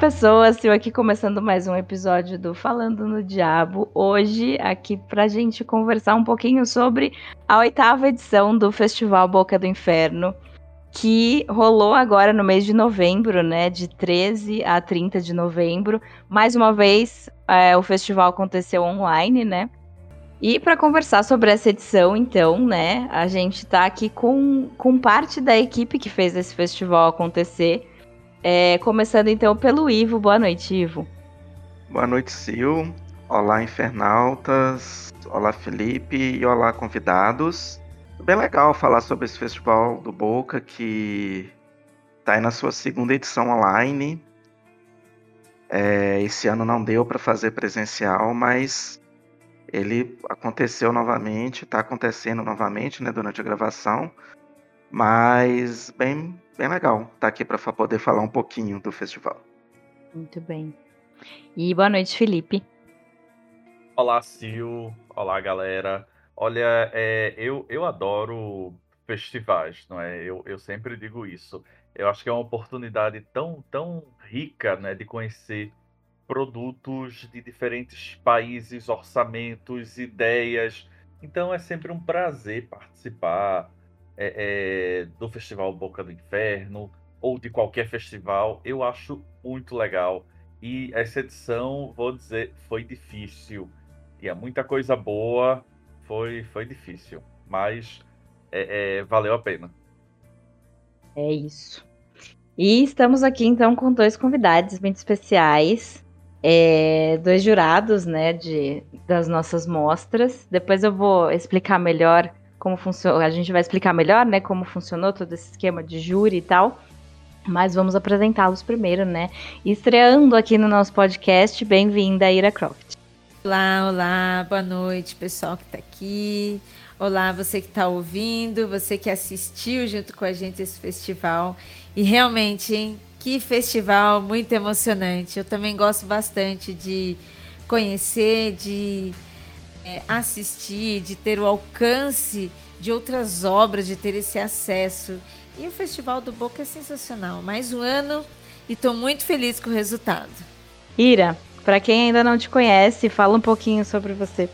Pessoas! Estou aqui começando mais um episódio do Falando no Diabo. Hoje, aqui pra gente conversar um pouquinho sobre a oitava edição do Festival Boca do Inferno, que rolou agora no mês de novembro, né? De 13 a 30 de novembro. Mais uma vez, é, o festival aconteceu online, né? E para conversar sobre essa edição, então, né, a gente está aqui com, com parte da equipe que fez esse festival acontecer. É, começando então pelo Ivo. Boa noite, Ivo. Boa noite, Sil. Olá, infernautas. Olá, Felipe. E olá, convidados. Bem legal falar sobre esse festival do Boca que está aí na sua segunda edição online. É, esse ano não deu para fazer presencial, mas ele aconteceu novamente, está acontecendo novamente né, durante a gravação. Mas bem, bem legal estar tá aqui para poder falar um pouquinho do festival. Muito bem. E boa noite, Felipe. Olá, Sil. Olá, galera. Olha, é, eu, eu adoro festivais, não é? Eu, eu sempre digo isso. Eu acho que é uma oportunidade tão, tão rica né, de conhecer produtos de diferentes países, orçamentos, ideias. Então é sempre um prazer participar é, é, do Festival Boca do Inferno ou de qualquer festival, eu acho muito legal. E essa edição, vou dizer, foi difícil. Tinha muita coisa boa, foi, foi difícil, mas é, é, valeu a pena. É isso. E estamos aqui então com dois convidados muito especiais, é, dois jurados, né, de, das nossas mostras. Depois eu vou explicar melhor como funciona. A gente vai explicar melhor, né, como funcionou todo esse esquema de júri e tal. Mas vamos apresentá-los primeiro, né? Estreando aqui no nosso podcast, bem-vinda, Ira Croft. Olá, olá, boa noite, pessoal que está aqui. Olá, você que está ouvindo, você que assistiu junto com a gente esse festival. E realmente, hein, que festival muito emocionante. Eu também gosto bastante de conhecer, de é, assistir, de ter o alcance de outras obras, de ter esse acesso. E o Festival do Boca é sensacional. Mais um ano e estou muito feliz com o resultado. Ira, para quem ainda não te conhece, fala um pouquinho sobre você.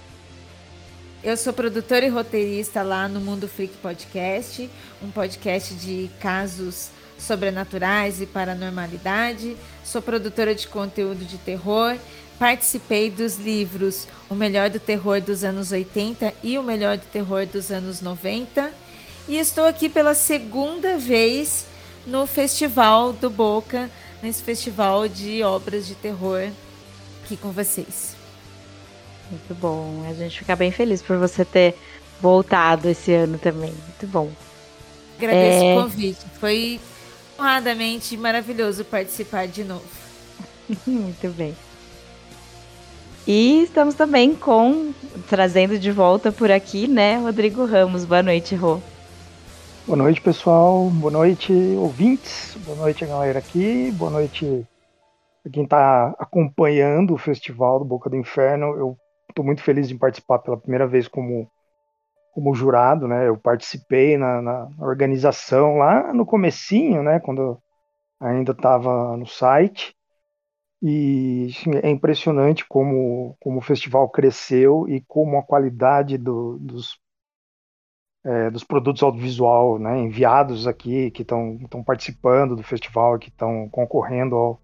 Eu sou produtora e roteirista lá no Mundo Freak Podcast, um podcast de casos sobrenaturais e paranormalidade. Sou produtora de conteúdo de terror Participei dos livros O Melhor do Terror dos anos 80 e O Melhor do Terror dos anos 90. E estou aqui pela segunda vez no Festival do Boca, nesse festival de obras de terror aqui com vocês. Muito bom. A gente fica bem feliz por você ter voltado esse ano também. Muito bom. Agradeço é... o convite. Foi honradamente maravilhoso participar de novo. Muito bem. E estamos também com, trazendo de volta por aqui, né, Rodrigo Ramos. Boa noite, Rô. Boa noite, pessoal. Boa noite, ouvintes. Boa noite, galera aqui. Boa noite a quem está acompanhando o Festival do Boca do Inferno. Eu estou muito feliz de participar pela primeira vez como, como jurado, né? Eu participei na, na organização lá no comecinho, né? Quando ainda estava no site. E é impressionante como, como o festival cresceu e como a qualidade do, dos, é, dos produtos audiovisual né, enviados aqui, que estão participando do festival, que estão concorrendo ao,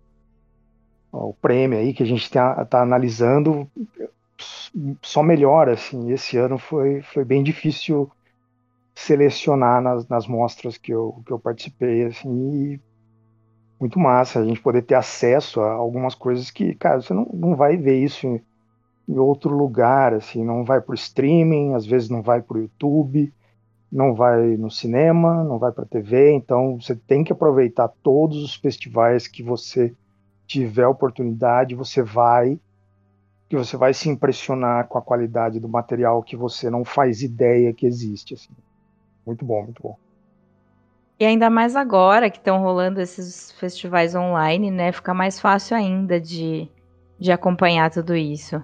ao prêmio aí que a gente está tá analisando, só melhora. Assim. Esse ano foi, foi bem difícil selecionar nas, nas mostras que eu, que eu participei. Assim, muito massa a gente poder ter acesso a algumas coisas que, cara, você não, não vai ver isso em, em outro lugar, assim, não vai para o streaming, às vezes não vai para o YouTube, não vai no cinema, não vai para a TV, então você tem que aproveitar todos os festivais que você tiver oportunidade, você vai que você vai se impressionar com a qualidade do material que você não faz ideia que existe, assim. Muito bom, muito bom. E ainda mais agora que estão rolando esses festivais online, né? Fica mais fácil ainda de, de acompanhar tudo isso.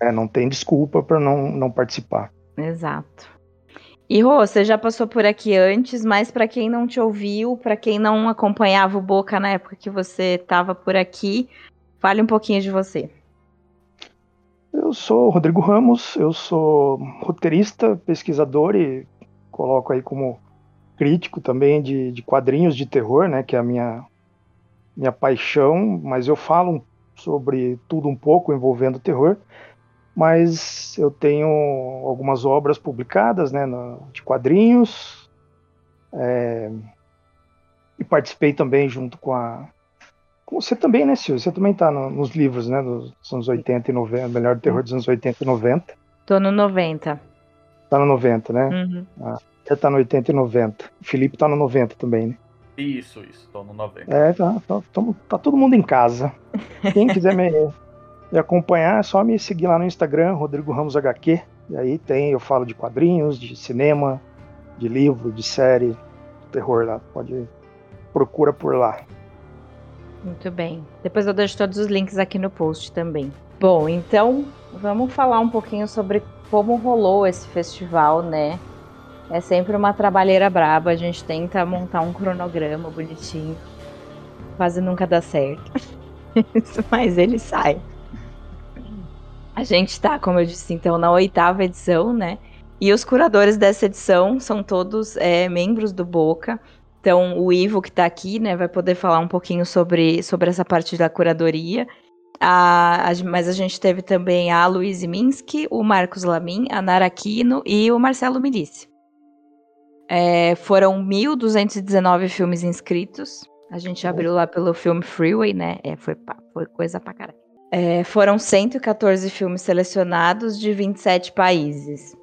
É, não tem desculpa para não, não participar. Exato. E Rô, você já passou por aqui antes, mas para quem não te ouviu, para quem não acompanhava o Boca na época que você estava por aqui, fale um pouquinho de você. Eu sou Rodrigo Ramos, eu sou roteirista, pesquisador e coloco aí como crítico também de, de quadrinhos de terror, né, que é a minha, minha paixão, mas eu falo sobre tudo um pouco envolvendo terror, mas eu tenho algumas obras publicadas, né, no, de quadrinhos, é, e participei também junto com a você também, né, Silvio? Você também tá no, nos livros, né? Dos anos 80 e 90, melhor terror dos anos 80 e 90. Tô no 90. Tá no 90, né? Uhum. Ah, você tá no 80 e 90. O Felipe tá no 90 também, né? Isso, isso, tô no 90. É, tá, tá, tá, tá todo mundo em casa. Quem quiser me, me, acompanhar, é só me seguir lá no Instagram, Rodrigo Ramos HQ. E aí tem, eu falo de quadrinhos, de cinema, de livro, de série, de terror lá. Pode procura por lá. Muito bem. Depois eu deixo todos os links aqui no post também. Bom, então vamos falar um pouquinho sobre como rolou esse festival, né? É sempre uma trabalheira braba, a gente tenta montar um cronograma bonitinho. Quase nunca dá certo. Mas ele sai. A gente tá, como eu disse, então, na oitava edição, né? E os curadores dessa edição são todos é, membros do Boca. Então, o Ivo, que está aqui, né, vai poder falar um pouquinho sobre, sobre essa parte da curadoria. A, a, mas a gente teve também a Luiz Minsky, o Marcos Lamin, a Nara Aquino e o Marcelo Milici. É, foram 1.219 filmes inscritos. A gente abriu lá pelo filme Freeway, né? É, foi, foi coisa pra caralho. É, foram 114 filmes selecionados de 27 países.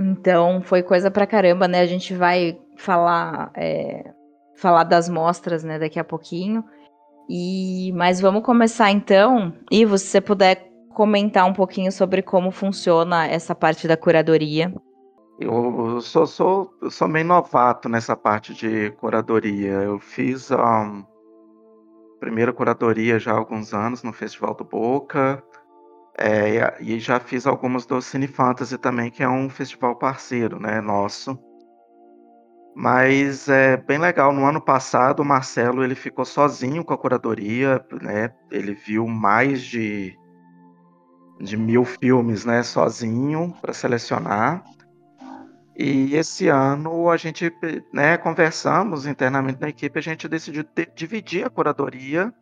Então foi coisa pra caramba, né? A gente vai falar é, falar das mostras, né, daqui a pouquinho. E mas vamos começar então. Ivo, se você puder comentar um pouquinho sobre como funciona essa parte da curadoria. Eu sou, sou, sou meio novato nessa parte de curadoria. Eu fiz a um, primeira curadoria já há alguns anos no Festival do Boca. É, e já fiz algumas do Cine Fantasy também, que é um festival parceiro, né, nosso. Mas é bem legal. No ano passado, o Marcelo ele ficou sozinho com a curadoria, né? Ele viu mais de, de mil filmes, né, sozinho para selecionar. E esse ano a gente, né, conversamos internamente na equipe, a gente decidiu dividir a curadoria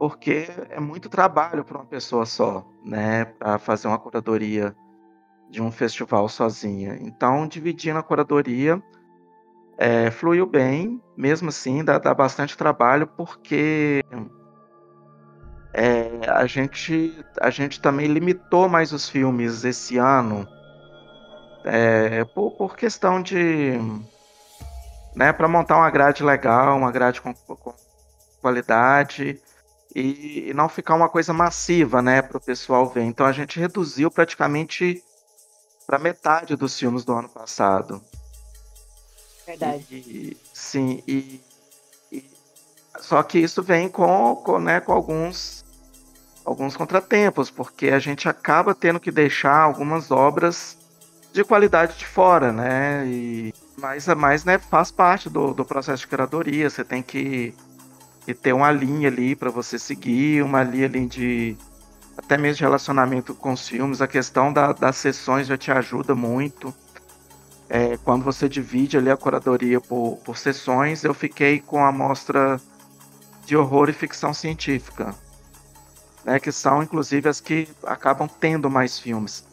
porque é muito trabalho para uma pessoa só, né, para fazer uma curadoria de um festival sozinha. Então, dividindo a curadoria é, fluiu bem, mesmo assim, dá, dá bastante trabalho, porque é, a, gente, a gente também limitou mais os filmes esse ano, é, por, por questão de. Né, para montar uma grade legal, uma grade com, com qualidade e, e não ficar uma coisa massiva, né, para o pessoal ver. Então a gente reduziu praticamente para metade dos filmes do ano passado. Verdade. E, sim, e, e, só que isso vem com, com, né, com alguns alguns contratempos, porque a gente acaba tendo que deixar algumas obras de qualidade de fora, né? E, mas, mas né, faz parte do, do processo de curadoria. Você tem que e ter uma linha ali para você seguir, uma linha ali de até mesmo de relacionamento com os filmes. A questão da, das sessões já te ajuda muito. É, quando você divide ali a curadoria por, por sessões, eu fiquei com a mostra de horror e ficção científica, né, que são inclusive as que acabam tendo mais filmes.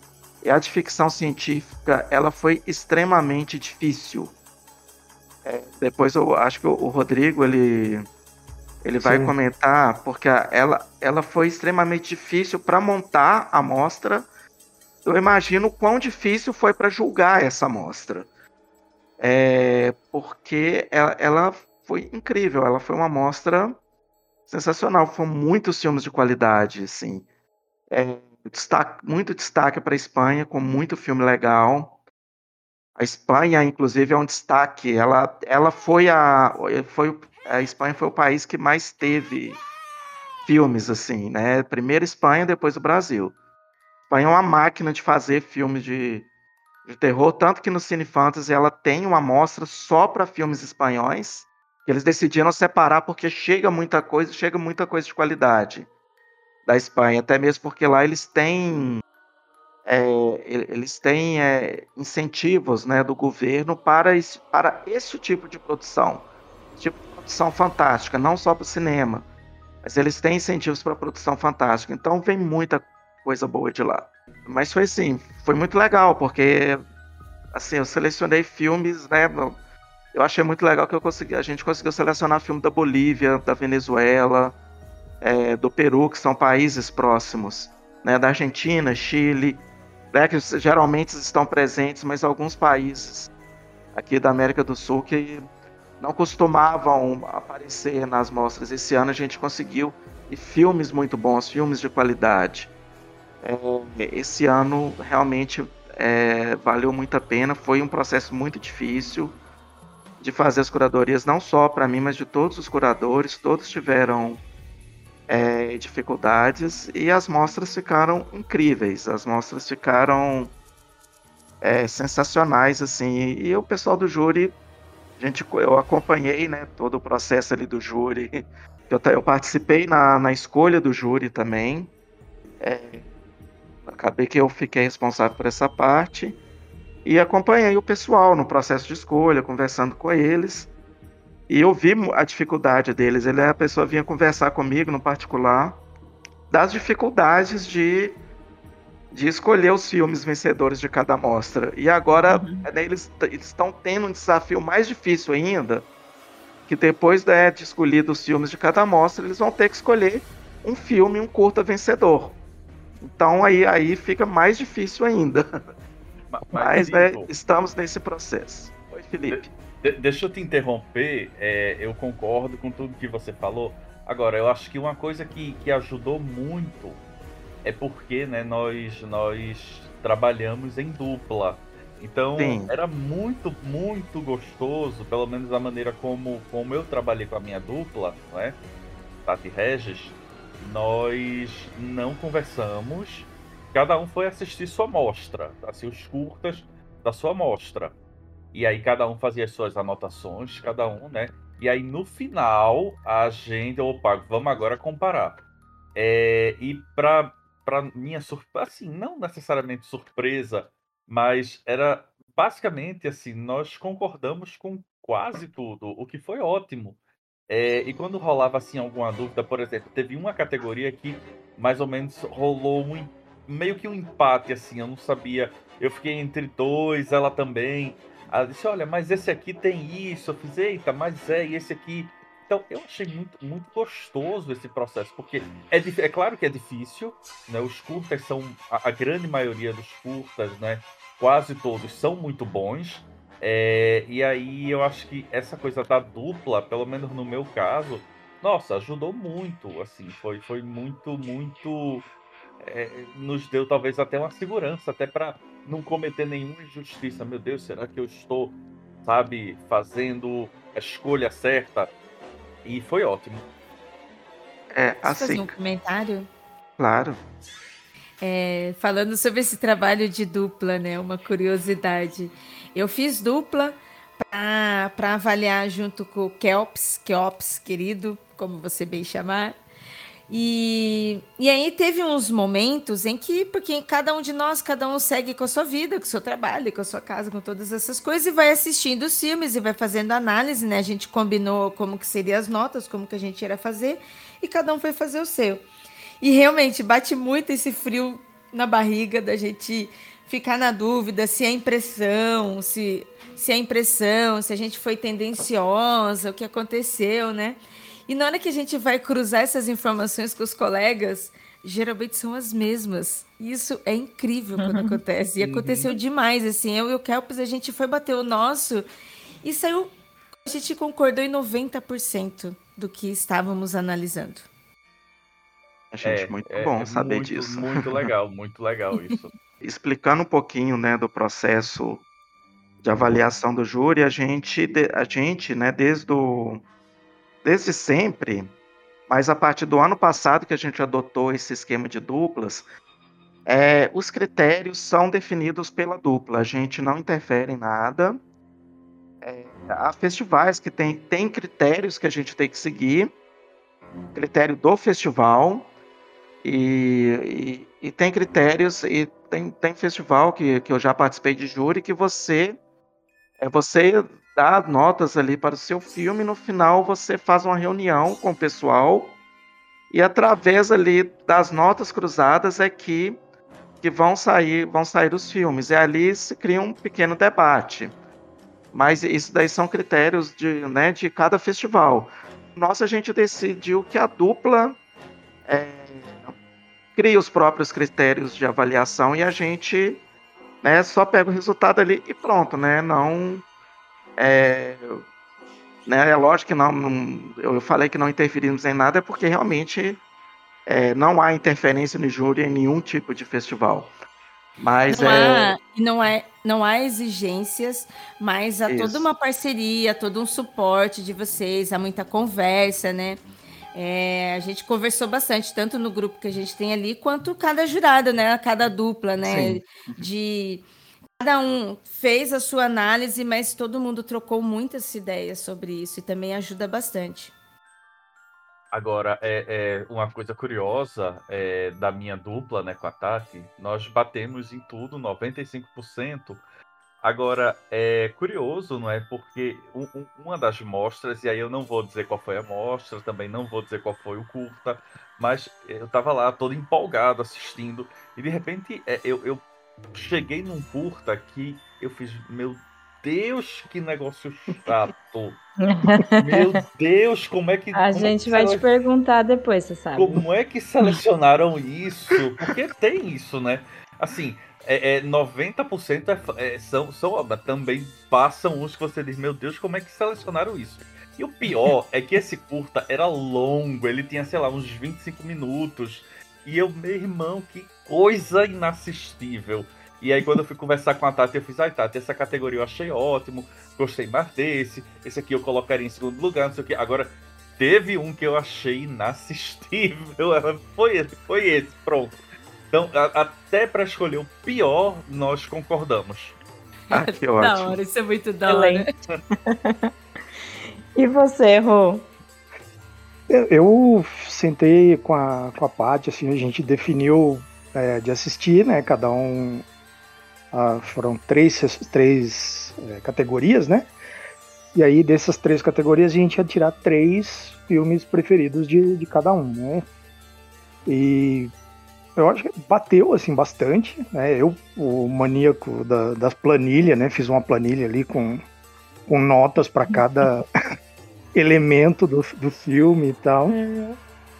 E a de ficção científica, ela foi extremamente difícil. É, depois eu acho que o Rodrigo ele ele vai Sim. comentar porque ela, ela foi extremamente difícil para montar a mostra. Eu imagino quão difícil foi para julgar essa mostra. É, porque ela, ela, foi incrível, ela foi uma mostra sensacional. Foram muitos filmes de qualidade, assim. É, destaque, muito destaque para a Espanha, com muito filme legal. A Espanha, inclusive, é um destaque. Ela, ela foi a foi a Espanha foi o país que mais teve filmes, assim, né? Primeiro Espanha, depois o Brasil. A Espanha é uma máquina de fazer filmes de, de terror, tanto que no Cine Fantasy ela tem uma amostra só para filmes espanhóis. Eles decidiram separar porque chega muita coisa, chega muita coisa de qualidade da Espanha, até mesmo porque lá eles têm é, eles têm é, incentivos né, do governo para esse, para esse tipo de produção, tipo de produção fantástica, não só para o cinema, mas eles têm incentivos para produção fantástica. Então vem muita coisa boa de lá. Mas foi assim, foi muito legal porque assim eu selecionei filmes, né? Eu achei muito legal que eu consegui, a gente conseguiu selecionar filme da Bolívia, da Venezuela, é, do Peru, que são países próximos, né? Da Argentina, Chile né, que geralmente estão presentes, mas alguns países aqui da América do Sul que não costumavam aparecer nas mostras. Esse ano a gente conseguiu e filmes muito bons, filmes de qualidade. É, esse ano realmente é, valeu muito a pena. Foi um processo muito difícil de fazer as curadorias, não só para mim, mas de todos os curadores. Todos tiveram é, dificuldades e as mostras ficaram incríveis, as mostras ficaram é, sensacionais assim. E, o pessoal do júri, gente, eu acompanhei, né, todo o processo ali do júri, eu, eu participei na, na escolha do júri também, é, acabei que eu fiquei responsável por essa parte. E acompanhei o pessoal no processo de escolha, conversando com eles e eu vi a dificuldade deles. Ele, a pessoa vinha conversar comigo no particular das dificuldades de, de escolher os filmes vencedores de cada mostra. E agora uhum. né, eles estão tendo um desafio mais difícil ainda, que depois né, de escolher os filmes de cada mostra, eles vão ter que escolher um filme, um curta vencedor. Então aí, aí fica mais difícil ainda. Mas, mas né, estamos nesse processo. Oi, Felipe. De deixa eu te interromper, é, eu concordo com tudo que você falou. Agora, eu acho que uma coisa que, que ajudou muito é porque né, nós, nós trabalhamos em dupla. Então Sim. era muito, muito gostoso, pelo menos a maneira como, como eu trabalhei com a minha dupla, não é? Tati Regis, nós não conversamos, cada um foi assistir sua mostra, assim, os curtas da sua mostra. E aí cada um fazia as suas anotações, cada um, né? E aí no final a gente, opa, vamos agora comparar. É, e para para minha surpresa, assim, não necessariamente surpresa, mas era basicamente assim, nós concordamos com quase tudo, o que foi ótimo. É, e quando rolava assim alguma dúvida, por exemplo, teve uma categoria que mais ou menos rolou um, meio que um empate assim, eu não sabia, eu fiquei entre dois, ela também. Ela disse: Olha, mas esse aqui tem isso. Eu fiz: Eita, mas é, e esse aqui. Então, eu achei muito, muito gostoso esse processo, porque é, é claro que é difícil, né? Os curtas são, a, a grande maioria dos curtas, né? Quase todos são muito bons. É, e aí eu acho que essa coisa da dupla, pelo menos no meu caso, nossa, ajudou muito, assim, foi, foi muito, muito. É, nos deu talvez até uma segurança, até para não cometer nenhuma injustiça. Meu Deus, será que eu estou, sabe, fazendo a escolha certa? E foi ótimo. É, assim. fazer um comentário? Claro. É, falando sobre esse trabalho de dupla, né? Uma curiosidade. Eu fiz dupla para avaliar junto com o Kelps, Kelps, querido, como você bem chamar, e, e aí teve uns momentos em que, porque cada um de nós, cada um segue com a sua vida, com o seu trabalho, com a sua casa, com todas essas coisas, e vai assistindo os filmes e vai fazendo análise, né? A gente combinou como que seriam as notas, como que a gente ia fazer, e cada um foi fazer o seu. E realmente bate muito esse frio na barriga da gente ficar na dúvida se é impressão, se, se é impressão, se a gente foi tendenciosa, o que aconteceu, né? E na hora que a gente vai cruzar essas informações com os colegas, geralmente são as mesmas. Isso é incrível quando acontece. E aconteceu demais, assim. Eu e o Kelps, a gente foi bater o nosso e saiu. A gente concordou em 90% do que estávamos analisando. Gente, é, muito é, bom é saber muito, disso. Muito legal, muito legal isso. Explicando um pouquinho, né, do processo de avaliação do júri, a gente, a gente, né, desde o desde sempre, mas a partir do ano passado que a gente adotou esse esquema de duplas, É, os critérios são definidos pela dupla, a gente não interfere em nada. É, há festivais que tem, tem critérios que a gente tem que seguir, critério do festival, e, e, e tem critérios, e tem, tem festival que, que eu já participei de júri que você é você dá notas ali para o seu filme, no final você faz uma reunião com o pessoal e através ali das notas cruzadas é que que vão sair, vão sair os filmes. E ali se cria um pequeno debate. Mas isso daí são critérios de, né, de cada festival. Nossa, a gente decidiu que a dupla é, cria os próprios critérios de avaliação e a gente né, só pega o resultado ali e pronto, né? Não. É, né, é lógico que não, não, eu falei que não interferimos em nada, é porque realmente é, não há interferência no júri em nenhum tipo de festival. Mas não, é... há, não, é, não há exigências, mas há Isso. toda uma parceria, todo um suporte de vocês, há muita conversa, né? É, a gente conversou bastante, tanto no grupo que a gente tem ali, quanto cada jurada, né? Cada dupla, né? Sim. De cada um fez a sua análise, mas todo mundo trocou muitas ideias sobre isso e também ajuda bastante. Agora, é, é, uma coisa curiosa é, da minha dupla né, com a Tati, nós batemos em tudo, 95%. Agora, é curioso, não é? Porque um, um, uma das mostras, e aí eu não vou dizer qual foi a mostra, também não vou dizer qual foi o curta, mas eu estava lá todo empolgado assistindo, e de repente é, eu, eu cheguei num curta que eu fiz, meu Deus, que negócio chato. Meu Deus, como é que. A gente vai te perguntar depois, você sabe. Como é que selecionaram isso? Porque tem isso, né? Assim, é, é 90% é, é, são, são. Também passam uns que você diz, meu Deus, como é que selecionaram isso? E o pior é que esse curta era longo, ele tinha, sei lá, uns 25 minutos. E eu, meu irmão, que coisa inassistível. E aí, quando eu fui conversar com a Tati, eu fiz, ai, Tati, essa categoria eu achei ótimo, gostei mais desse, esse aqui eu colocaria em segundo lugar, não sei o que. Agora, teve um que eu achei inassistível, foi esse, foi esse, pronto. Então, a, até para escolher o pior, nós concordamos. Ah, que ótimo. Da hora, isso é muito da hora. e você, Rô? Eu, eu, sentei com a, com a Paty, assim, a gente definiu é, de assistir, né? Cada um ah, foram três, três é, categorias, né? E aí, dessas três categorias, a gente ia tirar três filmes preferidos de, de cada um, né? E eu acho que bateu, assim, bastante, né? Eu, o maníaco da, das planilhas, né? Fiz uma planilha ali com, com notas para cada elemento do, do filme e tal. Uhum.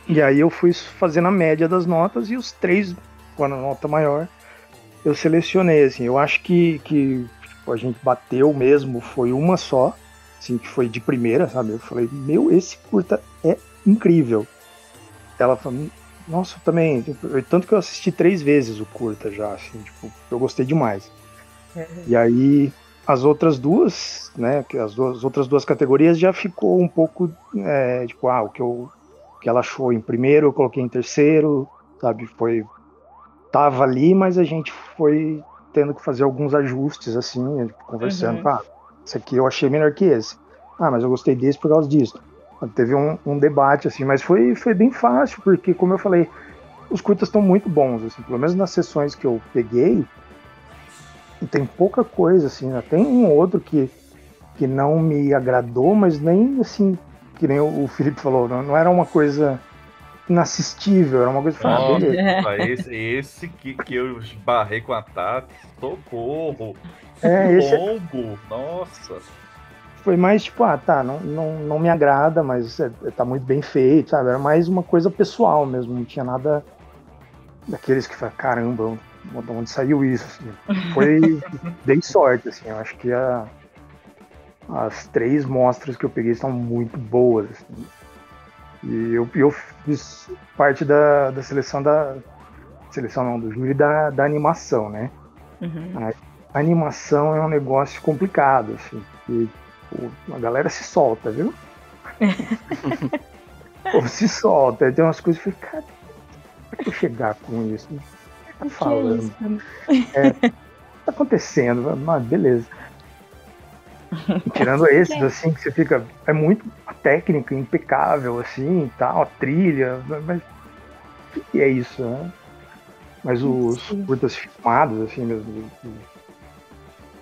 E aí eu fui fazendo a média das notas e os três com a nota maior eu selecionei, assim, eu acho que, que tipo, a gente bateu mesmo, foi uma só, assim, que foi de primeira, sabe? Eu falei, meu, esse curta é incrível. Ela falou, nossa, também, tipo, tanto que eu assisti três vezes o curta já, assim, tipo, eu gostei demais. Uhum. E aí, as outras duas, né, as, duas, as outras duas categorias já ficou um pouco, é, tipo, ah, o que, eu, o que ela achou em primeiro, eu coloquei em terceiro, sabe, foi tava ali, mas a gente foi tendo que fazer alguns ajustes, assim, conversando. Uhum. Ah, esse aqui eu achei melhor que esse. Ah, mas eu gostei desse por causa disso. Teve um, um debate, assim, mas foi, foi bem fácil, porque, como eu falei, os curtas estão muito bons, assim, pelo menos nas sessões que eu peguei, tem pouca coisa, assim, né? tem um outro que, que não me agradou, mas nem, assim, que nem o Felipe falou, não, não era uma coisa inassistível, era uma coisa que ah, esse, esse que, que eu esbarrei com a Tati, socorro! É, esse é longo, nossa! Foi mais tipo, ah, tá, não, não, não me agrada, mas é, tá muito bem feito, sabe? Era mais uma coisa pessoal mesmo, não tinha nada daqueles que falam, caramba, de onde saiu isso? Assim. Foi, dei sorte, assim, eu acho que a, as três mostras que eu peguei são muito boas, assim. E eu, eu fiz parte da, da seleção da. Seleção não, do júri da, da animação, né? Uhum. A, animação é um negócio complicado, assim. E, pô, a galera se solta, viu? pô, se solta. Tem umas coisas que eu falei, cara, como é que eu chegar com isso? tá falando? É, tá acontecendo, mas beleza. Tirando esses, assim, que você fica. É muito técnica, impecável, assim, tal, a trilha, mas. E é isso, né? Mas os Sim. curtas filmados, assim, mesmo.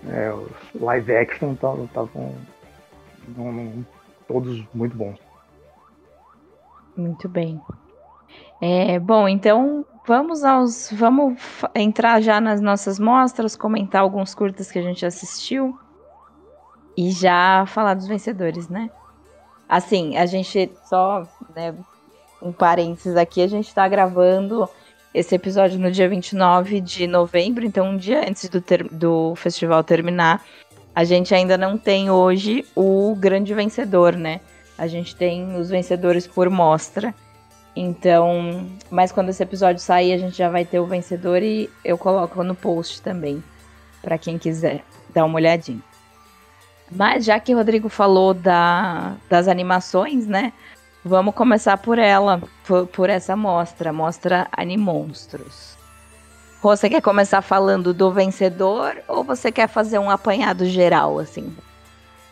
É, os live action estavam todos muito bons. Muito bem. É, bom, então vamos aos. Vamos entrar já nas nossas mostras, comentar alguns curtas que a gente assistiu e já falar dos vencedores, né? Assim, a gente só, né, um parênteses aqui, a gente tá gravando esse episódio no dia 29 de novembro, então um dia antes do, ter, do festival terminar. A gente ainda não tem hoje o grande vencedor, né? A gente tem os vencedores por mostra. Então, mas quando esse episódio sair, a gente já vai ter o vencedor e eu coloco no post também, para quem quiser dar uma olhadinha. Mas já que o Rodrigo falou da, das animações, né? Vamos começar por ela, por, por essa mostra, mostra Animonstros. Você quer começar falando do vencedor ou você quer fazer um apanhado geral, assim?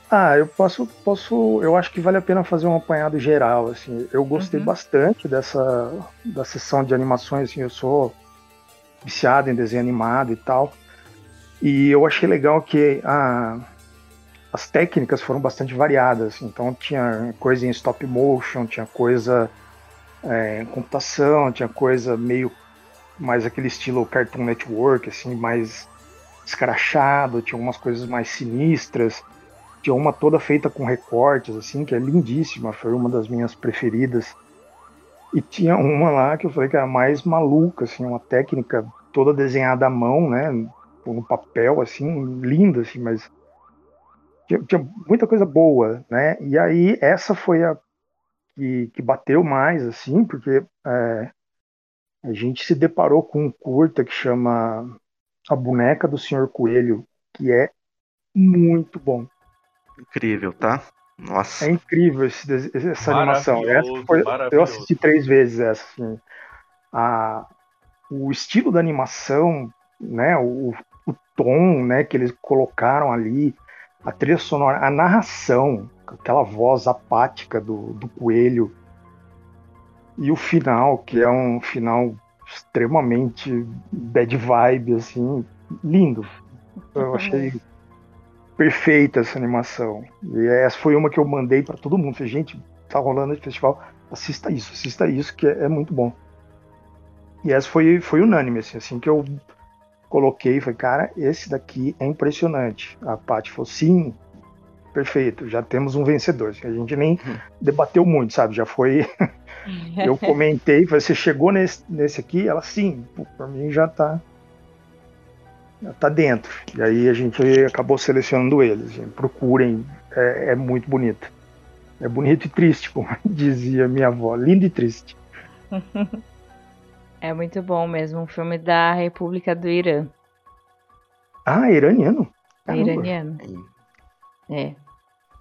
Ah, eu posso, posso, eu acho que vale a pena fazer um apanhado geral, assim. Eu gostei uhum. bastante dessa da sessão de animações, assim, eu sou viciado em desenho animado e tal. E eu achei legal que a, as técnicas foram bastante variadas. Então tinha coisa em stop motion, tinha coisa é, em computação, tinha coisa meio mais aquele estilo Cartoon Network, assim, mais escrachado, tinha umas coisas mais sinistras. Tinha uma toda feita com recortes, assim, que é lindíssima, foi uma das minhas preferidas. E tinha uma lá que eu falei que era mais maluca, assim, uma técnica toda desenhada à mão, né, no papel, assim, linda, assim, mas tinha, tinha muita coisa boa, né? E aí essa foi a que, que bateu mais, assim, porque é, a gente se deparou com um curta que chama A Boneca do Senhor Coelho, que é muito bom. Incrível, tá? Nossa. É incrível esse, essa animação. Essa foi, eu assisti três vezes essa. Assim. A, o estilo da animação, né, o, o tom né, que eles colocaram ali, a trilha sonora, a narração, aquela voz apática do, do coelho, e o final, que é um final extremamente bad vibe, assim, lindo. Eu achei perfeita essa animação. E essa foi uma que eu mandei para todo mundo. Falei, gente, tá rolando esse festival, assista isso, assista isso, que é, é, muito bom. E essa foi, foi unânime, assim, assim que eu coloquei, falei, cara, esse daqui é impressionante. A Paty falou, sim, perfeito, já temos um vencedor. A gente nem hum. debateu muito, sabe? Já foi. eu comentei, falei, você chegou nesse, nesse aqui? Ela, sim, por mim já tá tá dentro. E aí a gente acabou selecionando eles. Gente. Procurem, é, é, muito bonito. É bonito e triste, como dizia minha avó. Lindo e triste. É muito bom mesmo. Um filme da República do Irã. Ah, iraniano? É iraniano. É.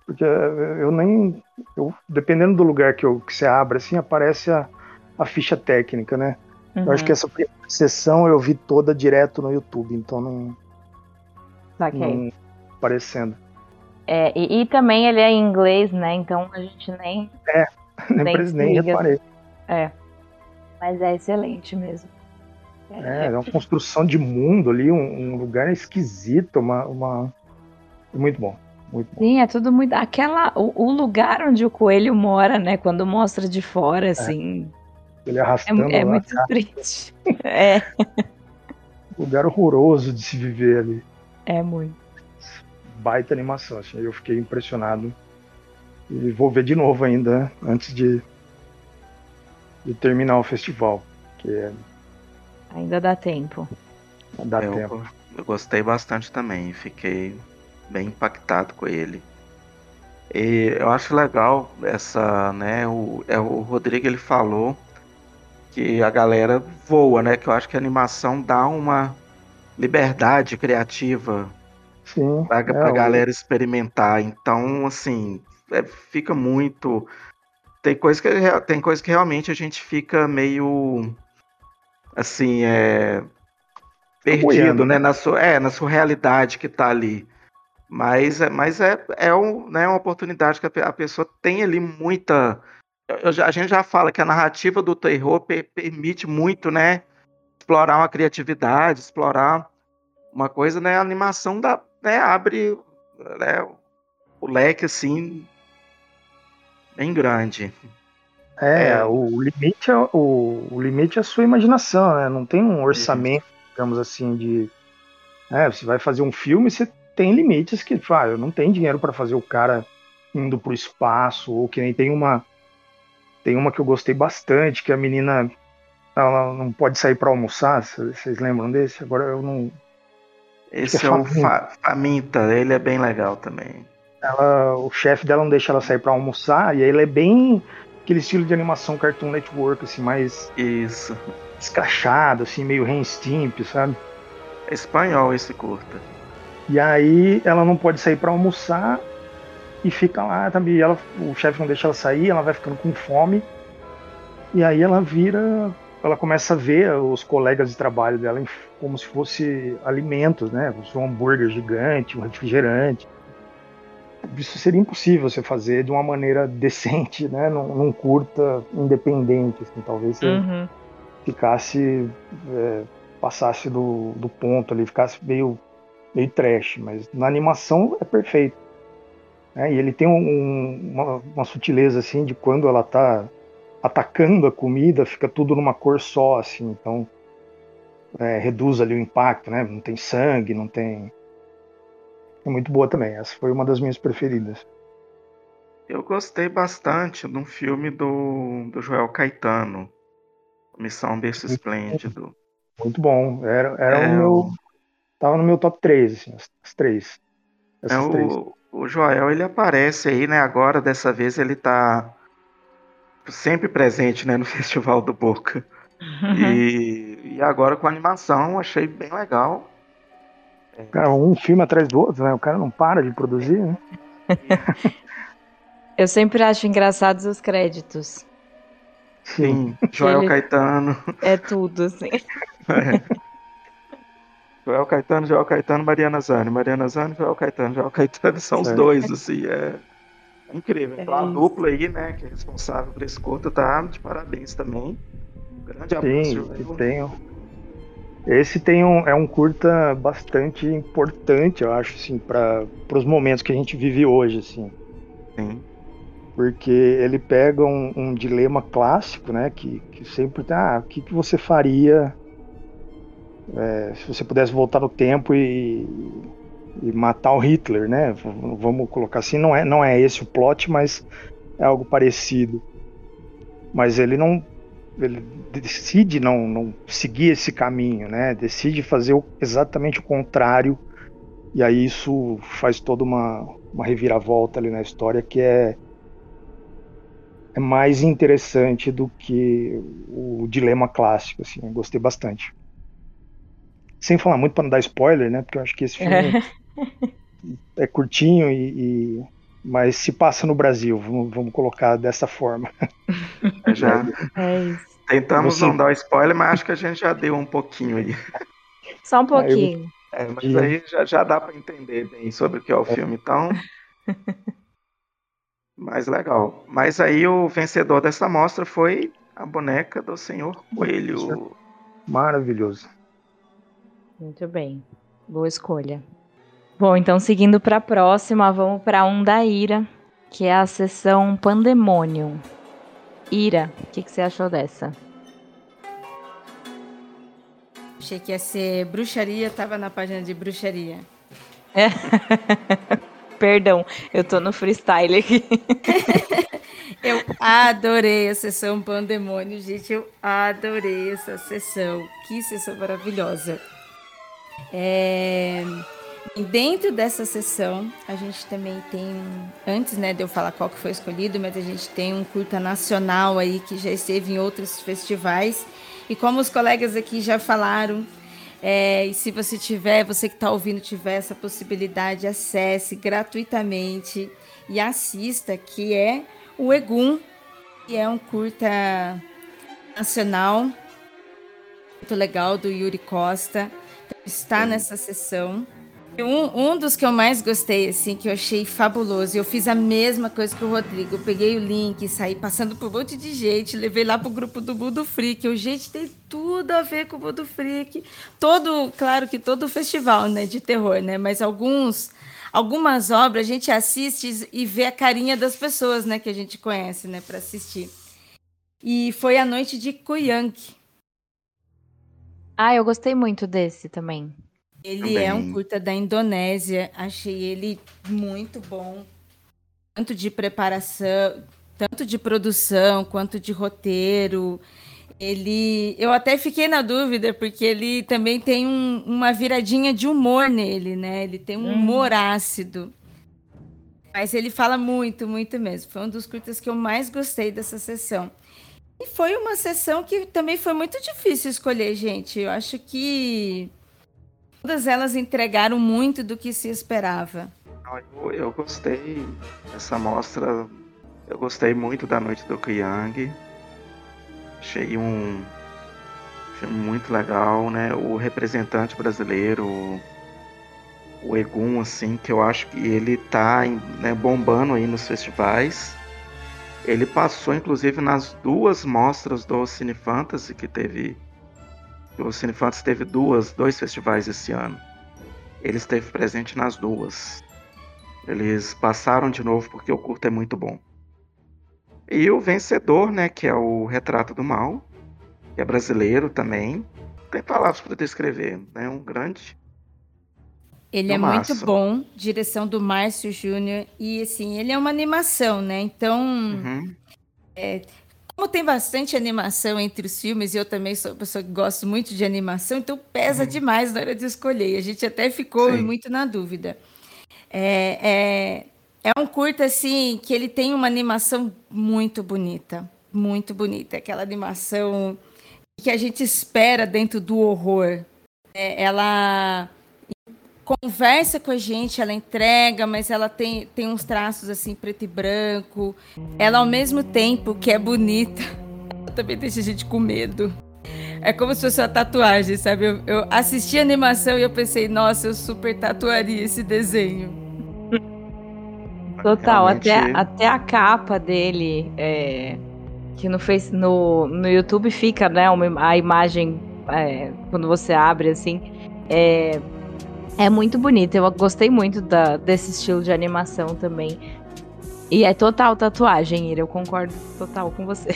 Porque eu nem. Eu, dependendo do lugar que, eu, que você abre, assim, aparece a, a ficha técnica, né? Uhum. Eu acho uhum. que essa sessão eu vi toda direto no YouTube, então não. Okay. Não aparecendo. É, e, e, também ele é em inglês, né? Então a gente nem. É, nem, nem, nem reparei. É. Mas é excelente mesmo. É, é uma construção de mundo ali, um, um lugar esquisito, uma, uma. Muito bom. Muito bom. Sim, é tudo muito. Aquela. O, o, lugar onde o coelho mora, né? Quando mostra de fora, é. assim. Ele arrastando. É, é muito triste. É. Lugar horroroso de se viver ali. É muito. Baita animação, assim. Eu fiquei impressionado. E vou ver de novo ainda, antes de, de terminar o festival. Que é... Ainda dá tempo. Dá eu, tempo. Eu gostei bastante também. Fiquei bem impactado com ele. E eu acho legal essa, né? O, é, o Rodrigo ele falou que a galera voa, né? Que eu acho que a animação dá uma liberdade criativa Sim, pra, é, pra galera experimentar. Então, assim, é, fica muito. Tem coisa, que, tem coisa que realmente a gente fica meio. Assim, é. perdido, boiando, né? Na sua, é, na sua realidade que tá ali. Mas, é- mas é, é um, né, uma oportunidade que a, a pessoa tem ali muita. eu a gente já fala que a narrativa do terror per- permite muito, né? Explorar uma criatividade, explorar uma coisa, né? A animação da, né, abre né, o leque assim bem grande. É, É. o limite é o, o limite é a sua imaginação, né? Não tem um orçamento, digamos assim, de. É, você vai fazer um filme, você tem limites que, tipo, ah, eu não tenho dinheiro para fazer o cara indo pro espaço, ou que nem tem uma. Tem uma que eu gostei bastante, que a menina ela não pode sair para almoçar. Vocês lembram desse? Agora eu não. Esse é é o Faminta. Fa- Faminta, ele é bem legal também. Ela, o chefe dela não deixa ela sair para almoçar, e aí ele é bem aquele estilo de animação Cartoon Network, assim, mais Isso. escrachado, assim, meio Ren Stimp, sabe? É espanhol esse curta. E aí ela não pode sair para almoçar e fica lá também. Ela, o chefe não deixa ela sair, ela vai ficando com fome. E aí ela vira, ela começa a ver os colegas de trabalho dela como se fosse alimentos, né? Um hambúrguer gigante, um refrigerante. Isso seria impossível você fazer de uma maneira decente, né? Num, num curta independente, assim, talvez você Uhum. ficasse é, passasse do, do ponto ali, ficasse meio meio trash, mas na animação é perfeito. né? E ele tem um- um- uma, uma sutileza assim de quando ela tá atacando a comida, fica tudo numa cor só, assim, então é, reduz ali o impacto, né? Não tem sangue, não tem. É muito boa também. Essa foi uma das minhas preferidas. Eu gostei bastante de um filme do, do Joel Caetano. Missão Berço Esplêndido. Muito bom. Era, era É, o meu. Tava no meu top 3, assim, as, as três. É, três. o, o Joel, ele aparece aí, né? Agora, dessa vez, ele tá sempre presente, né? No Festival do Boca. E, e agora com a animação, achei bem legal. Cara, um filme atrás do outro, né? O cara não para de produzir, né? Eu sempre acho engraçados os créditos. Sim, Joel Ele- Caetano. É tudo, assim. Joel Caetano, Joel Caetano, Mariana Zani. Mariana Zani, Joel Caetano, Joel Caetano são os dois, assim, é incrível. É Então a dupla aí, né, que é responsável por esse curto, tá de parabéns também. Grande abraço, Sim, Joel. Tem. Esse tem um, é um curta bastante importante, eu acho, assim, para os momentos que a gente vive hoje, assim. Sim. Porque ele pega um, um dilema clássico, né? Que, que sempre tá, ah, o que, que você faria é, se você pudesse voltar no tempo e, e matar o Hitler, né? Vamos colocar assim, não é, não é esse o plot, mas é algo parecido. Mas ele não, ele decide não, não seguir esse caminho, né? Decide fazer o- exatamente o contrário. E aí isso faz toda uma, uma reviravolta ali na história que é é mais interessante do que o dilema clássico, assim, eu gostei bastante. Sem falar muito para não dar spoiler, né? Porque eu acho que esse filme é curtinho e, e- mas se passa no Brasil, vamos, vamos colocar dessa forma. Já É isso. Tentamos Você- não dar spoiler, mas acho que a gente já deu um pouquinho aí. Só um pouquinho. É, mas Sim. aí já, já dá para entender bem sobre o que é o filme, então. Mais legal. Mas aí o vencedor dessa mostra foi a boneca do Senhor Coelho. Maravilhoso. Muito bem. Boa escolha. Bom, então seguindo para a próxima, vamos para um da Ira, que é a sessão Pandemonium. Ira, o que, que você achou dessa? Achei que ia ser bruxaria, tava na página de bruxaria. Perdão, eu tô no freestyle aqui. Eu adorei a sessão Pandemônio, gente. Eu adorei essa sessão. Que sessão maravilhosa. É, e Dentro dessa sessão, a gente também tem, antes né, de eu falar qual que foi escolhido, mas a gente tem um curta nacional aí que já esteve em outros festivais. E como os colegas aqui já falaram, é, e se você tiver, você que está ouvindo, tiver essa possibilidade, acesse gratuitamente e assista, que é o Egum, que é um curta nacional muito legal do Yuri Costa. está nessa sessão. Um, um dos que eu mais gostei, assim, que eu achei fabuloso, eu fiz a mesma coisa que o Rodrigo. Eu peguei o link, saí passando por um monte de gente, levei lá pro grupo do Budo Freak. O gente tem tudo a ver com o Budo Freak. Todo, claro que todo festival, né, de terror, né? Mas alguns, algumas obras a gente assiste e vê a carinha das pessoas, né, que a gente conhece, né, para assistir. E foi a noite de Kuyang. Ah, eu gostei muito desse também. Ele Também. é um curta da Indonésia. Achei ele muito bom. Tanto de preparação, tanto de produção, quanto de roteiro. Ele. Eu até fiquei na dúvida, porque ele também tem um- uma viradinha de humor nele, né? Ele tem um Uhum. humor ácido. Mas ele fala muito, muito mesmo. Foi um dos curtas que eu mais gostei dessa sessão. E foi uma sessão que também foi muito difícil escolher, gente. Eu acho que todas elas entregaram muito do que se esperava. Eu, eu gostei dessa mostra. Eu gostei muito da noite do Kyang. Achei um filme muito legal, né? O representante brasileiro, o Egum, assim, que eu acho que ele tá né, bombando aí nos festivais. Ele passou, inclusive, nas duas mostras do Cine Fantasy que teve. O Cine Fantasy teve duas, dois festivais esse ano. Ele esteve presente nas duas. Eles passaram de novo porque o curto é muito bom. E o vencedor, né, que é o Retrato do Mal, que é brasileiro também. Tem palavras para descrever, né? Um grande. Ele é muito bom, direção do Márcio Júnior. E assim, ele é uma animação, né? Então, Uhum. Como tem bastante animação entre os filmes, e eu também sou uma pessoa que gosto muito de animação, então pesa demais na hora de escolher. A gente até ficou Sim. muito na dúvida. É, é, é um curta, assim, que ele tem uma animação muito bonita. Muito bonita. Aquela animação que a gente espera dentro do horror. É, ela conversa com a gente, ela entrega, mas ela tem, tem uns traços assim preto e branco. Ela ao mesmo tempo que é bonita, também deixa a gente com medo. É como se fosse uma tatuagem, sabe? Eu, eu assisti a animação e eu pensei, nossa, eu super tatuaria esse desenho. Total, Realmente, até, até a capa dele, é, que no, face, no, no YouTube fica, né, uma, a imagem, é, quando você abre, assim, é, é muito bonita. Eu gostei muito da, desse estilo de animação também. E é total tatuagem, Ira, eu concordo total com você.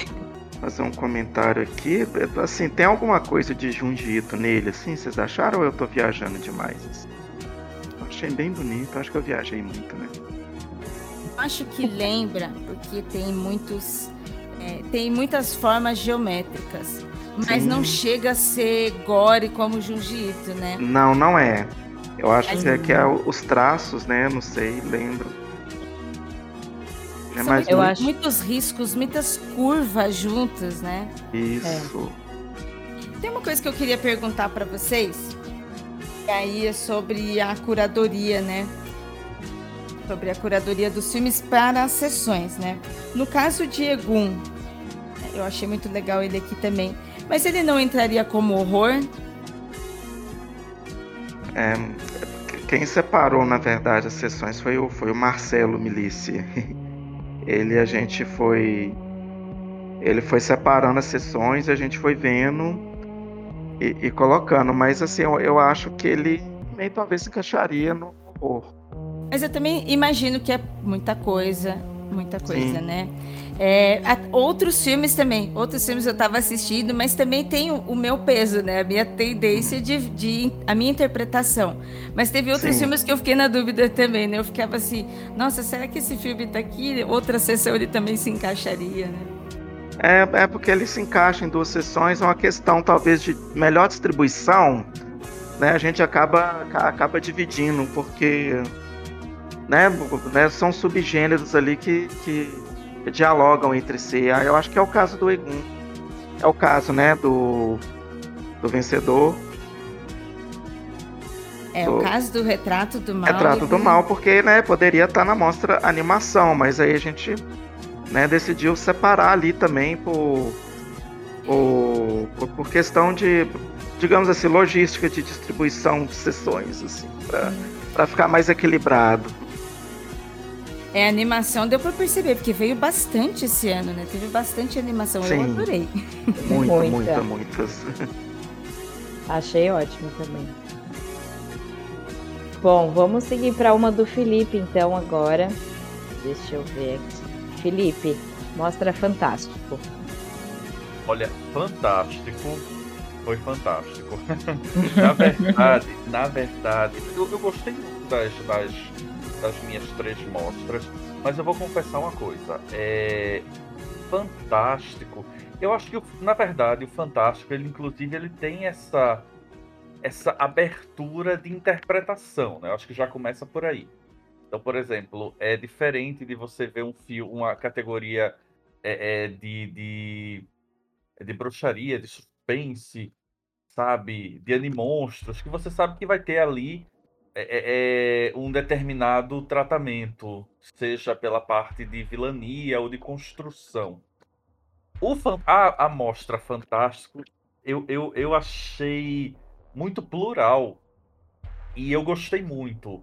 fazer um comentário aqui. Assim, tem alguma coisa de Junji Ito nele, assim? Vocês acharam ou eu tô viajando demais? assim? Achei bem bonito, acho que eu viajei muito, né? Acho que lembra, porque tem muitos. é, tem muitas formas geométricas. Mas Sim. não chega a ser gore como Junji Ito, né? Não, não é. Eu acho que é, que é os traços, né? Não sei, lembro. É mais Eu muito acho- Muitos riscos, muitas curvas juntas, né? isso. Tem uma coisa que eu queria perguntar para vocês, e aí é sobre a curadoria, né? Sobre a curadoria dos filmes para as sessões, né? No caso de Egum, eu achei muito legal ele aqui também, mas ele não entraria como horror? É, quem separou, na verdade, as sessões foi o, foi o Marcelo Milici. Ele, a gente foi. Ele foi separando as sessões, a gente foi vendo e, e colocando. Mas, assim, eu, eu acho que ele também talvez encaixaria no horror. Mas eu também imagino que é muita coisa, muita coisa, Sim. né? É, a- outros filmes também, outros filmes eu estava assistindo, mas também tem o, o meu peso, né? A minha tendência de, de- a minha interpretação. Mas teve outros Sim. filmes que eu fiquei na dúvida também, né? Eu ficava assim, nossa, será que esse filme tá aqui? Outra sessão ele também se encaixaria, né? É, é porque ele se encaixa em duas sessões, é uma questão talvez de melhor distribuição, né? A gente acaba, ca- acaba dividindo, porque né, né, são subgêneros ali que, que dialogam entre si. Aí eu acho que é o caso do Egum. É o caso, né, do, do vencedor, É, Do- o caso do retrato do mal. Retrato do ele- Mal, porque né, poderia estar na mostra animação, mas aí a gente né, decidiu separar ali também por, por, por- questão de digamos assim, logística de distribuição de sessões, assim, para ficar mais equilibrado. É, a animação deu para perceber, porque veio bastante esse ano, né? Teve bastante animação, Sim. eu adorei. Muita, muita, muita, muitas. Achei ótimo também. Bom, vamos seguir para uma do Felipe, então, agora. Deixa eu ver aqui. Felipe, mostra Fantástico. Olha, Fantástico foi fantástico. na verdade, na verdade, eu, eu gostei muito das, das, das, minhas três mostras, mas eu vou confessar uma coisa. É fantástico. Eu acho que, na verdade, o fantástico, ele inclusive, ele tem essa essa abertura de interpretação, né? Eu acho que já começa por aí. Então, por exemplo, é diferente de você ver um filme, uma categoria é, é, de, de, de bruxaria, de suspense, sabe, de animonstros, que você sabe que vai ter ali é, é, é um determinado tratamento, seja pela parte de vilania ou de construção. O a, a mostra Fantástico, eu, eu, eu achei muito plural e eu gostei muito.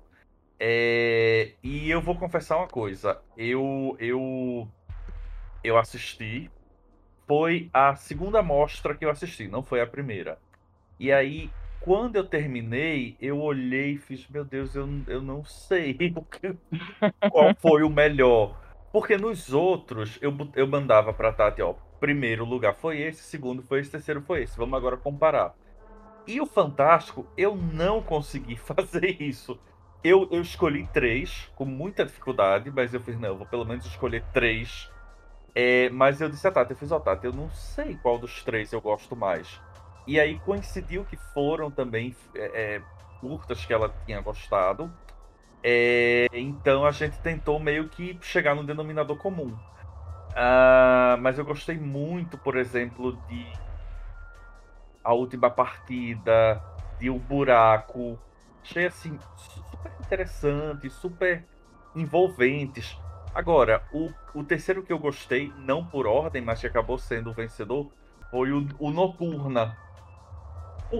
É, e eu vou confessar uma coisa, eu eu eu assisti, foi a segunda mostra que eu assisti, não foi a primeira. E aí, quando eu terminei, eu olhei e fiz, meu Deus, eu, eu não sei qual foi o melhor. Porque nos outros, eu, eu mandava pra Tati, ó, primeiro lugar foi esse, segundo foi esse, terceiro foi esse. Vamos agora comparar. E o Fantástico, eu não consegui fazer isso. Eu, eu escolhi três, com muita dificuldade, mas eu fiz, não, eu vou pelo menos escolher três. É, mas eu disse a Tati, eu fiz, ó, Tati, eu não sei qual dos três eu gosto mais. E aí coincidiu que foram também é, é, curtas que ela tinha gostado. É, então a gente tentou meio que chegar no denominador comum. Uh, mas eu gostei muito, por exemplo, de A Última Partida, de O Buraco. Achei assim, super interessante, super envolventes. Agora, o, o terceiro que eu gostei, não por ordem, mas que acabou sendo o vencedor, foi o, o Noturna,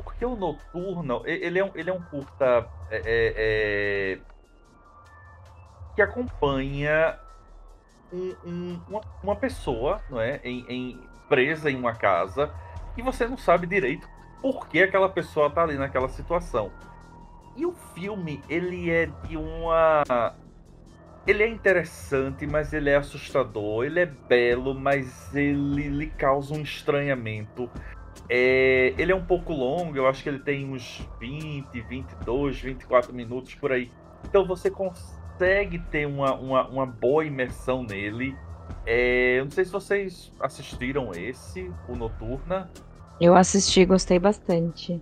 porque o Noturno, ele é um, ele é um curta é, é, é, que acompanha um, um, uma, uma, pessoa não é, em, em, presa em uma casa e você não sabe direito por que aquela pessoa está ali naquela situação. E o filme, ele é de uma. Ele é interessante, mas ele é assustador. Ele é belo, mas ele lhe causa um estranhamento. É, ele é um pouco longo, eu acho que ele tem uns 20, 22, 24 minutos por aí. Então você consegue ter uma, uma, uma boa imersão nele. É, eu não sei se vocês assistiram esse, o Noturna. Eu assisti, gostei bastante.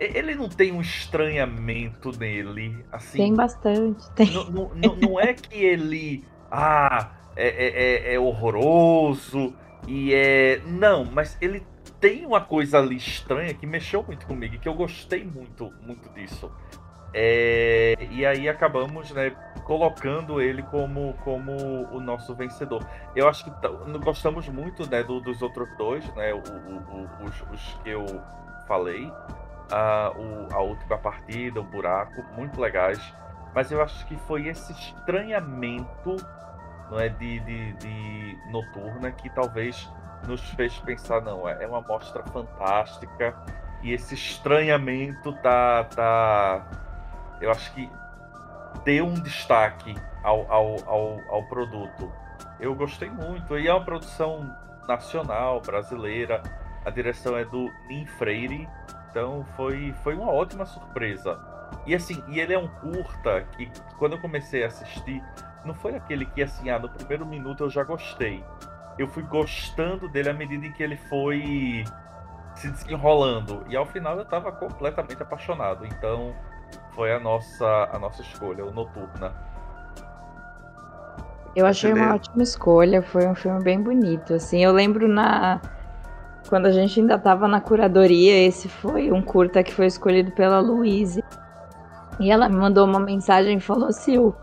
Ele não tem um estranhamento nele, assim. Tem bastante. Tem. Não, não, não é que ele. Ah, é, é, é, é horroroso e é. Não, mas ele tem uma coisa ali estranha que mexeu muito comigo, que eu gostei muito, muito disso. É, e aí acabamos né, colocando ele como, como o nosso vencedor. Eu acho que gostamos muito né, do, dos outros dois, né, o, o, os, os, que eu falei, a, o, a última partida, o buraco, muito legais. Mas eu acho que foi esse estranhamento não é, de, de, de noturna que talvez nos fez pensar, não, é, é uma mostra fantástica. E esse estranhamento tá, tá eu acho que deu um destaque ao, ao, ao, ao produto. Eu gostei muito, e é uma produção nacional, brasileira, a direção é do Nin Freire, então foi, foi uma ótima surpresa. E assim, e ele é um curta que quando eu comecei a assistir, não foi aquele que assim, ah, no primeiro minuto eu já gostei eu fui gostando dele à medida em que ele foi se desenrolando. E ao final eu estava completamente apaixonado. Então foi a nossa, a nossa escolha, o Noturna. Eu achei uma ótima escolha, foi um filme bem bonito. Assim, eu lembro na quando a gente ainda estava na curadoria, esse foi um curta que foi escolhido pela Louise. E ela me mandou uma mensagem e falou: Sil,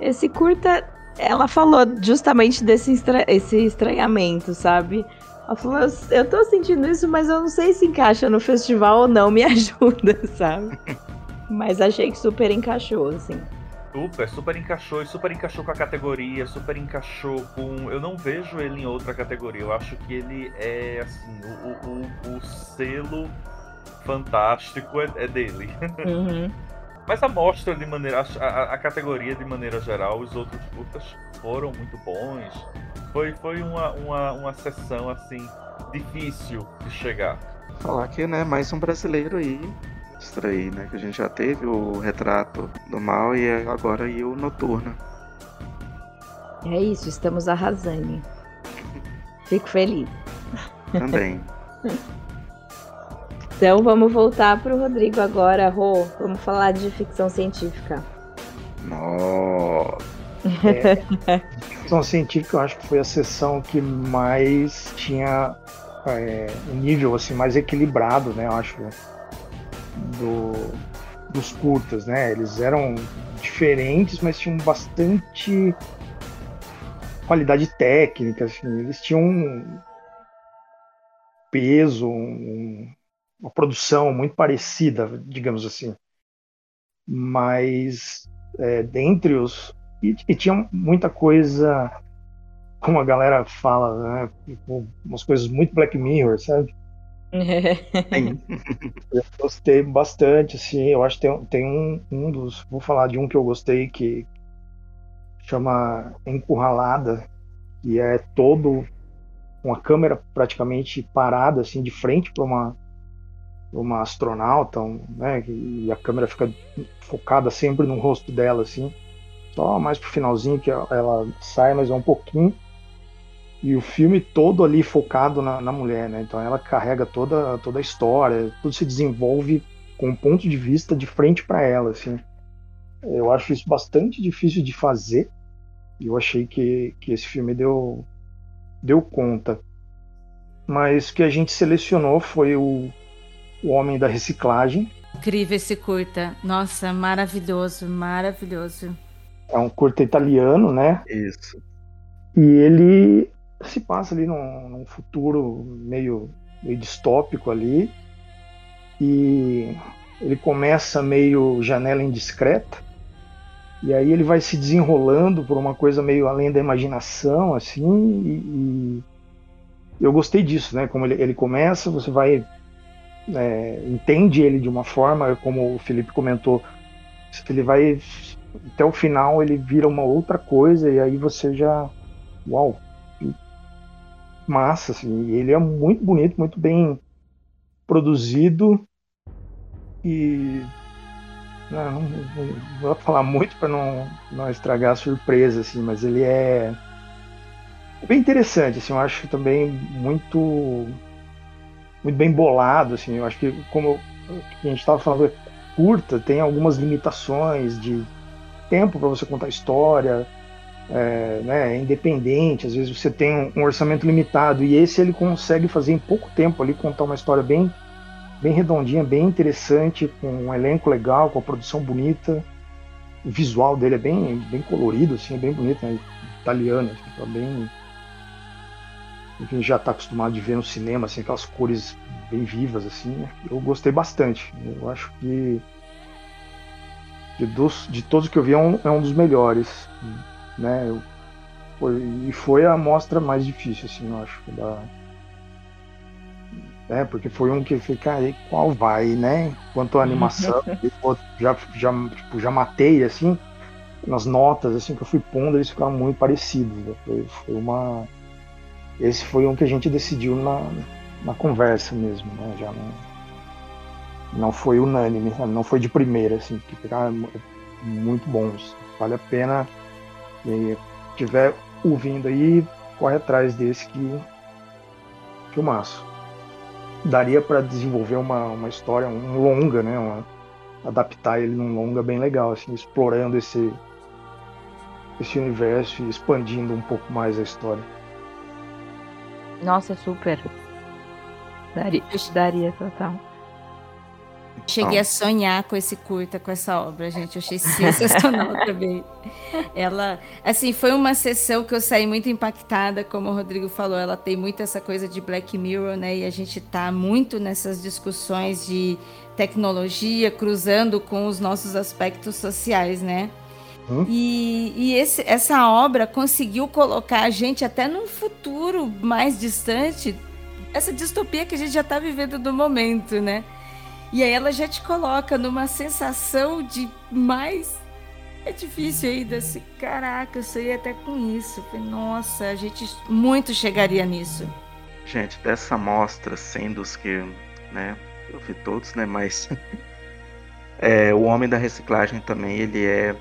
esse curta ela falou justamente desse estra esse estranhamento, sabe? Ela falou, eu tô sentindo isso, mas eu não sei se encaixa no festival ou não, me ajuda, sabe? mas achei que super encaixou, assim. Super, super encaixou e super encaixou com a categoria, super encaixou com. Eu não vejo ele em outra categoria. Eu acho que ele é assim, o, o, o selo fantástico é, é dele. Uhum. Mas a mostra de maneira. A, a, categoria de maneira geral, os outros curtas foram muito bons. Foi, foi uma, uma, uma sessão assim, difícil de chegar. Falar que, né, mais um brasileiro aí extrair, né? Que a gente já teve o retrato do mal e agora aí o noturno. É isso, estamos arrasando. Fico feliz. Também. então vamos voltar para o Rodrigo agora, Rô. Vamos falar de ficção científica. Nossa. É, ficção científica eu acho que foi a sessão que mais tinha é, um nível assim mais equilibrado, né? Eu acho do, dos curtas, né? Eles eram diferentes, mas tinham bastante qualidade técnica, assim. Eles tinham um peso, um, uma produção muito parecida, digamos assim. Mas é, dentre os e, e, tinha muita coisa, como a galera fala, né? Tipo, umas coisas muito Black Mirror, sabe? eu gostei bastante, assim. Eu acho que tem, tem um, um dos. Vou falar de um que eu gostei que chama Encurralada, que é todo uma câmera praticamente parada, assim, de frente para uma uma astronauta, né? E a câmera fica focada sempre no rosto dela, assim. Só mais pro finalzinho que ela sai, mas é um pouquinho e o filme todo ali focado na, na, mulher, né? Então ela carrega toda, toda a história, tudo se desenvolve com um ponto de vista de frente para ela, assim. Eu acho isso bastante difícil de fazer. E eu achei que, que esse filme deu, deu conta. Mas o que a gente selecionou foi o, o Homem da Reciclagem. Incrível esse curta. Nossa, maravilhoso, maravilhoso. É um curta italiano, né? Isso. E ele se passa ali num, num futuro meio, meio distópico ali. E ele começa meio janela indiscreta. E aí ele vai se desenrolando por uma coisa meio além da imaginação, assim, e, e eu gostei disso, né? Como ele, ele começa, você vai é, entende ele de uma forma, como o Felipe comentou, ele vai até o final ele vira uma outra coisa e aí você já, uau, massa, assim. Ele é muito bonito, muito bem produzido e não, não, vou falar muito para não, não estragar a surpresa, assim, mas ele é bem interessante, assim, eu acho também muito muito bem bolado, assim, eu acho que como a gente estava falando curta, tem algumas limitações de tempo para você contar história, é, né, é independente, às vezes você tem um, um, orçamento limitado e esse ele consegue fazer em pouco tempo ali contar uma história bem bem redondinha, bem interessante, com um elenco legal, com a produção bonita. O visual dele é bem bem colorido, assim, é bem bonito, né, italiano, assim, tá bem a gente já está acostumado de ver no cinema, assim, aquelas cores bem vivas, assim. Né. Eu gostei bastante. Eu acho que de, dos, de todos que eu vi é um, é um dos melhores né? Eu, foi, e foi a amostra mais difícil, assim, eu acho. Da, é, porque foi um que fica aí qual vai, né? Quanto à animação, já, já, tipo, já matei, assim, nas notas, assim, que eu fui pondo, eles ficaram muito parecidos. Né? Foi, foi uma. Esse foi um que a gente decidiu na, na conversa mesmo, né? Já não não foi unânime, não foi de primeira, assim, que ficaram muito bons. Vale a pena quem estiver ouvindo aí, corre atrás desse que filmaço. Daria para desenvolver uma, uma história, um longa, né? Uma, adaptar ele num longa bem legal, assim, explorando esse, esse universo e expandindo um pouco mais a história. Nossa, super. Daria, daria total. Cheguei a sonhar com esse curta, com essa obra, gente. Eu achei sensacional também. Ela, assim, foi uma sessão que eu saí muito impactada, como o Rodrigo falou. Ela tem muito essa coisa de Black Mirror, né? E a gente tá muito nessas discussões de tecnologia cruzando com os nossos aspectos sociais, né? Hum? E, e esse, essa obra conseguiu colocar a gente até num futuro mais distante, essa distopia que a gente já está vivendo no momento, né? E aí ela já te coloca numa sensação de mais. É difícil ainda assim, caraca, eu sei até com isso. Nossa, a gente muito chegaria nisso. Gente, dessa mostra, sendo os que, né, eu vi todos, né, mas é, o Homem da Reciclagem também, ele é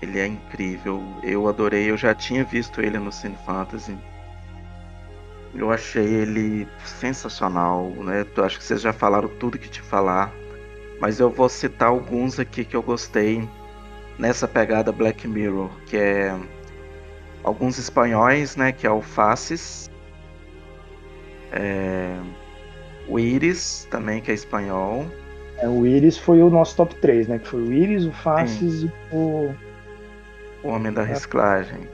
ele é incrível. Eu adorei, eu já tinha visto ele no Cine Fantasy. Eu achei ele sensacional, né? Eu acho que vocês já falaram tudo que te falar, mas eu vou citar alguns aqui que eu gostei nessa pegada Black Mirror, que é alguns espanhóis, né? Que é o Faces, é... o Iris também, que é espanhol. É, o Iris foi o nosso top 3, né? Que foi o Iris, o Faces e o. O Homem da Reciclagem.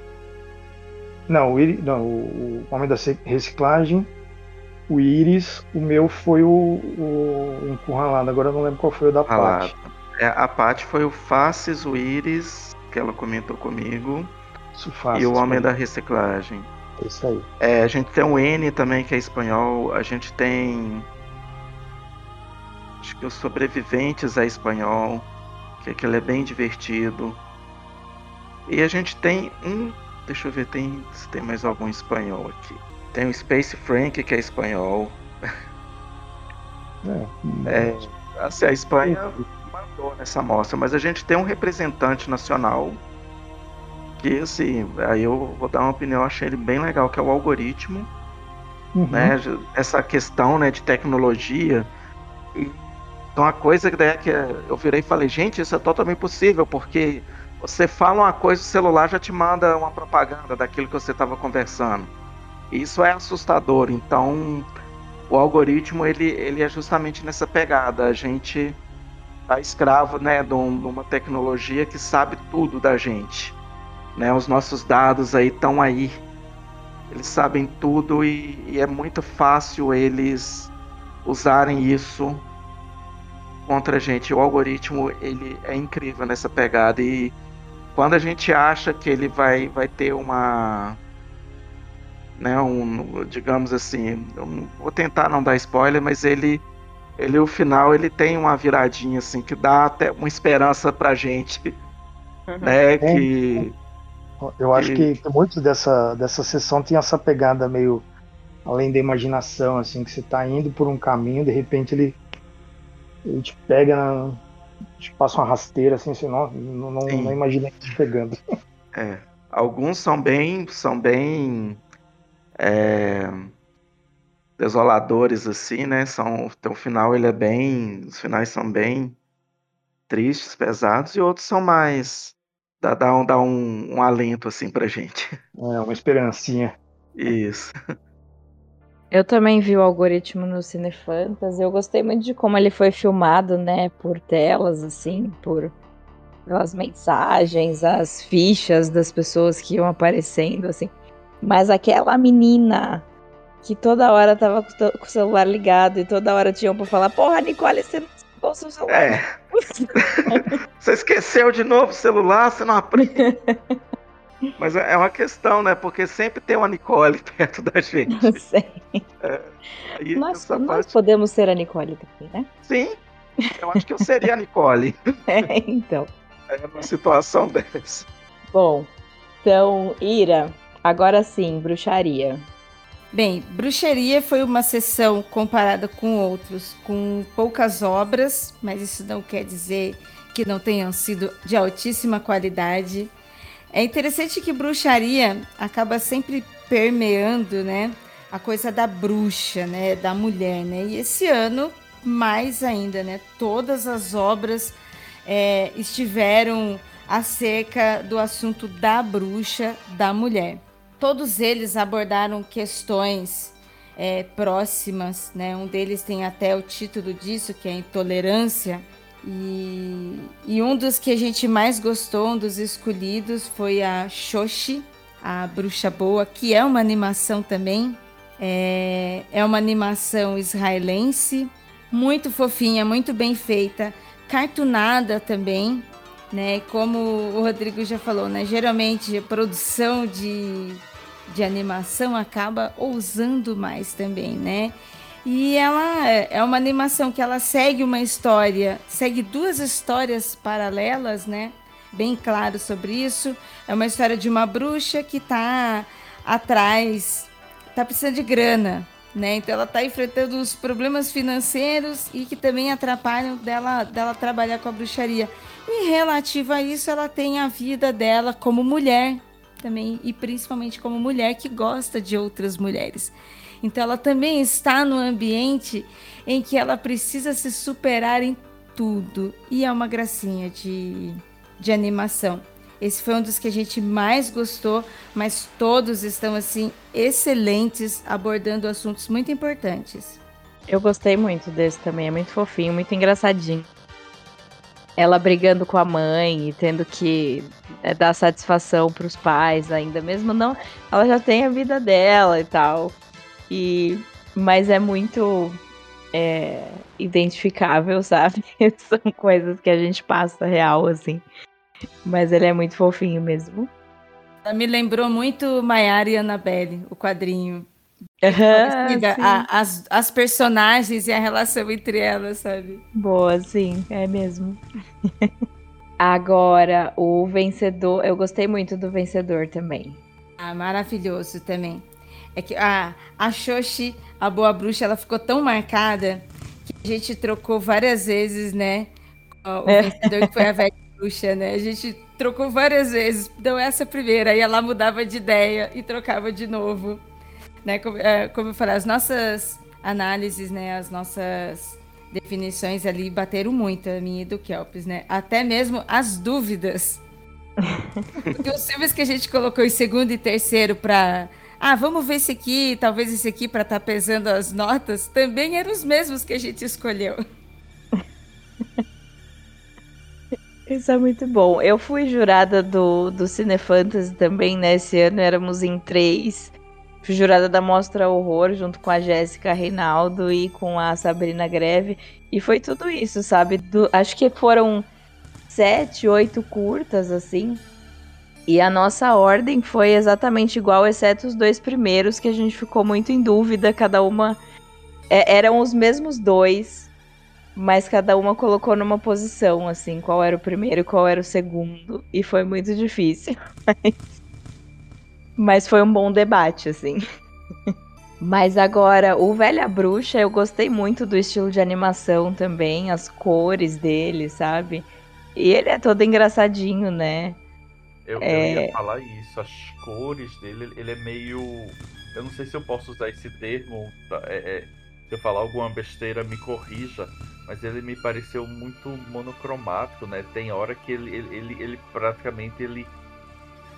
Não, o, Iris, não, o Homem da Reciclagem, o Iris, o meu foi o, o Encurralado, agora eu não lembro qual foi o da Paty. É, a Paty foi o Faces, o Iris, que ela comentou comigo, Isso, Faces, e o Homem da Reciclagem. Isso aí. É, a gente tem o N também, que é espanhol, a gente tem. Acho que os Sobreviventes é espanhol, que, é que ele é bem divertido. E a gente tem um Deixa eu ver tem, se tem mais algum espanhol aqui. Tem o Space Frank, que é espanhol. É, é assim, a Espanha mandou nessa mostra, mas a gente tem um representante nacional que, assim, aí eu vou dar uma opinião, achei ele bem legal, que é o algoritmo. Uhum. Né, essa questão né, de tecnologia. Então, a coisa que, é que eu virei e falei, gente, isso é totalmente possível, porque você fala uma coisa, o celular já te manda uma propaganda daquilo que você estava conversando. Isso é assustador. Então, o algoritmo ele, ele é justamente nessa pegada. A gente tá escravo, né, de, uma tecnologia que sabe tudo da gente. Né? Os nossos dados aí estão aí. Eles sabem tudo e, e é muito fácil eles usarem isso contra a gente. O algoritmo ele é incrível nessa pegada e quando a gente acha que ele vai, vai ter uma. Né, um, digamos assim, vou tentar não dar spoiler, mas ele, ele, o final, ele tem uma viradinha assim que dá até uma esperança pra gente, uhum. né, que... Eu acho que, que muitos dessa, dessa sessão tem essa pegada meio além da imaginação, assim, que você tá indo por um caminho, de repente ele, ele te pega na, passa uma rasteira assim, assim não, não, não, imagina te pegando. É. Alguns são bem. são bem. É, desoladores, assim, né? São, então, o final ele é bem. Os finais são bem tristes, pesados, e outros são mais. dá, dá, um, dá um, um alento assim pra gente. É, uma esperancinha. Isso. Eu também vi o algoritmo no Cinefantas. Eu gostei muito de como ele foi filmado, né? Por telas, assim, por pelas mensagens, as fichas das pessoas que iam aparecendo, assim. Mas aquela menina que toda hora tava com o celular ligado e toda hora tinham pra falar, porra, Nicole, você não desligou seu celular. É. você esqueceu de novo o celular, você não aprende. Mas é, é uma questão, né? Porque sempre tem uma Nicole perto da gente. Eu sei. É, nós, nós parte... podemos ser a Nicole também, né? Sim, eu acho que eu seria a Nicole. é, então. É uma situação dessa. Bom, então, Ira, agora sim, bruxaria. Bem, bruxaria foi uma sessão comparada com outros, com poucas obras, mas isso não quer dizer que não tenham sido de altíssima qualidade. É interessante que bruxaria acaba sempre permeando, né? A coisa da bruxa, né? Da mulher, né? E esse ano, mais ainda, né? Todas as obras é, estiveram acerca do assunto da bruxa, da mulher. Todos eles abordaram questões é, próximas, né? Um deles tem até o título disso, que é Intolerância. E, e um dos que a gente mais gostou, um dos escolhidos, foi a Xoxi, a Bruxa Boa, que é uma animação também. É, é uma animação israelense, muito fofinha, muito bem feita, cartunada também, né? Como o Rodrigo já falou, né? Geralmente a produção de, de animação acaba ousando mais também, né? E ela é uma animação que ela segue uma história, segue duas histórias paralelas, né? Bem claro sobre isso. É uma história de uma bruxa que está atrás, está precisando de grana, né? Então ela está enfrentando os problemas financeiros e que também atrapalham dela, dela trabalhar com a bruxaria. E relativo a isso, ela tem a vida dela como mulher também e principalmente como mulher que gosta de outras mulheres. Então ela também está no ambiente em que ela precisa se superar em tudo e é uma gracinha de, de animação. Esse foi um dos que a gente mais gostou, mas todos estão assim excelentes, abordando assuntos muito importantes. Eu gostei muito desse também, é muito fofinho, muito engraçadinho. Ela brigando com a mãe e tendo que é, dar satisfação para os pais ainda, mesmo não, ela já tem a vida dela e tal. E mas é muito é, identificável, sabe? São coisas que a gente passa real assim. Mas ele é muito fofinho mesmo. Ela me lembrou muito Maiara e Annabelle, o quadrinho. Uhum, a, as, as personagens e a relação entre elas, sabe? Boa, sim, é mesmo. Agora, o vencedor, eu gostei muito do vencedor também. Ah, maravilhoso também. É que a, a Xoxi, a boa bruxa, ela ficou tão marcada que a gente trocou várias vezes, né? O é. vencedor que foi a velha bruxa, né? A gente trocou várias vezes. Então, essa primeira, aí ela mudava de ideia e trocava de novo. Né? Como, é, como eu falei, as nossas análises, né? As nossas definições ali bateram muito, a minha e do Kelps, né? Até mesmo as dúvidas. Porque os filmes que a gente colocou em segundo e terceiro para ah, vamos ver esse aqui, talvez esse aqui para estar tá pesando as notas, também eram os mesmos que a gente escolheu. Isso é muito bom. Eu fui jurada do, do Cinefantasy também, né? Esse ano éramos em três. Fui jurada da Mostra Horror, junto com a Jéssica Reinaldo e com a Sabrina Greve. E foi tudo isso, sabe? Do, acho que foram sete, oito curtas, assim. E a nossa ordem foi exatamente igual, exceto os dois primeiros, que a gente ficou muito em dúvida. Cada uma. É, eram os mesmos dois mas cada uma colocou numa posição, assim, qual era o primeiro e qual era o segundo. E foi muito difícil. Mas, mas foi um bom debate, assim. Mas agora, o Velha Bruxa, eu gostei muito do estilo de animação também, as cores dele, sabe? E ele é todo engraçadinho, né? Eu, é... eu ia falar isso, as cores dele, ele é meio. Eu não sei se eu posso usar esse termo. É, é... se eu falar alguma besteira, me corrija mas ele me pareceu muito monocromático, né? Tem hora que ele, ele, ele, ele, praticamente ele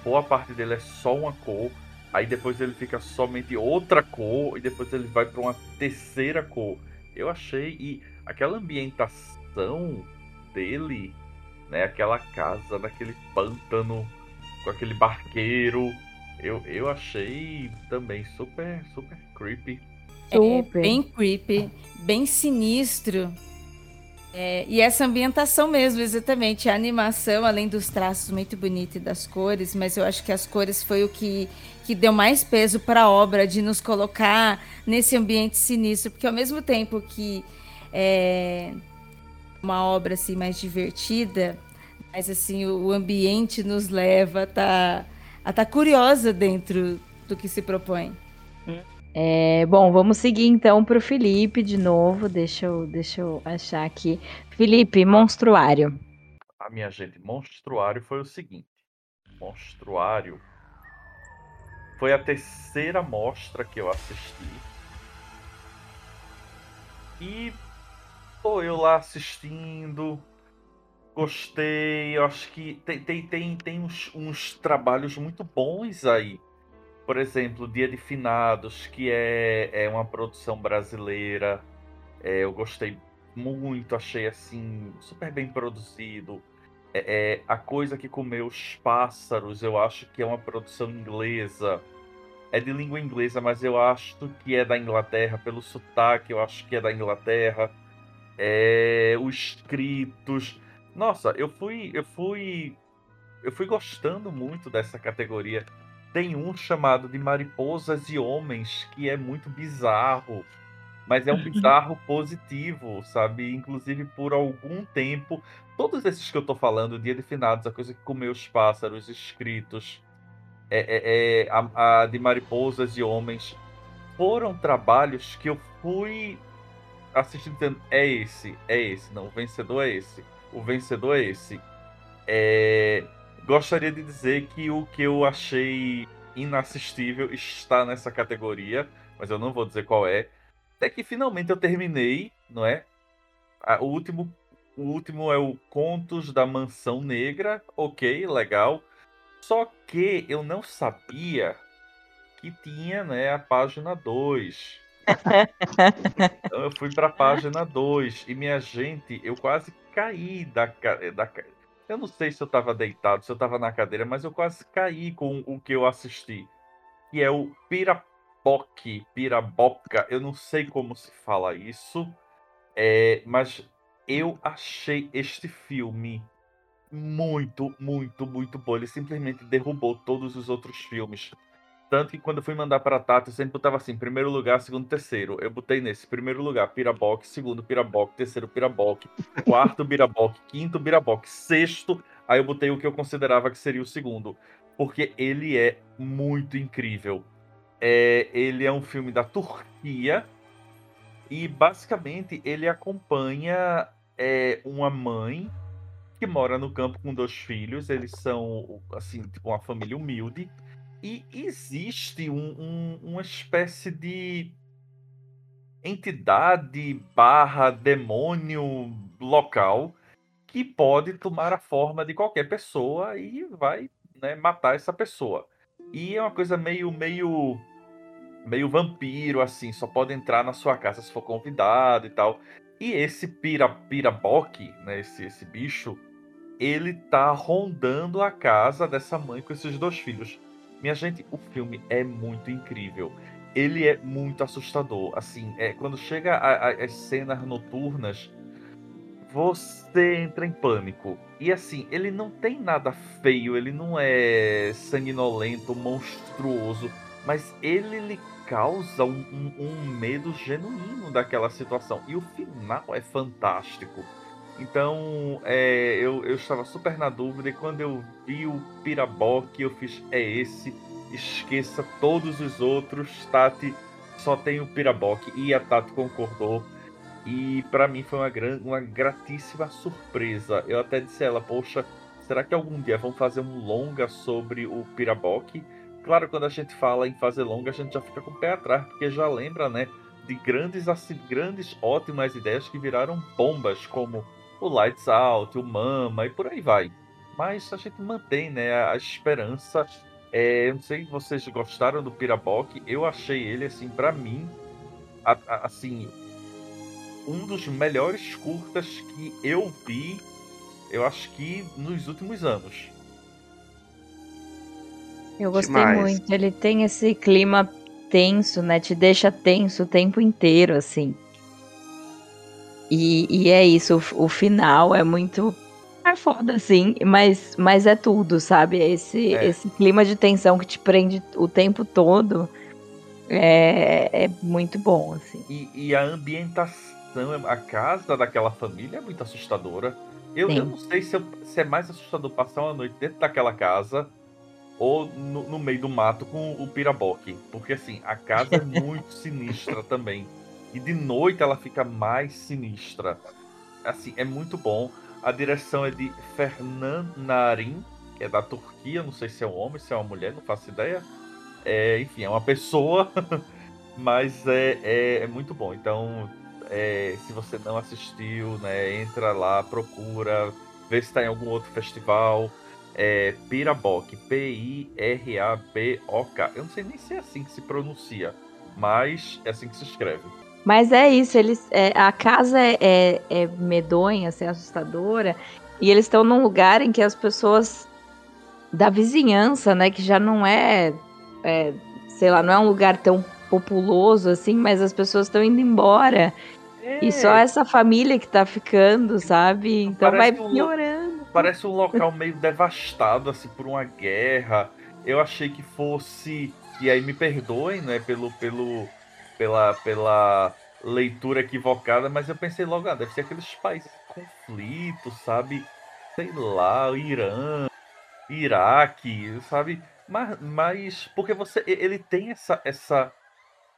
boa parte dele é só uma cor, aí depois ele fica somente outra cor e depois ele vai para uma terceira cor. Eu achei e aquela ambientação dele, né? Aquela casa naquele pântano com aquele barqueiro, eu, eu achei também super super creepy. É, bem creepy, bem sinistro. É, e essa ambientação mesmo, exatamente. A animação, além dos traços muito bonitos e das cores, mas eu acho que as cores foi o que, que deu mais peso para a obra, de nos colocar nesse ambiente sinistro, porque ao mesmo tempo que é uma obra assim mais divertida, mas assim o, ambiente nos leva a estar tá, a tá curiosa dentro do que se propõe. É, bom, vamos seguir então para o Felipe de novo. Deixa eu, deixa eu achar aqui. Felipe, monstruário. A minha gente, monstruário foi o seguinte: monstruário foi a terceira mostra que eu assisti. E tô eu lá assistindo, gostei. Eu acho que tem, tem, tem, tem uns, uns trabalhos muito bons aí por exemplo, Dia de Finados, que é, é uma produção brasileira. É, eu gostei muito, achei assim, super bem produzido. É, é, A Coisa que Comeu os Pássaros, eu acho que é uma produção inglesa. É de língua inglesa, mas eu acho que é da Inglaterra, pelo sotaque, eu acho que é da Inglaterra. É, os escritos. Nossa, eu fui, eu fui, eu fui gostando muito dessa categoria. Tem um chamado de Mariposas e Homens que é muito bizarro, mas é um bizarro positivo, sabe? Inclusive por algum tempo, todos esses que eu tô falando, Dia de Finados, a coisa que comeu os pássaros, escritos, é, é, é a, a de Mariposas e Homens, foram trabalhos que eu fui assistindo dizendo, é esse, é esse, não, o vencedor é esse, o vencedor é esse. É, gostaria de dizer que o que eu achei inassistível está nessa categoria, mas eu não vou dizer qual é. Até que finalmente eu terminei, não é? O último, o último é o Contos da Mansão Negra, ok, legal. Só que eu não sabia que tinha, né, a página 2. então eu fui para a página 2 e minha gente, eu quase caí da, da eu não sei se eu estava deitado, se eu estava na cadeira, mas eu quase caí com o que eu assisti, que é o Pirapoque, Piraboca, eu não sei como se fala isso, é, mas eu achei este filme muito, muito, muito bom. Ele simplesmente derrubou todos os outros filmes. Tanto que quando eu fui mandar para a Tata, eu sempre botava assim, primeiro lugar, segundo, terceiro. Eu botei nesse, primeiro lugar, Piraboque, segundo, Piraboque, terceiro, Piraboque, quarto, Piraboque, quinto, Piraboque, sexto, aí eu botei o que eu considerava que seria o segundo. Porque ele é muito incrível. É, ele é um filme da Turquia e basicamente ele acompanha é, uma mãe que mora no campo com dois filhos. Eles são, assim, tipo uma família humilde e existe um, um, uma espécie de entidade barra demônio local que pode tomar a forma de qualquer pessoa e vai né, matar essa pessoa. E é uma coisa meio, meio, meio vampiro, assim, só pode entrar na sua casa se for convidado e tal. E esse pira, piraboque, né, esse, esse bicho, ele tá rondando a casa dessa mãe com esses dois filhos. Minha gente, o filme é muito incrível. Ele é muito assustador. Assim, é quando chega às cenas noturnas, você entra em pânico. E assim, ele não tem nada feio, ele não é sanguinolento, monstruoso, mas ele lhe causa um, um, um medo genuíno daquela situação. E o final é fantástico. Então, é, eu, eu estava super na dúvida e quando eu vi o Piraboque, eu fiz, é esse, esqueça todos os outros, Tati só tem o Piraboque e a Tati concordou. E para mim foi uma, gran, uma gratíssima surpresa. Eu até disse a ela, poxa, será que algum dia vão fazer um longa sobre o Piraboque? Claro, quando a gente fala em fazer longa, a gente já fica com o pé atrás, porque já lembra, né, de grandes, grandes, ótimas ideias que viraram bombas, como o Lights Out, o Mama e por aí vai. Mas a gente mantém né, a esperança. É, eu não sei se vocês gostaram do Piraboque, eu achei ele, assim, para mim, a, a, assim, um dos melhores curtas que eu vi, eu acho que nos últimos anos. Eu gostei Demais. muito. Ele tem esse clima tenso, né? Te deixa tenso o tempo inteiro, assim. E, e é isso, o, o, final é muito. É foda, assim, mas, mas é tudo, sabe? Esse, é. esse clima de tensão que te prende o tempo todo é, é muito bom, assim. E, e a ambientação, a casa daquela família é muito assustadora. Eu, eu não sei se, eu, se, é mais assustador passar uma noite dentro daquela casa ou no, no meio do mato com o piraboque. Porque, assim, a casa é muito sinistra também. E de noite ela fica mais sinistra. Assim, é muito bom. A direção é de Fernand Narin, que é da Turquia. Não sei se é um homem, se é uma mulher, não faço ideia. É, enfim, é uma pessoa, mas é, é, é muito bom. Então, é, se você não assistiu, né, entra lá, procura, vê se está em algum outro festival. é Pirabok, P-I-R-A-B-O-K. Eu não sei nem se é assim que se pronuncia, mas é assim que se escreve. Mas é isso, eles, é, a casa é, é, é medonha, assim, assustadora, e eles estão num lugar em que as pessoas da vizinhança, né, que já não é, é sei lá, não é um lugar tão populoso assim, mas as pessoas estão indo embora. É. E só essa família que tá ficando, sabe? Então parece vai piorando. Um, parece um local meio devastado, assim, por uma guerra. Eu achei que fosse. E aí me perdoem, né, pelo, pelo, pela, pela leitura equivocada, mas eu pensei logo, ah, deve ser aqueles países conflitos, sabe? Sei lá, Irã, Iraque, sabe? Mas, mas porque você ele tem essa essa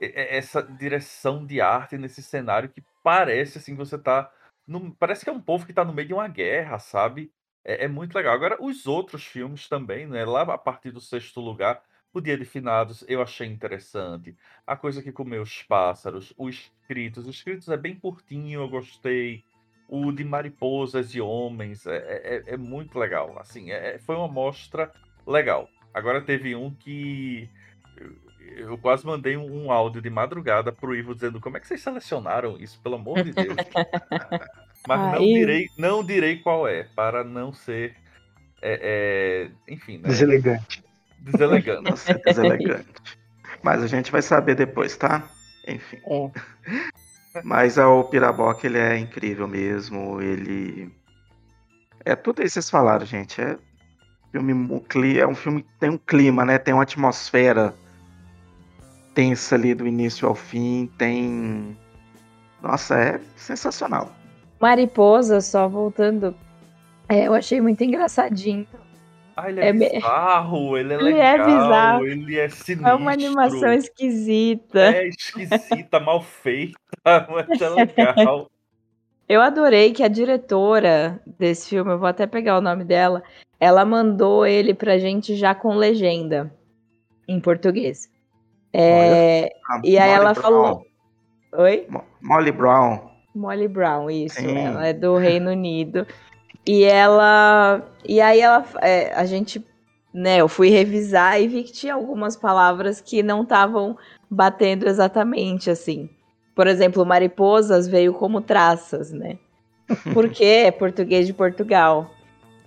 essa direção de arte nesse cenário que parece assim você tá no, parece que é um povo que tá no meio de uma guerra, sabe? É, é, muito legal. Agora os outros filmes também, né? Lá a partir do sexto lugar, o Dia de Finados, eu achei interessante. A coisa que comeu os pássaros, os escritos, os escritos é bem curtinho, eu gostei. O de mariposas e homens é, é, é, é muito legal. Assim, é, é, foi uma mostra legal. Agora teve um que eu quase mandei um, áudio de madrugada pro Ivo dizendo como é que vocês selecionaram isso, pelo amor de Deus. Mas não, direi, não direi qual é, para não ser. É, é, enfim, né? Deselegante. Deselegante. deselegante. Mas a gente vai saber depois, tá? Enfim. É. Mas o Piraboc, ele é incrível mesmo. Ele. É tudo isso que vocês falaram, gente. É, filme, é um filme que tem um clima, né? Tem uma atmosfera tensa ali do início ao fim, tem. Nossa, é sensacional. Mariposa, só voltando, é, eu achei muito engraçadinho. Ah, ele é, é bizarro, ele é ele é legal, é bizarro. ele é sinistro. É uma animação esquisita. É esquisita, mal feita, mas é legal. Eu adorei que a diretora desse filme, eu vou até pegar o nome dela, ela mandou ele pra gente já com legenda em português. É, e aí ela Brown. falou. Oi? Molly Brown. Molly Brown, isso. Sim. Ela é do Reino Unido. E ela. E aí ela. É, a gente. Né, eu fui revisar e vi que tinha algumas palavras que não estavam batendo exatamente assim. Por exemplo, mariposas veio como traças, né? Porque é português de Portugal.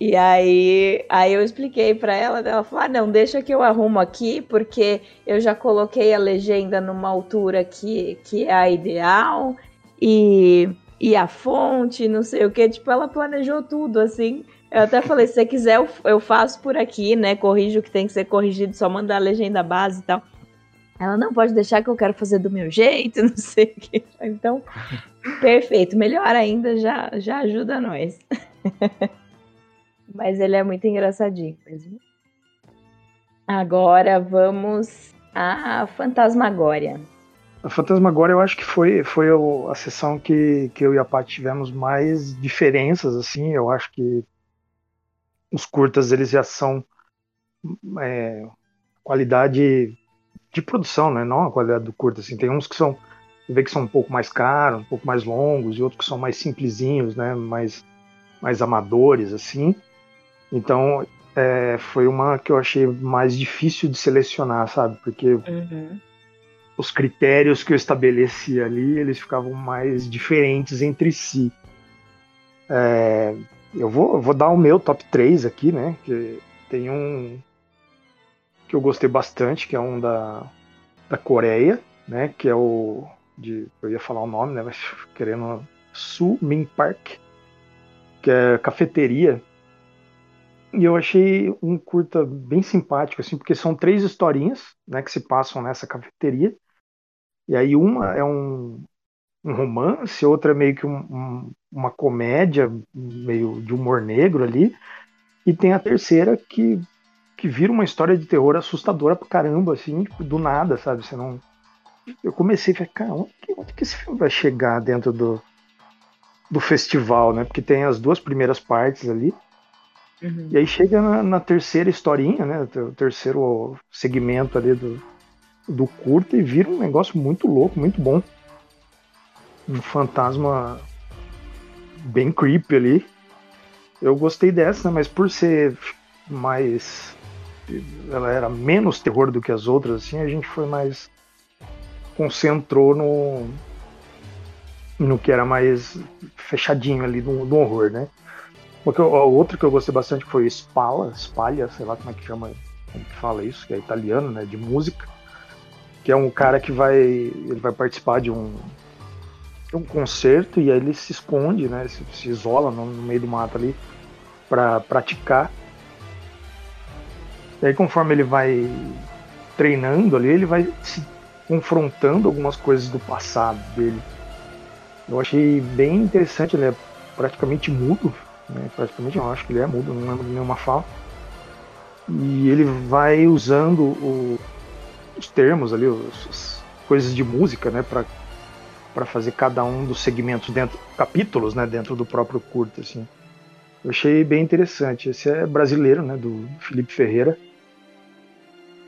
E aí, aí eu expliquei para ela, ela falou: ah, não, deixa que eu arrumo aqui, porque eu já coloquei a legenda numa altura que, que é a ideal, e, e a fonte, não sei o que. Tipo, ela planejou tudo, assim. Eu até falei: se você quiser, eu, eu faço por aqui, né? Corrijo o que tem que ser corrigido, só mandar a legenda base e tal. Ela não pode deixar que eu quero fazer do meu jeito, não sei o que. Então, perfeito. Melhor ainda, já, já ajuda nós. Mas ele é muito engraçadinho mesmo. Agora vamos à Fantasmagória. A Fantasmagória eu acho que foi, foi a sessão que, que eu e a Paty tivemos mais diferenças, assim. Eu acho que os curtas eles já são é, qualidade de produção, né? Não a qualidade do curta, assim. Tem uns que são, você vê que são um pouco mais caros, um pouco mais longos, e outros que são mais simplesinhos, né? Mais, mais amadores, assim. Então, é, foi uma que eu achei mais difícil de selecionar, sabe? Porque uhum. Os critérios que eu estabeleci ali, eles ficavam mais diferentes entre si. É, eu, vou, eu vou dar o meu top 3 aqui, né? Que tem um que eu gostei bastante, que é um da, da Coreia, né? Que é o. De, eu ia falar o nome, né? Mas querendo. Su Min Park, que é cafeteria e eu achei um curta bem simpático, assim, porque são três historinhas, né, que se passam nessa cafeteria. E aí uma é um, um romance, outra é meio que um, um, uma comédia, meio de humor negro ali. E tem a terceira que, que vira uma história de terror assustadora pra caramba, assim, tipo, do nada, sabe? Você não. Eu comecei a falar, cara, onde que, onde que esse filme vai chegar dentro do, do festival, né? Porque tem as duas primeiras partes ali. Uhum. E aí chega na, na, terceira historinha, né? O terceiro segmento ali do, do curto e vira um negócio muito louco, muito bom. Um fantasma bem creepy ali. Eu gostei dessa, mas por ser mais. Ela era menos terror do que as outras, assim, a gente foi mais. concentrou no. no que era mais fechadinho ali, no, no horror, né? Porque o outro que eu gostei bastante foi Spala, Spalha, sei lá como é que chama, como que fala isso, que é italiano, né, de música, que é um cara que vai, ele vai participar de um, um concerto e aí ele se esconde, né, se, se isola no, no meio do mato ali para praticar. E aí conforme ele vai treinando ali, ele vai se confrontando algumas coisas do passado dele. Eu achei bem interessante, ele é praticamente mudo, né? praticamente não, acho que ele é mudo, não lembro de nenhuma fala. E ele vai usando o, os termos ali, os, as coisas de música, né, para fazer cada um dos segmentos dentro, capítulos, né, dentro do próprio curto, assim. Eu achei bem interessante. Esse é brasileiro, né, do Felipe Ferreira.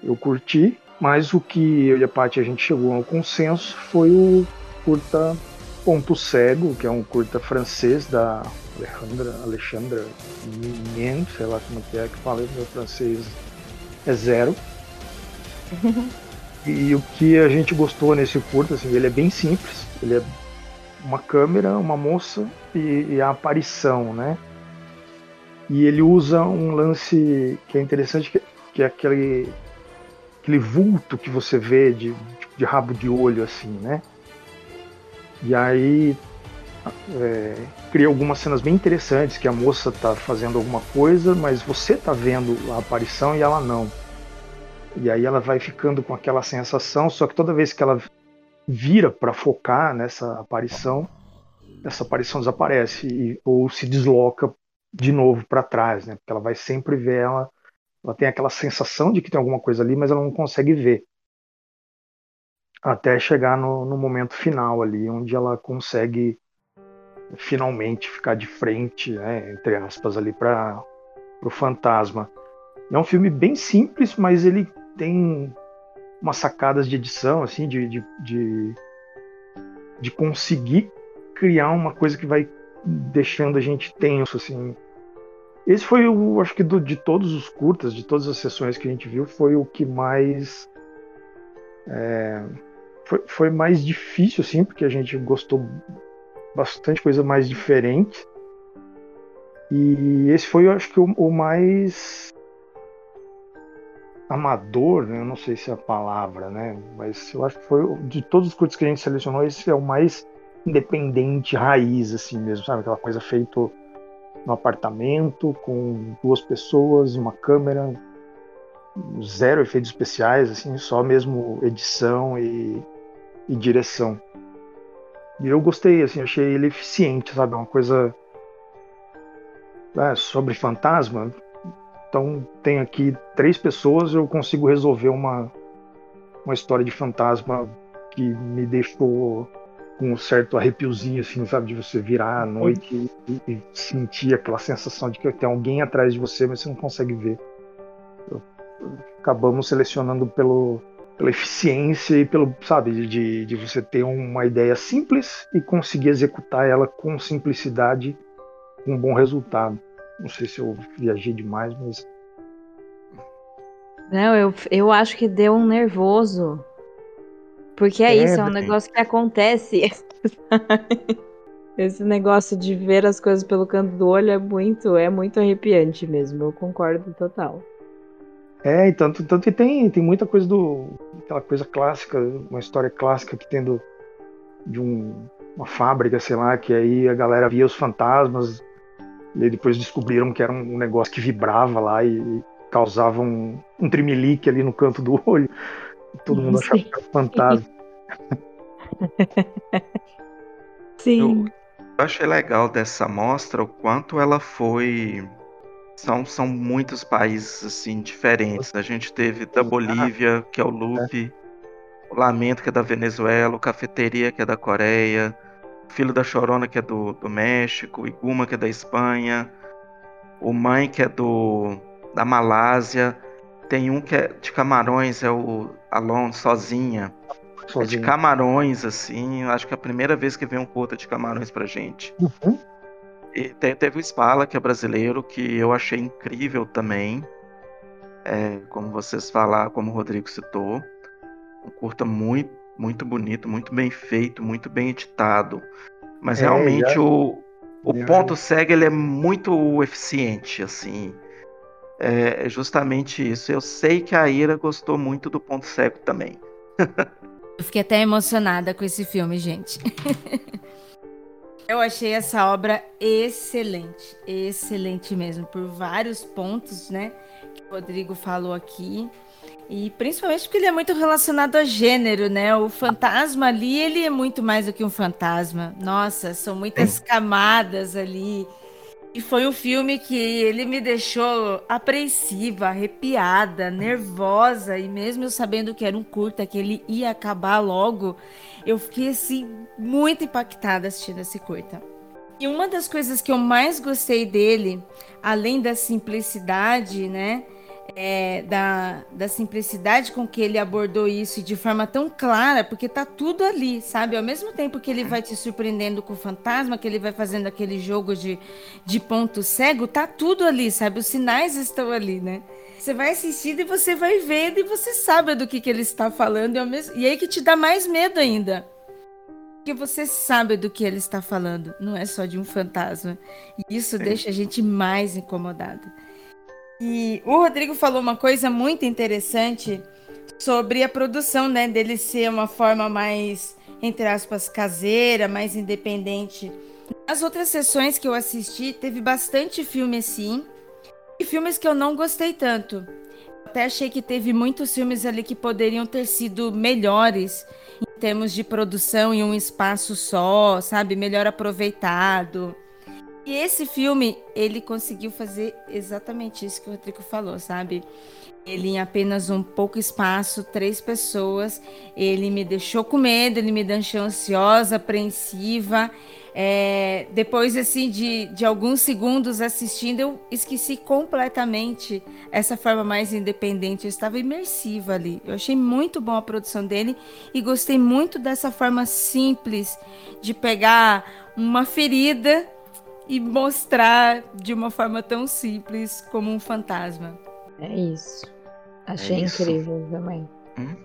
Eu curti, mas o que eu e a Paty a gente chegou ao consenso foi o curta Ponto Cego, que é um curta francês da Alexandra, Alexandra Mien, sei lá como é que fala, meu francês é zero. e o que a gente gostou nesse curto, assim, ele é bem simples, ele é uma câmera, uma moça e, e a aparição, né? E ele usa um lance que é interessante, que, que é aquele, aquele vulto que você vê de, de rabo de olho, assim, né? E aí é, cria algumas cenas bem interessantes que a moça tá fazendo alguma coisa, mas você tá vendo a aparição e ela não. E aí ela vai ficando com aquela sensação, só que toda vez que ela vira para focar nessa aparição, essa aparição desaparece e, ou se desloca de novo para trás, né? Porque ela vai sempre ver ela, ela tem aquela sensação de que tem alguma coisa ali, mas ela não consegue ver até chegar no, no momento final ali, onde ela consegue finalmente ficar de frente, né, entre aspas, ali para o fantasma. É um filme bem simples, mas ele tem umas sacadas de edição, assim, de, de, de, de conseguir criar uma coisa que vai deixando a gente tenso, assim. Esse foi o, acho que do, de todos os curtas, de todas as sessões que a gente viu, foi o que mais é, foi, foi mais difícil, assim, porque a gente gostou bastante coisa mais diferente. E esse foi, eu acho que, o, o mais amador, né? eu não sei se é a palavra, né? Mas eu acho que foi de todos os curtos que a gente selecionou, esse é o mais independente, raiz, assim mesmo, sabe? Aquela coisa feito no apartamento, com duas pessoas, uma câmera, zero efeitos especiais, assim, só mesmo edição e, e direção. E eu gostei, assim, achei ele eficiente, sabe? Uma coisa é, sobre fantasma. Então tem aqui três pessoas, eu consigo resolver uma, uma história de fantasma que me deixou com um certo arrepiozinho, assim, sabe? De você virar à noite e, e sentir aquela sensação de que tem alguém atrás de você, mas você não consegue ver. Acabamos selecionando pelo, pela eficiência e pelo, sabe, de, de você ter uma ideia simples e conseguir executar ela com simplicidade, com um bom resultado. Não sei se eu viajei demais, mas. Não, eu, eu acho que deu um nervoso. Porque é, é isso, é um negócio que acontece. Esse negócio de ver as coisas pelo canto do olho é muito, é muito arrepiante mesmo. Eu concordo total. É, e tanto, tanto que tem, tem muita coisa do. aquela coisa clássica, uma história clássica que tendo de um, uma fábrica, sei lá, que aí a galera via os fantasmas, e depois descobriram que era um negócio que vibrava lá e, e causava um, um trimelique ali no canto do olho. todo mundo achava que era um fantasma. Sim. Eu achei legal dessa mostra o quanto ela foi são, são muitos países assim diferentes. A gente teve da Bolívia, que é o Lupe, o Lamento, que é da Venezuela, o Cafeteria, que é da Coreia, o Filho da Chorona, que é do, do México, o Iguma, que é da Espanha, o Mãe, que é do da Malásia. Tem um que é de Camarões, é o Alon Sozinha. Sozinha. É de Camarões, assim. Acho que é a primeira vez que vem um curta de Camarões pra gente. Uhum. E teve o Spala, que é brasileiro, que eu achei incrível também. É, como vocês falaram, como o Rodrigo citou. Um curta muito, muito bonito, muito bem feito, muito bem editado. Mas é, realmente já... o, o já... ponto cego ele é muito eficiente, assim. É, é justamente isso. Eu sei que a Ira gostou muito do ponto cego também. Eu fiquei até emocionada com esse filme, gente. Eu achei essa obra excelente, excelente mesmo, por vários pontos, né, que o Rodrigo falou aqui. E principalmente porque ele é muito relacionado a gênero, né? O fantasma ali, ele é muito mais do que um fantasma. Nossa, são muitas camadas ali. E foi um filme que ele me deixou apreensiva, arrepiada, nervosa, e mesmo sabendo que era um curta, que ele ia acabar logo, eu fiquei assim muito impactada assistindo esse curta. E uma das coisas que eu mais gostei dele, além da simplicidade, né, é, da, da simplicidade com que ele abordou isso e de forma tão clara, porque tá tudo ali, sabe? Ao mesmo tempo que ele vai te surpreendendo com o fantasma, que ele vai fazendo aquele jogo de, de ponto cego, tá tudo ali, sabe? Os sinais estão ali, né? Você vai assistindo e você vai vendo e você sabe do que, que ele está falando, e, ao mesmo... e aí que te dá mais medo ainda. Porque você sabe do que ele está falando, não é só de um fantasma. E isso Sim. deixa a gente mais incomodada. E o Rodrigo falou uma coisa muito interessante sobre a produção, né, dele ser uma forma mais, entre aspas, caseira, mais independente. As outras sessões que eu assisti, teve bastante filme assim, e filmes que eu não gostei tanto. Até achei que teve muitos filmes ali que poderiam ter sido melhores em termos de produção em um espaço só, sabe, melhor aproveitado. E esse filme, ele conseguiu fazer exatamente isso que o Rodrigo falou, sabe? Ele em apenas um pouco espaço, três pessoas, ele me deixou com medo, ele me deixou ansiosa, apreensiva. É, depois assim de, de alguns segundos assistindo, eu esqueci completamente essa forma mais independente. Eu estava imersiva ali. Eu achei muito bom a produção dele e gostei muito dessa forma simples de pegar uma ferida e mostrar de uma forma tão simples como um fantasma. É isso. Achei é isso. incrível também. Hum?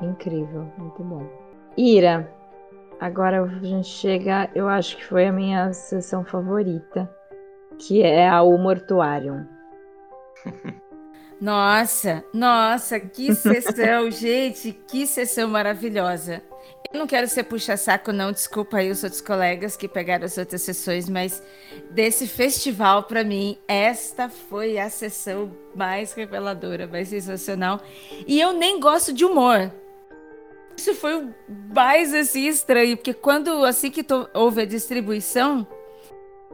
Incrível, muito bom. Ira, agora a gente chega, eu acho que foi a minha sessão favorita, que é a O Mortuário. Nossa, nossa, que sessão, gente, que sessão maravilhosa. Eu não quero ser puxa-saco, não, desculpa aí os outros colegas que pegaram as outras sessões, mas desse festival, para mim, esta foi a sessão mais reveladora, mais sensacional. E eu nem gosto de humor. Isso foi o mais assim estranho, porque quando assim que houve a distribuição,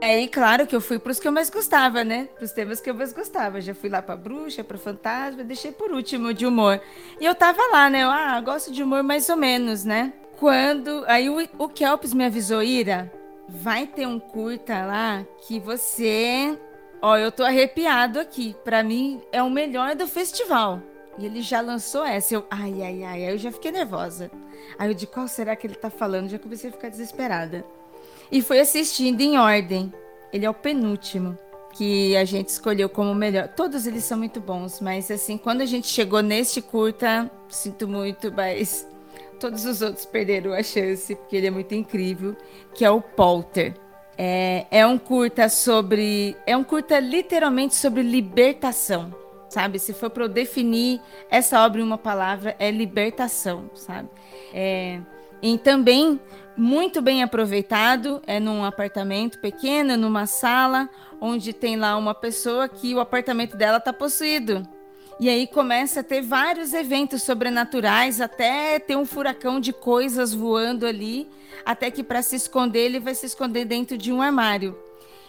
é claro que eu fui para os que eu mais gostava, né? Para os temas que eu mais gostava. Já fui lá para bruxa, para fantasma, deixei por último de humor. E eu tava lá, né? Eu, ah, gosto de humor mais ou menos, né? Quando. Aí o, o Kelps me avisou, Ira, vai ter um curta lá que você. Ó, eu tô arrepiado aqui. Para mim é o melhor do festival. E ele já lançou essa. Eu, ai, ai, ai. Aí eu já fiquei nervosa. Aí eu de qual será que ele tá falando? Já comecei a ficar desesperada. E fui assistindo em ordem. Ele é o penúltimo que a gente escolheu como melhor. Todos eles são muito bons, mas assim, quando a gente chegou neste curta, sinto muito, mas todos os outros perderam a chance, porque ele é muito incrível, que é o Polter. É, é um curta sobre. É um curta literalmente sobre libertação, sabe? Se for para eu definir essa obra em uma palavra, é libertação, sabe? É, e também muito bem aproveitado, é num apartamento pequeno, numa sala, onde tem lá uma pessoa que o apartamento dela está possuído. E aí começa a ter vários eventos sobrenaturais, até ter um furacão de coisas voando ali, até que para se esconder ele vai se esconder dentro de um armário.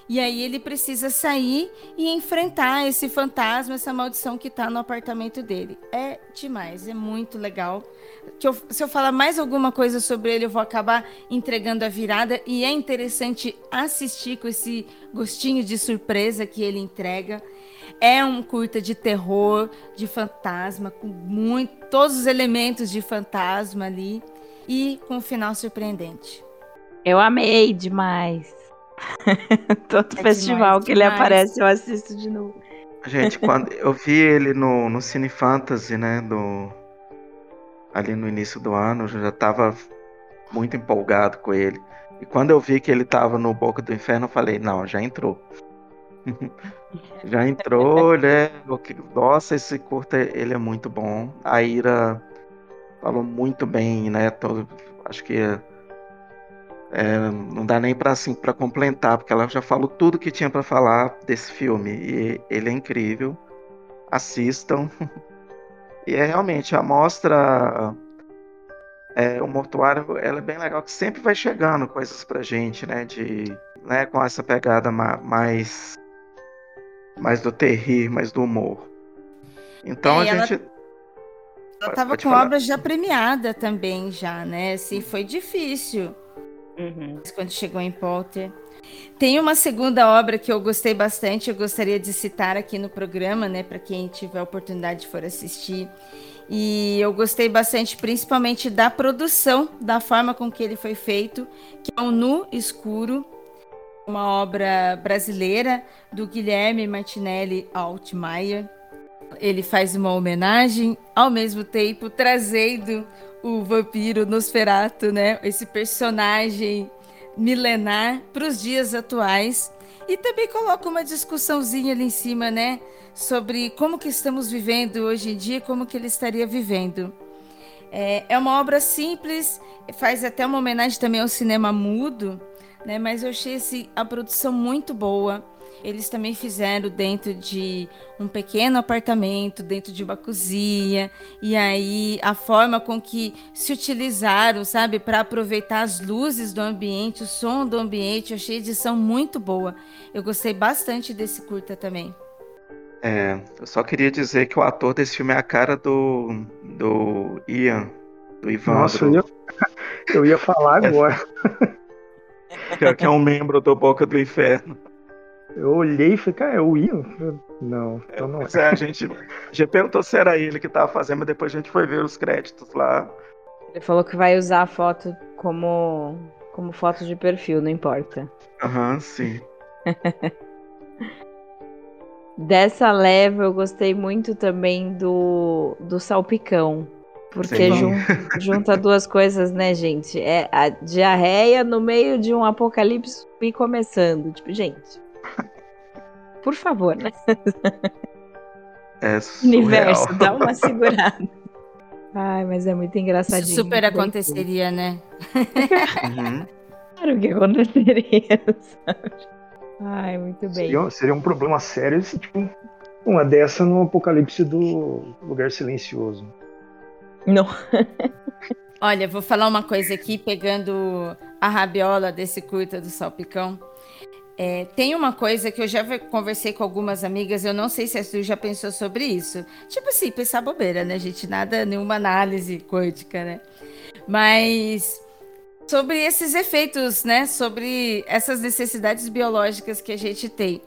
E aí ele precisa sair e enfrentar esse fantasma, essa maldição que está no apartamento dele. É demais, é muito legal. Eu, se eu falar mais alguma coisa sobre ele, eu vou acabar entregando a virada. E é interessante assistir com esse gostinho de surpresa que ele entrega. É um curta de terror, de fantasma, com muito, todos os elementos de fantasma ali e com um final surpreendente. Eu amei demais. Todo é festival demais, que demais. ele aparece, eu assisto de novo. Gente, quando eu vi ele no, no Cine Fantasy, né? Do, ali no início do ano, eu já tava muito empolgado com ele. E quando eu vi que ele tava no Boca do Inferno, eu falei, não, já entrou. já entrou, né? Nossa, esse curta ele é muito bom. A Ira falou muito bem, né? Todo, acho que é, não dá nem para assim para complementar, porque ela já falou tudo que tinha para falar desse filme e ele é incrível. Assistam. e é realmente a mostra é, o mortuário ela é bem legal que sempre vai chegando coisas pra gente, né, de né, com essa pegada mais mais do terrir, mais do humor. Então é, a gente ela estava com falar. obra já premiada também já, né? Assim, foi difícil Uhum. Quando chegou em Potter. Tem uma segunda obra que eu gostei bastante, eu gostaria de citar aqui no programa, né, para quem tiver a oportunidade de for assistir. E eu gostei bastante, principalmente da produção, da forma com que ele foi feito, que é o Nu Escuro, uma obra brasileira do Guilherme Martinelli Altmaier. Ele faz uma homenagem, ao mesmo tempo trazendo o vampiro Nosferato, né? Esse personagem milenar para os dias atuais. E também coloca uma discussãozinha ali em cima, né? Sobre como que estamos vivendo hoje em dia, como que ele estaria vivendo. É, é uma obra simples, faz até uma homenagem também ao cinema mudo, né? Mas eu achei assim, a produção muito boa eles também fizeram dentro de um pequeno apartamento, dentro de uma cozinha, e aí a forma com que se utilizaram, sabe, para aproveitar as luzes do ambiente, o som do ambiente, eu achei a edição muito boa. Eu gostei bastante desse curta também. É, eu só queria dizer que o ator desse filme é a cara do, do Ian, do Ivan. Nossa, eu ia, eu ia falar agora. que é um membro do Boca do Inferno. Eu olhei e falei, cara, é o Ian? Não, é, então não é. é. A gente já perguntou se era ele que tava fazendo, mas depois a gente foi ver os créditos lá. Ele falou que vai usar a foto como, como foto de perfil, não importa. Aham, uhum, sim. Dessa leva eu gostei muito também do, do salpicão. Porque jun, junta duas coisas, né, gente? É a diarreia no meio de um apocalipse e começando. Tipo, gente, por favor, né? É Universo, dá uma segurada. Ai, mas é muito engraçadinho. Isso super aconteceria, né? Uhum. Claro que aconteceria, sabe? Ai, muito bem. Seria, seria um problema sério se, tipo, uma dessa no apocalipse do Lugar Silencioso. Não. Olha, vou falar uma coisa aqui, pegando a rabiola desse curta do salpicão. É, tem uma coisa que eu já conversei com algumas amigas, eu não sei se a Su já pensou sobre isso. Tipo assim, pensar bobeira, né, gente? Nada, nenhuma análise quântica, né? Mas sobre esses efeitos, né? Sobre essas necessidades biológicas que a gente tem.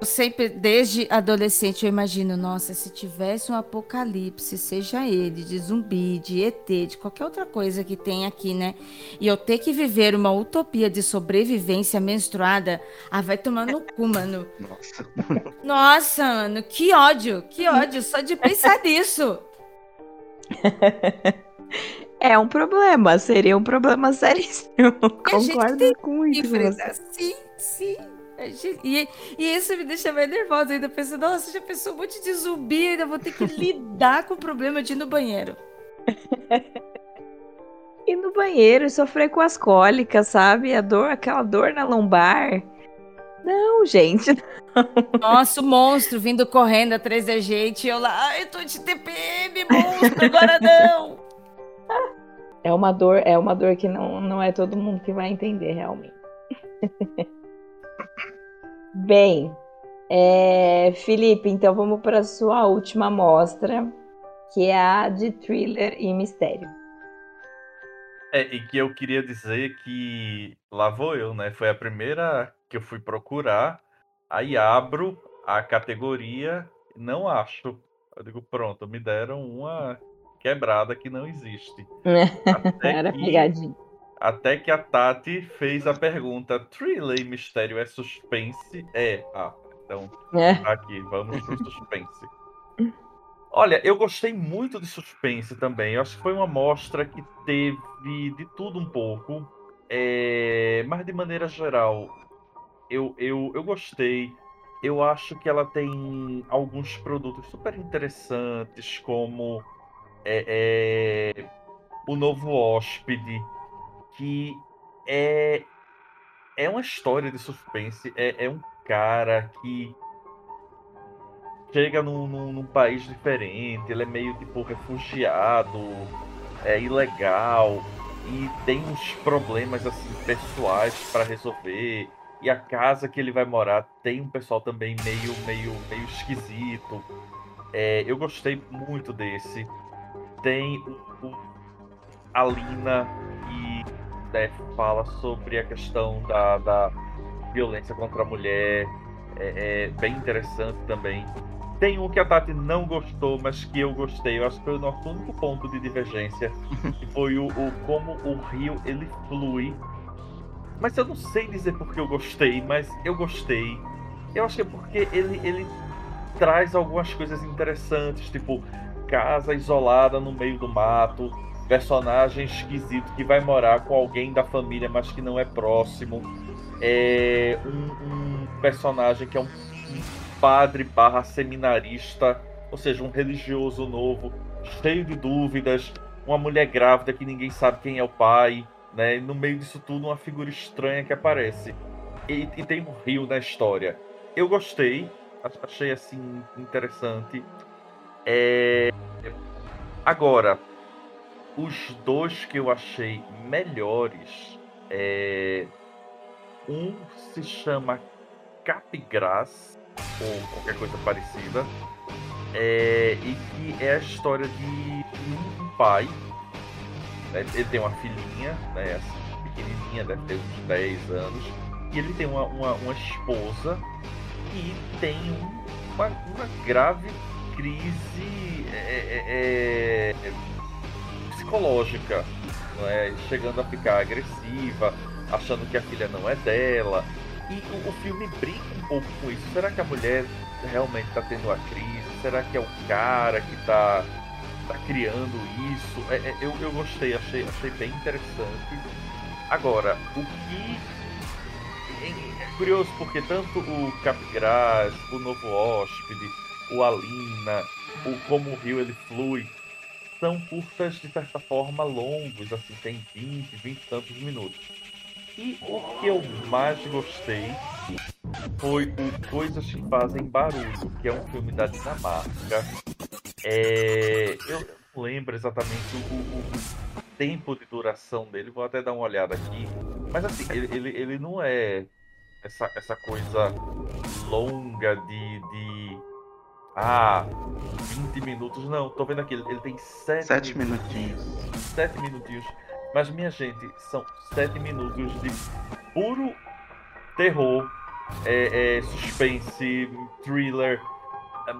Eu sempre, desde adolescente, eu imagino, nossa, se tivesse um apocalipse, seja ele de zumbi, de ET, de qualquer outra coisa que tem aqui, né? E eu ter que viver uma utopia de sobrevivência menstruada, ah, vai tomar no cu, mano. Nossa. Nossa, mano, que ódio, que ódio, só de pensar nisso. É um problema, seria um problema seríssimo. Concordo com isso. Sim, sim. E, e isso me deixa mais nervosa ainda. Penso, nossa, já pensou um monte de zumbi, ainda vou ter que lidar com o problema de ir no banheiro. ir no banheiro e sofrer com as cólicas, sabe? A dor, aquela dor na lombar. Não, gente. Não. Nossa, o monstro vindo correndo atrás da gente. E eu lá, ai, eu tô de TPM, monstro, agora não. É uma dor, é uma dor que não, não é todo mundo que vai entender realmente. Bem, é, Felipe, então vamos para a sua última mostra, que é a de thriller e mistério. É, e que eu queria dizer que lá vou eu, né? Foi a primeira que eu fui procurar, aí abro a categoria, não acho. Eu digo, pronto, me deram uma quebrada que não existe. Era que, pegadinho. Até que a Tati fez a pergunta: thriller e mistério é suspense? É. Ah, então, É. tá aqui, vamos pro suspense. Olha, eu gostei muito de suspense também. Eu acho que foi uma mostra que teve de tudo um pouco. É, Mas de maneira geral, eu, eu, eu gostei. Eu acho que ela tem alguns produtos super interessantes, como é, é, o novo hóspede, que é, é uma história de suspense. É, é um cara que chega num, num, num país diferente, ele é meio tipo refugiado, é ilegal e tem uns problemas assim pessoais para resolver. E a casa que ele vai morar tem um pessoal também meio meio meio esquisito. É, eu gostei muito desse. Tem o, o a Steph fala sobre a questão da, da violência contra a mulher. É, é bem interessante também. Tem um que a Tati não gostou, mas que eu gostei. Eu acho que foi o nosso único ponto de divergência. que foi o, o como o rio ele flui. Mas eu não sei dizer porque eu gostei, mas eu gostei. Eu acho que é porque ele, ele traz algumas coisas interessantes, tipo casa isolada no meio do mato, personagem esquisito que vai morar com alguém da família, mas que não é próximo. É um, um personagem que é um, padre barra seminarista, ou seja, um religioso novo, cheio de dúvidas, uma mulher grávida que ninguém sabe quem é o pai, né? E no meio disso tudo, uma figura estranha que aparece. E, e tem um rio na história. Eu gostei, achei assim interessante. É... Agora, os dois que eu achei melhores, é... um se chama Capgras, ou qualquer coisa parecida, é... e que é a história de um pai. Né? Ele tem uma filhinha, né? assim, pequenininha, deve ter uns 10 anos, e ele tem uma, uma, uma esposa e tem um, uma, uma grave crise é, é, psicológica, não é? chegando a ficar agressiva, achando que a filha não é dela. E o, o filme brinca um pouco com isso. Será que a mulher realmente está tendo a crise? Será que é o cara que está tá criando isso? É, é, eu, eu gostei, achei, achei bem interessante. Agora, o que é curioso porque tanto o Capgras, o Novo Hóspede, o Alina, o Como o Rio ele flui, são curtas de certa forma longos, assim, tem 20, 20 e tantos minutos. E o que eu mais gostei foi o Coisas que Fazem Barulho, que é um filme da Dinamarca. É... Eu não lembro exatamente o, o, tempo de duração dele, vou até dar uma olhada aqui. Mas assim, ele, ele, ele não é essa, essa coisa longa de, de. Ah, 20 minutos. Não, tô vendo aqui, ele tem 7 Sete minutinhos. 7 minutinhos. Mas, minha gente, são 7 minutos de puro terror, é, é, suspense, thriller.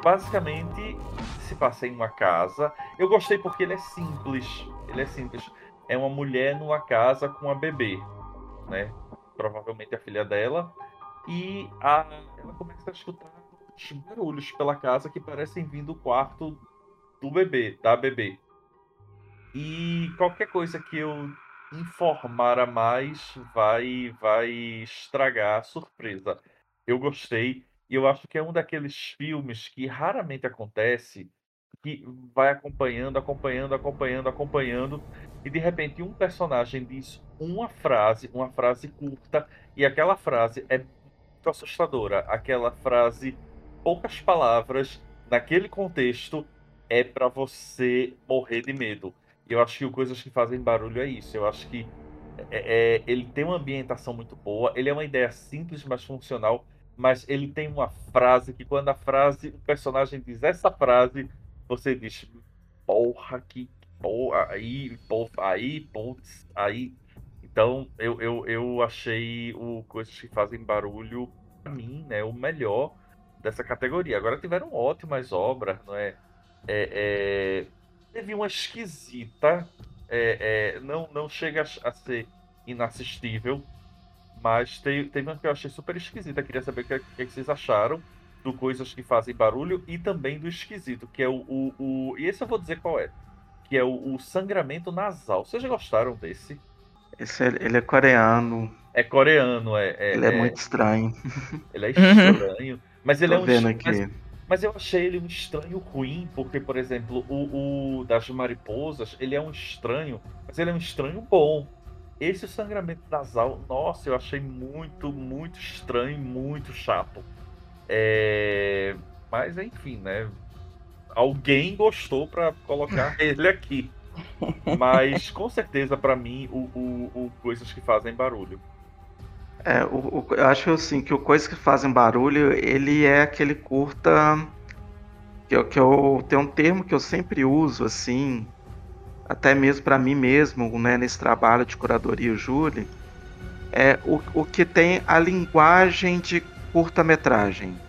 Basicamente, se passa em uma casa. Eu gostei porque ele é simples. Ele é simples. É uma mulher numa casa com uma bebê, né? Provavelmente a filha dela. E a, ela começa a escutar uns barulhos pela casa que parecem vir do quarto do bebê, da bebê. E qualquer coisa que eu informar a mais vai vai estragar a surpresa. Eu gostei e eu acho que é um daqueles filmes que raramente acontece que vai acompanhando, acompanhando, acompanhando, acompanhando e de repente um personagem diz uma frase, uma frase curta e aquela frase é assustadora. Aquela frase, poucas palavras, naquele contexto é para você morrer de medo. E eu acho que o Coisas que Fazem Barulho é isso. Eu acho que é, é, ele tem uma ambientação muito boa, ele é uma ideia simples, mas funcional, mas ele tem uma frase que quando a frase, o personagem diz essa frase, você diz, porra, que porra, aí, porra, aí, putz, aí. Então, eu, eu, eu achei o Coisas que Fazem Barulho, pra mim, né, o melhor dessa categoria. Agora tiveram ótimas obras, não é? é, é teve uma esquisita. É, é, não, não chega a ser inassistível. Mas teve, teve uma que eu achei super esquisita. Queria saber o que, que, vocês acharam do Coisas que Fazem Barulho e também do Esquisito, que é o. o, o e esse eu vou dizer qual é. Que é o, o sangramento nasal. Vocês já gostaram desse? Esse é, ele é coreano. É coreano, é. é ele é, é, muito estranho. Ele é estranho. Mas ele Tô é um. Vendo aqui. Mas, mas, eu achei ele um estranho ruim, porque, por exemplo, o, o das mariposas, ele é um estranho, mas ele é um estranho bom. Esse sangramento nasal, nossa, eu achei muito, muito estranho, muito chato. É... Mas enfim, né? Alguém gostou para colocar ele aqui. Mas com certeza, para mim, o, o, o, coisas que fazem barulho. É, o, eu acho assim que o coisas que fazem barulho, ele é aquele curta que eu, que eu tem um termo que eu sempre uso assim, até mesmo para mim mesmo, né, nesse trabalho de curadoria e júri, é o, o que tem a linguagem de curta-metragem,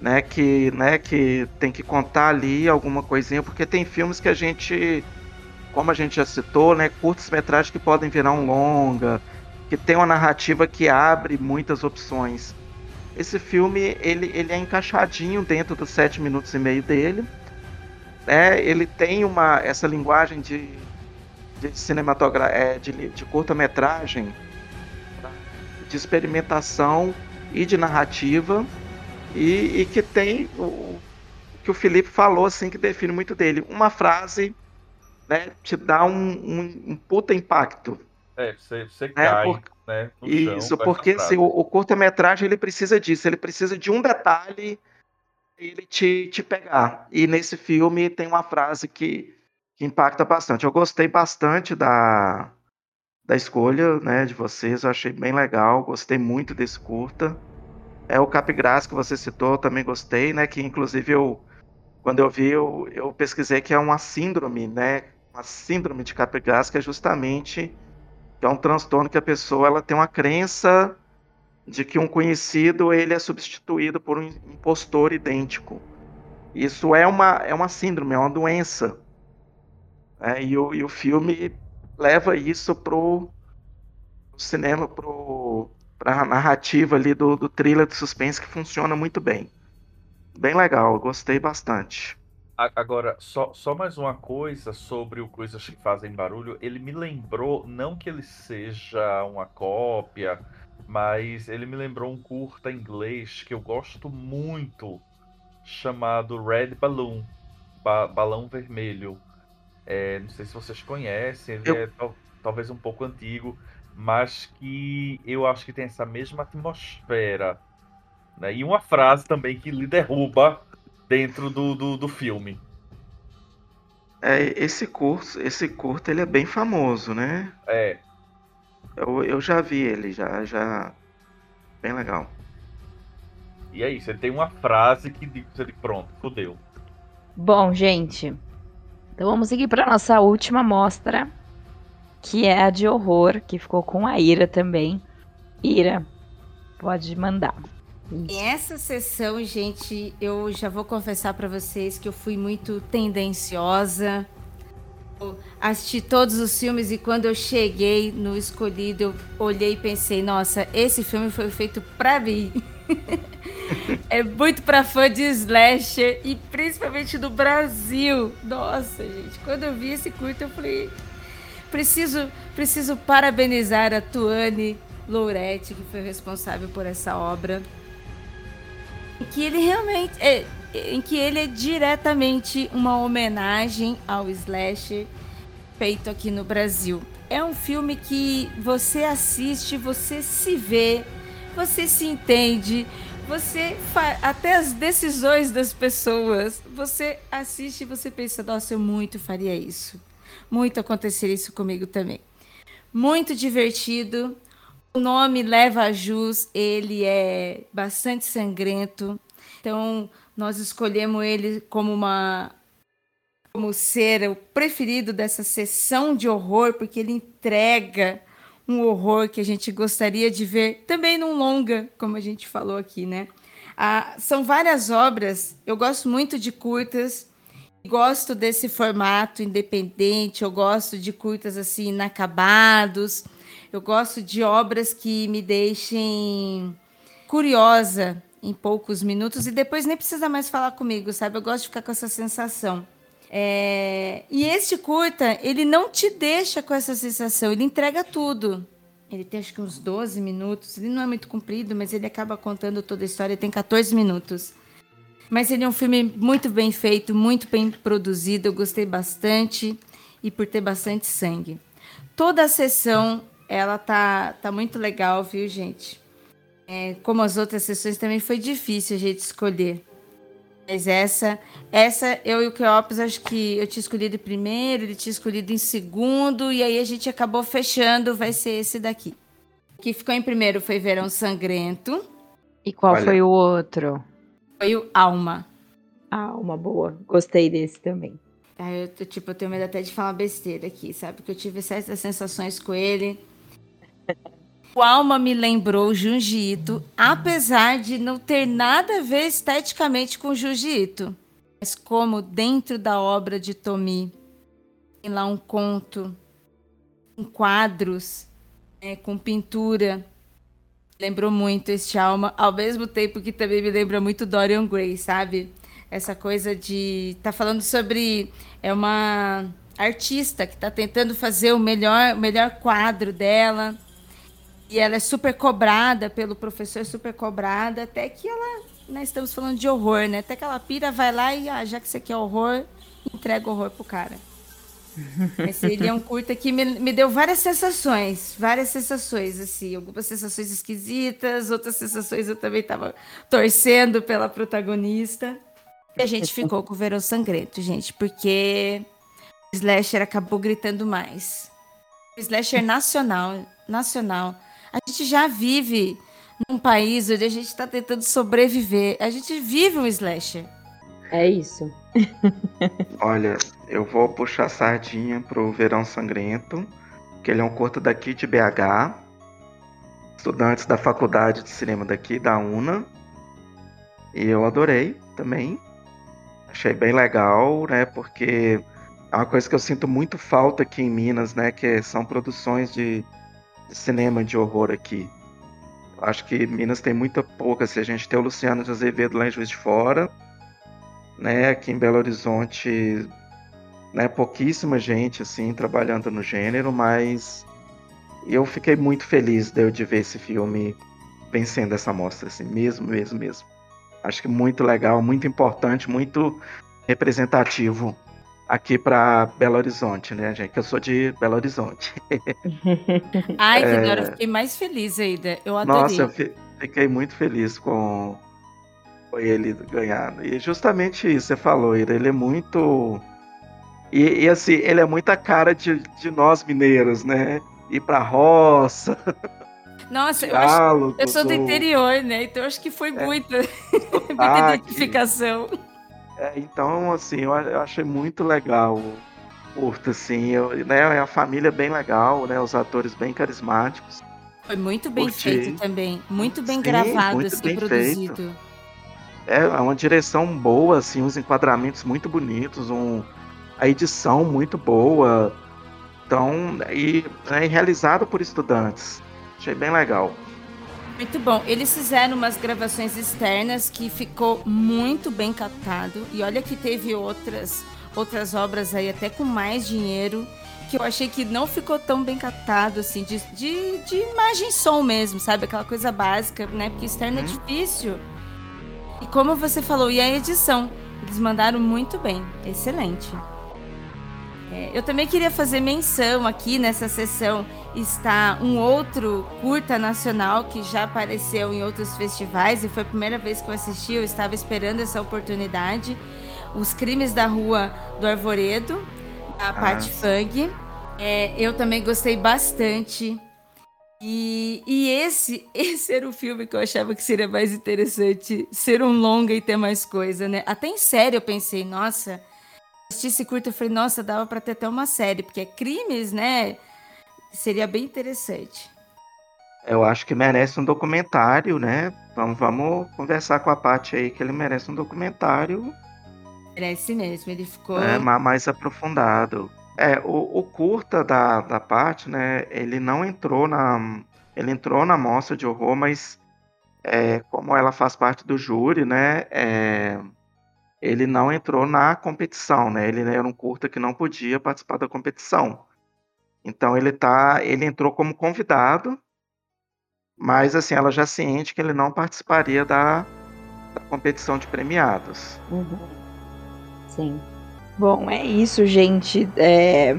né, que, né, que tem que contar ali alguma coisinha, porque tem filmes que a gente, como a gente já citou, né, curtas-metragens que podem virar um longa, que tem uma narrativa que abre muitas opções. Esse filme ele, ele é encaixadinho dentro dos sete minutos e meio dele né, ele tem uma essa linguagem de, de cinematografia, é, de, de curta-metragem, de experimentação e de narrativa, e, e que tem o que o Felipe falou, assim, que define muito dele. Uma frase né, te dá um, um, um puta impacto. É, você, você né, cai, por... né? Isso, porque assim, o, o curta-metragem ele precisa disso, ele precisa de um detalhe ele te, te pegar. E nesse filme tem uma frase que, que impacta bastante. Eu gostei bastante da, da escolha né, de vocês, eu achei bem legal, gostei muito desse curta. É o Capigras que você citou, também gostei, né? Que inclusive eu, quando eu vi, eu, eu pesquisei que é uma síndrome, né? Uma síndrome de Capigras, que é justamente é um transtorno que a pessoa ela tem uma crença de que um conhecido ele é substituído por um impostor idêntico. Isso é uma, é uma síndrome, é uma doença. É, e, o, e o filme leva isso pro, pro cinema, pro, pra narrativa ali do, do thriller de suspense que funciona muito bem. Bem legal, gostei bastante. Agora, só, só mais uma coisa sobre o Coisas que Fazem Barulho. Ele me lembrou, não que ele seja uma cópia mas ele me lembrou um curta inglês que eu gosto muito, chamado Red Balloon ba Balão Vermelho. É, não sei se vocês conhecem, ele eu... é tal, talvez um pouco antigo, mas que eu acho que tem essa mesma atmosfera. Né? E uma frase também que lhe derruba dentro do, do, do filme. É, esse curso, esse curto, ele é bem famoso, né? É. Eu, eu já vi ele, já, já. Bem legal. E é isso, ele tem uma frase que diz pronto, fodeu. Bom, gente. Então vamos seguir para nossa última mostra, que é a de horror, que ficou com a Ira também. Ira, pode mandar. Essa sessão, gente, eu já vou confessar para vocês que eu fui muito tendenciosa assisti todos os filmes e quando eu cheguei no escolhido, eu olhei e pensei, nossa, esse filme foi feito para mim. é muito para fã de slasher e principalmente do Brasil. Nossa, gente, quando eu vi esse curto, eu falei, preciso, preciso parabenizar a Tuane Louretti, que foi responsável por essa obra. Que ele realmente é, em que ele é diretamente uma homenagem ao slasher feito aqui no Brasil. É um filme que você assiste, você se vê, você se entende, você até as decisões das pessoas, você assiste e você pensa, nossa, eu muito faria isso. Muito aconteceria isso comigo também. Muito divertido. O nome leva a jus, ele é bastante sangrento. Então, nós escolhemos ele como uma como ser o preferido dessa sessão de horror, porque ele entrega um horror que a gente gostaria de ver também num longa, como a gente falou aqui, né? Ah, são várias obras, eu gosto muito de curtas, gosto desse formato independente, eu gosto de curtas assim inacabados. Eu gosto de obras que me deixem curiosa em poucos minutos e depois nem precisa mais falar comigo, sabe? Eu gosto de ficar com essa sensação. É... E este curta, ele não te deixa com essa sensação, ele entrega tudo. Ele tem acho que uns 12 minutos, ele não é muito comprido, mas ele acaba contando toda a história, tem 14 minutos. Mas ele é um filme muito bem feito, muito bem produzido, eu gostei bastante e por ter bastante sangue. Toda a sessão, ela tá, tá muito legal, viu, gente? É, como as outras sessões também foi difícil a gente escolher. Mas essa, essa eu e o Cleópis acho que eu tinha escolhido primeiro, ele tinha escolhido em segundo, e aí a gente acabou fechando, vai ser esse daqui. O que ficou em primeiro foi Verão Sangrento. E qual Olha. foi o outro? Foi o Alma. Alma, boa. Gostei desse também. Aí eu, tipo, eu tenho medo até de falar besteira aqui, sabe? Porque eu tive certas sensações com ele. O Alma me lembrou Junji Ito, apesar de não ter nada a ver esteticamente com Junji Ito. Mas como dentro da obra de Tomi tem lá um conto, com quadros, né, com pintura. Lembrou muito este Alma, ao mesmo tempo que também me lembra muito Dorian Gray, sabe? Essa coisa de tá falando sobre é uma artista que está tentando fazer o melhor, o melhor quadro dela e ela é super cobrada pelo professor, super cobrada, até que ela. Nós né, estamos falando de horror, né? Até que ela pira, vai lá e, ah, já que você quer horror, entrega horror pro cara. Esse ele é um curta que me, me deu várias sensações, várias sensações, assim, algumas sensações esquisitas, outras sensações eu também estava torcendo pela protagonista. E a gente ficou com o Verão Sangrento, gente, porque o Slasher acabou gritando mais. O Slasher nacional, nacional, a gente já vive num país onde a gente está tentando sobreviver. A gente vive um slasher. É isso. Olha, eu vou puxar a sardinha pro Verão Sangrento, que ele é um curto daqui de BH. Estudantes da faculdade de cinema daqui, da UNA. E eu adorei também. Achei bem legal, né? Porque é uma coisa que eu sinto muito falta aqui em Minas, né? Que são produções de cinema de horror aqui. Acho que Minas tem muita pouca. Se a gente tem o Luciano de Azevedo lá em Juiz de Fora, né? Aqui em Belo Horizonte, né? Pouquíssima gente assim trabalhando no gênero, mas eu fiquei muito feliz de de ver esse filme vencendo essa mostra, assim, mesmo, mesmo, mesmo. Acho que muito legal, muito importante, muito representativo aqui para Belo Horizonte, né, gente? Que eu sou de Belo Horizonte. Ai, que é... eu fiquei mais feliz ainda. Eu adorei. Nossa, eu fiquei muito feliz com, com ele ganhando. E justamente isso, você falou, ele é muito. E, e assim, ele é muita cara de, de nós mineiros, né? Ir pra roça. Nossa, eu, acho, eu sou do interior, né? Então acho que foi é, muita, muita identificação. É, então, assim, eu, eu, achei muito legal o curto, assim, eu, né, é a família bem legal, né, os atores bem carismáticos. Foi muito bem Curti. feito também, muito bem Sim, gravado, muito assim, bem produzido. Feito. É, é uma direção boa, assim, uns enquadramentos muito bonitos, um, a edição muito boa, então, e né, realizado por estudantes. Achei bem legal. Muito bom. Eles fizeram umas gravações externas que ficou muito bem captado. E olha que teve outras, outras obras aí até com mais dinheiro que eu achei que não ficou tão bem captado, assim, de, de, de imagem e som mesmo, sabe? Aquela coisa básica, né? Porque externo é uhum. difícil. E como você falou, e a edição? Eles mandaram muito bem. Excelente. É, eu também queria fazer menção aqui nessa sessão está um outro curta nacional que já apareceu em outros festivais e foi a primeira vez que eu assisti, eu estava esperando essa oportunidade. Os Crimes da Rua do Arvoredo, a ah. Pat Fang. É, eu também gostei bastante. E, e esse, esse era o filme que eu achava que seria mais interessante, ser um longa e ter mais coisa, né? Até em série eu pensei, nossa, assisti esse curto, eu falei, nossa, dava para ter até uma série, porque é crimes, né? Seria bem interessante. Eu acho que merece um documentário, né? Vamos, vamos conversar com a Paty aí, que ele merece um documentário. Merece mesmo, ele ficou. É, mais aprofundado. É, o, o curta da, da parte, né, ele não entrou na. Ele entrou na mostra de horror, mas é, como ela faz parte do júri, né, é, ele não entrou na competição, né? Ele era um curta que não podia participar da competição. Então ele tá, ele entrou como convidado, mas assim, ela já ciente que ele não participaria da, da competição de premiados. Uhum. Sim. Bom, é isso, gente. É,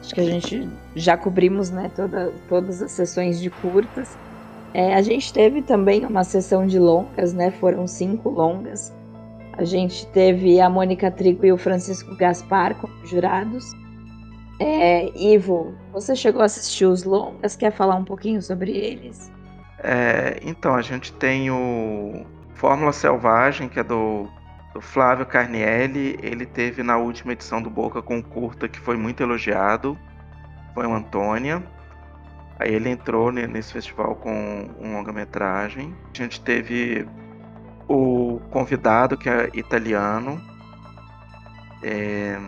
acho que a gente já cobrimos né, toda, todas as sessões de curtas. É, a gente teve também uma sessão de longas, né? Foram cinco longas. A gente teve a Mônica Trigo e o Francisco Gaspar como jurados. É, Ivo, você chegou a assistir os longas? Quer falar um pouquinho sobre eles? É, então, a gente tem o Fórmula Selvagem, que é do, do Flávio Carnielli. Ele teve na última edição do Boca com curta que foi muito elogiado. Foi o Antônia. Aí ele entrou nesse festival com um longa-metragem. A gente teve o convidado, que é italiano. É,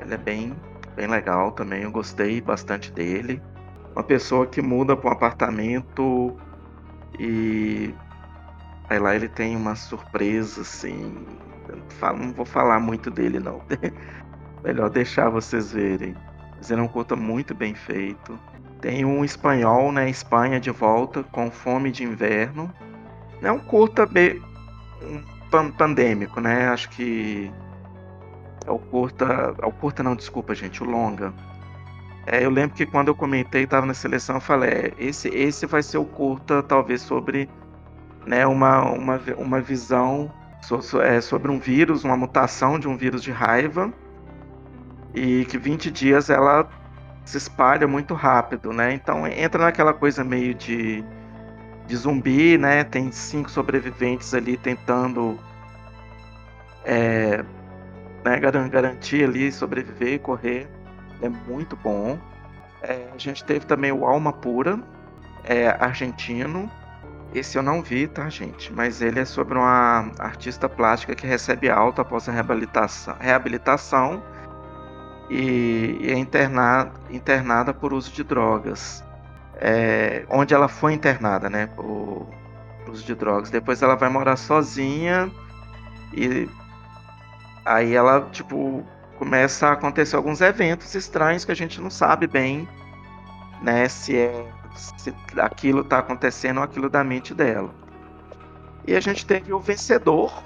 ele é bem, bem legal também, eu gostei bastante dele. Uma pessoa que muda para um apartamento e aí lá ele tem uma surpresa assim. Não vou falar muito dele não. Melhor deixar vocês verem. Mas ele é um curta muito bem feito. Tem um espanhol, né? Espanha de volta, com fome de inverno. É um curta um pandêmico, né? Acho que é o curta, é o curta não, desculpa, gente, o longa. É, eu lembro que quando eu comentei, estava na seleção, eu falei, é, esse, esse vai ser o curta, talvez sobre, né, uma, uma, uma visão so, so, é, sobre um vírus, uma mutação de um vírus de raiva, e que 20 dias ela se espalha muito rápido, né? Então entra naquela coisa meio de de zumbi, né? Tem cinco sobreviventes ali tentando é, né, garantir ali sobreviver e correr. É muito bom. É, a gente teve também o Alma Pura, é, argentino. Esse eu não vi, tá, gente? Mas ele é sobre uma artista plástica que recebe alta após a reabilitação, reabilitação e, e é internada, internada por uso de drogas é, onde ela foi internada, né, por, uso de drogas. Depois ela vai morar sozinha e aí ela, tipo, começa a acontecer alguns eventos estranhos que a gente não sabe bem, né, se é se aquilo está acontecendo ou aquilo da mente dela. E a gente teve o vencedor,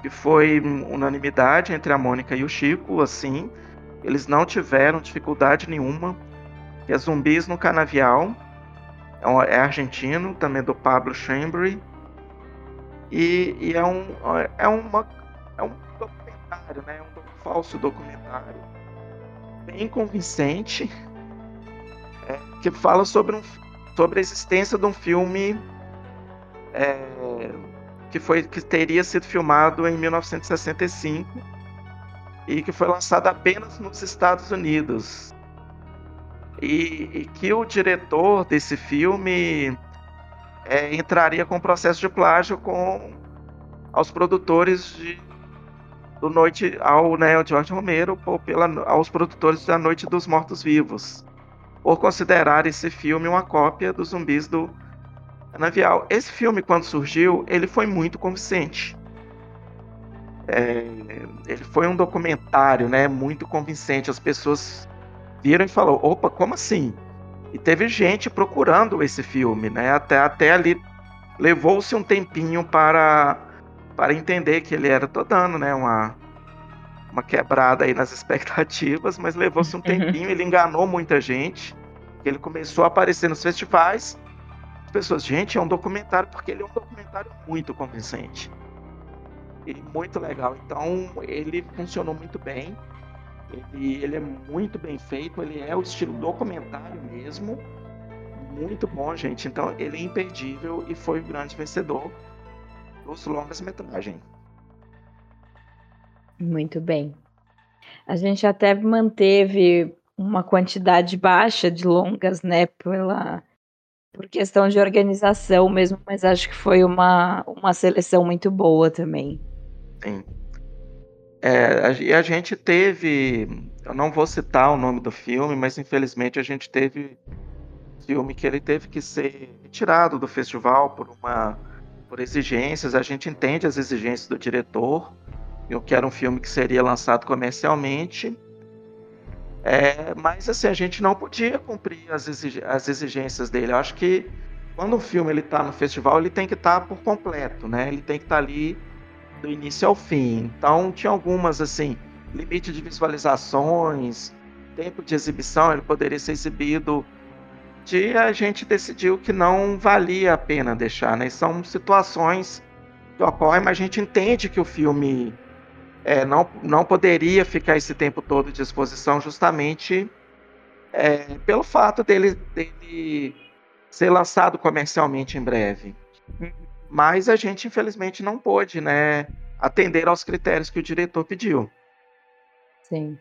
que foi unanimidade entre a Mônica e o Chico, assim, eles não tiveram dificuldade nenhuma que é Zumbis no Canavial. É, é argentino, também do Pablo Chambry. E, e, é, um, é, uma, é um documentário, né? É um falso documentário. Bem convincente. É, que fala sobre, um, sobre a existência de um filme é, que, foi, que teria sido filmado em 1965 e que foi lançado apenas nos Estados Unidos e, e que o diretor desse filme é, entraria com processo de plágio com aos produtores de do Noite ao né, George Romero ou pela, aos produtores da Noite dos Mortos Vivos por considerar esse filme uma cópia dos zumbis do Canavial. Esse filme quando surgiu ele foi muito convincente é, ele foi um documentário né muito convincente as pessoas viram e falou: opa, como assim? E teve gente procurando esse filme, né? Até, até ali levou-se um tempinho para, para entender que ele era, tô dando, né? Uma, uma quebrada aí nas expectativas, mas levou-se um uhum. tempinho, ele enganou muita gente. Ele começou a aparecer nos festivais. As pessoas, gente, é um documentário, porque ele é um documentário muito convincente. E muito legal. Então, ele funcionou muito bem. Ele, ele é muito bem feito, ele é o estilo documentário mesmo. Muito bom, gente. Então ele é imperdível e foi o grande vencedor dos longas-metragens. Muito bem. A gente até manteve uma quantidade baixa de longas, né, pela por questão de organização mesmo, mas acho que foi uma, uma seleção muito boa também. Sim. É, e a gente teve, eu não vou citar o nome do filme, mas infelizmente a gente teve filme que ele teve que ser retirado do festival por uma por exigências. A gente entende as exigências do diretor, eu quero um filme que seria lançado comercialmente, é, mas assim a gente não podia cumprir as, as exigências dele. Eu acho que quando um filme ele está no festival, ele tem que estar tá por completo, né? Ele tem que estar tá ali do início ao fim. Então tinha algumas assim, limite de visualizações, tempo de exibição, ele poderia ser exibido. E a gente decidiu que não valia a pena deixar, né? São situações que ocorrem, mas a gente entende que o filme é, não, não poderia ficar esse tempo todo de exposição justamente é, pelo fato dele, dele ser lançado comercialmente em breve. Mas a gente, infelizmente, não pôde, né, atender aos critérios que o diretor pediu. Sim.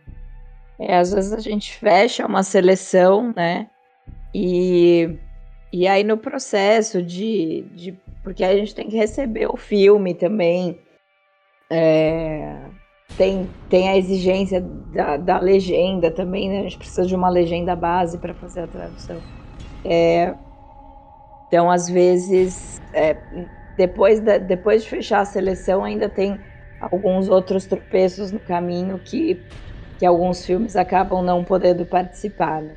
É, às vezes a gente fecha uma seleção, né? E, e aí no processo de, de. Porque a gente tem que receber o filme também. É, tem, tem a exigência da, da legenda também, né? A gente precisa de uma legenda base para fazer a tradução. É, então, às vezes, é, depois, da, depois de fechar a seleção, ainda tem alguns outros tropeços no caminho que, que alguns filmes acabam não podendo participar. Né?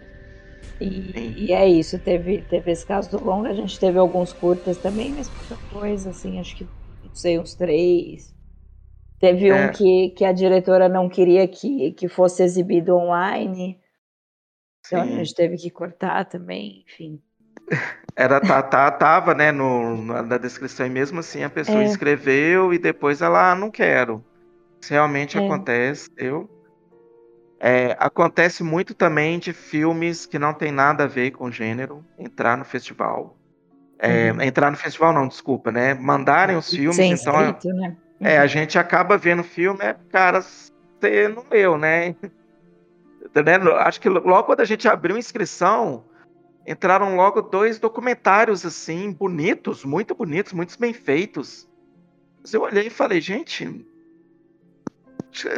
E, e, é isso, teve, teve esse caso do longa, a gente teve alguns curtas também, mas pouca coisa, assim, acho que, não sei, uns três. Teve é. um que, que a diretora não queria que, que fosse exibido online, então Sim. a gente teve que cortar também, enfim. Era, tá, tá, tava, né, no, na descrição, e mesmo assim a pessoa é. escreveu e depois ela, ah, não quero. Isso realmente é. acontece, eu. É, acontece muito também de filmes que não tem nada a ver com gênero entrar no festival. É, uhum. Entrar no festival não, desculpa, né? Mandarem os filmes, Sem então. Escrito, né? uhum. É, a gente acaba vendo o filme, é, cara, você não leu, né? Acho que logo quando a gente abriu inscrição, entraram logo dois documentários assim, bonitos, muito bonitos, muito bem feitos. Mas eu olhei e falei, gente,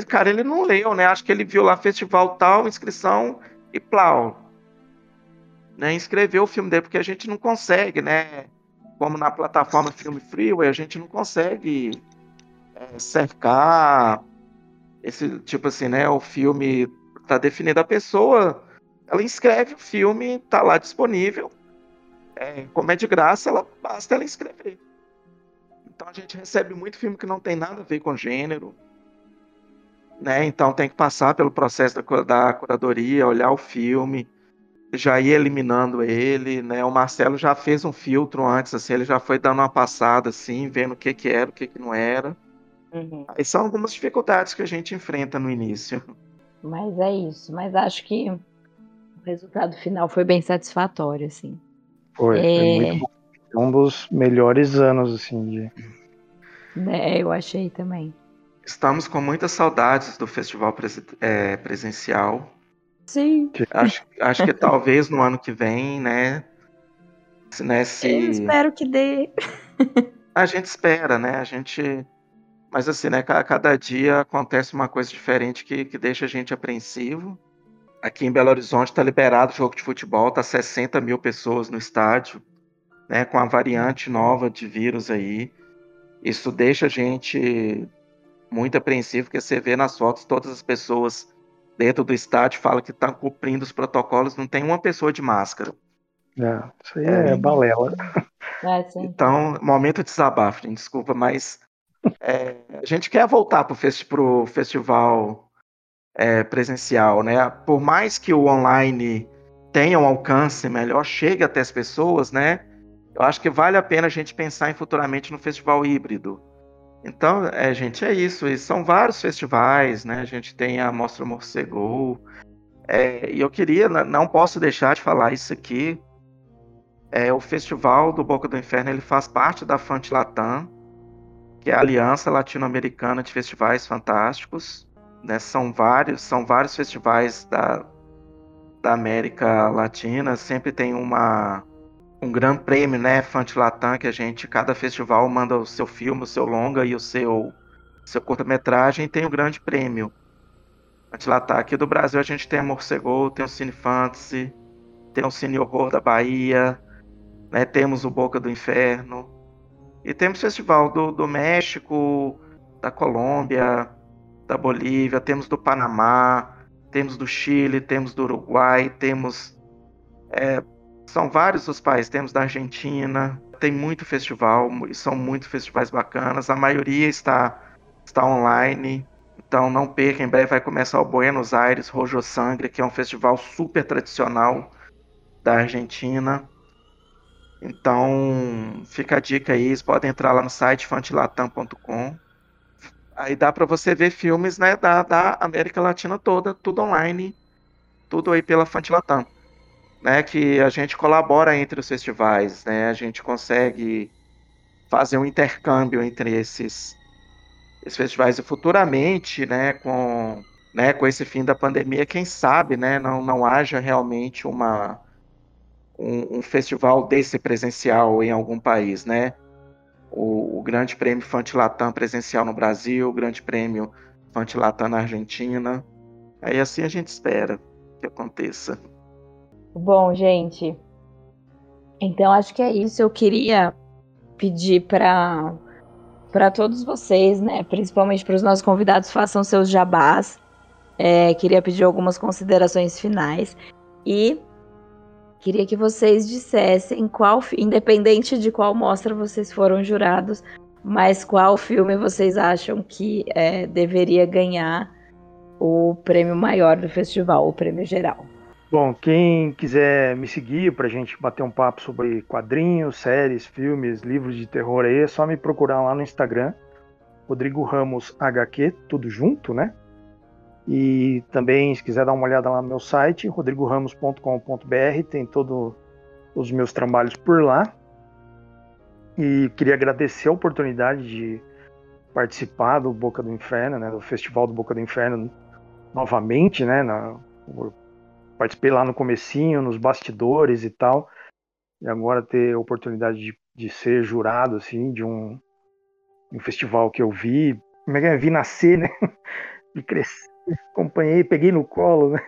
cara, ele não leu, né? Acho que ele viu lá festival tal, inscrição e plau. Né? Inscreveu o filme dele, porque a gente não consegue, né? Como na plataforma Filme Freeway, a gente não consegue é, cercar esse tipo assim, né? O filme tá definido a pessoa ela inscreve o filme, tá lá disponível. É, como é de graça, ela basta ela inscrever. Então a gente recebe muito filme que não tem nada a ver com gênero. Né? Então tem que passar pelo processo da, da curadoria, olhar o filme, já ir eliminando ele, né? O Marcelo já fez um filtro antes, assim, ele já foi dando uma passada, assim, vendo o que que era, o que que não era. Uhum. Aí são algumas dificuldades que a gente enfrenta no início. Mas é isso, mas acho que o resultado final foi bem satisfatório, assim. Foi, é... foi muito bom. Um dos melhores anos, assim, de... É, eu achei também. Estamos com muitas saudades do festival pres é, presencial. Sim. Acho, acho que talvez no ano que vem, né? né se... Eu espero que dê. A gente espera, né? A gente. Mas assim, né? Cada dia acontece uma coisa diferente que, que deixa a gente apreensivo. Aqui em Belo Horizonte está liberado o jogo de futebol, tá 60 mil pessoas no estádio, né? Com a variante nova de vírus aí. Isso deixa a gente muito apreensivo, porque você vê nas fotos todas as pessoas dentro do estádio falam que estão cumprindo os protocolos, não tem uma pessoa de máscara. É, isso aí é, é balela. É, então, momento de desabafo, gente, desculpa, mas é, a gente quer voltar para o festi festival é, presencial, né? Por mais que o online tenha um alcance melhor, chegue até as pessoas, né? Eu acho que vale a pena a gente pensar em futuramente no festival híbrido. Então, é, gente, é isso. E são vários festivais, né? A gente tem a Mostra Morcego. É, e eu queria, não posso deixar de falar isso aqui. É, o Festival do Boca do Inferno ele faz parte da Fantilatam, que é a Aliança Latino-Americana de Festivais Fantásticos né, são vários, são vários festivais da, da América Latina, sempre tem uma um grande prêmio, né, Fantilatam, que a gente cada festival manda o seu filme, o seu longa e o seu seu curta-metragem tem o grande prêmio. Antilatar aqui do Brasil a gente tem a Morcegou, tem o Cine Fantasy, tem o Cine Horror da Bahia, né? temos o Boca do Inferno, e temos festival do, do México, da Colômbia, da Bolívia, temos do Panamá, temos do Chile, temos do Uruguai, temos. É, são vários os países, temos da Argentina, tem muito festival, são muitos festivais bacanas, a maioria está, está online. Então não perca, em breve vai começar o Buenos Aires Rojo Sangre, que é um festival super tradicional da Argentina. Então, fica a dica aí, vocês podem entrar lá no site fantilatam.com. Aí dá para você ver filmes né, da, da América Latina toda, tudo online, tudo aí pela Fantilatam. Né, que a gente colabora entre os festivais, né, a gente consegue fazer um intercâmbio entre esses, esses festivais e futuramente, né, com, né, com esse fim da pandemia, quem sabe, né, não, não haja realmente uma, um, um, festival desse presencial em algum país, né? O, o Grande Prêmio Fantilatam presencial no Brasil, o Grande Prêmio Fantilatam na Argentina. Aí assim a gente espera que aconteça. Bom, gente. Então acho que é isso. Eu queria pedir para para todos vocês, né, principalmente para os nossos convidados, façam seus jabás. É, queria pedir algumas considerações finais e Queria que vocês dissessem qual, independente de qual mostra vocês foram jurados, mas qual filme vocês acham que é, deveria ganhar o prêmio maior do festival, o prêmio geral. Bom, quem quiser me seguir para a gente bater um papo sobre quadrinhos, séries, filmes, livros de terror aí, é só me procurar lá no Instagram, Rodrigo Ramos HQ, tudo junto, né? E também, se quiser dar uma olhada lá no meu site, rodrigoramos.com.br, tem todos os meus trabalhos por lá. E queria agradecer a oportunidade de participar do Boca do Inferno, né, do Festival do Boca do Inferno novamente, né, na, participei lá no comecinho, nos bastidores e tal, e agora ter a oportunidade de, de ser jurado, assim, de um, um festival que eu vi, como é que é, vi nascer, né, e crescer, acompanhei, peguei no colo, né?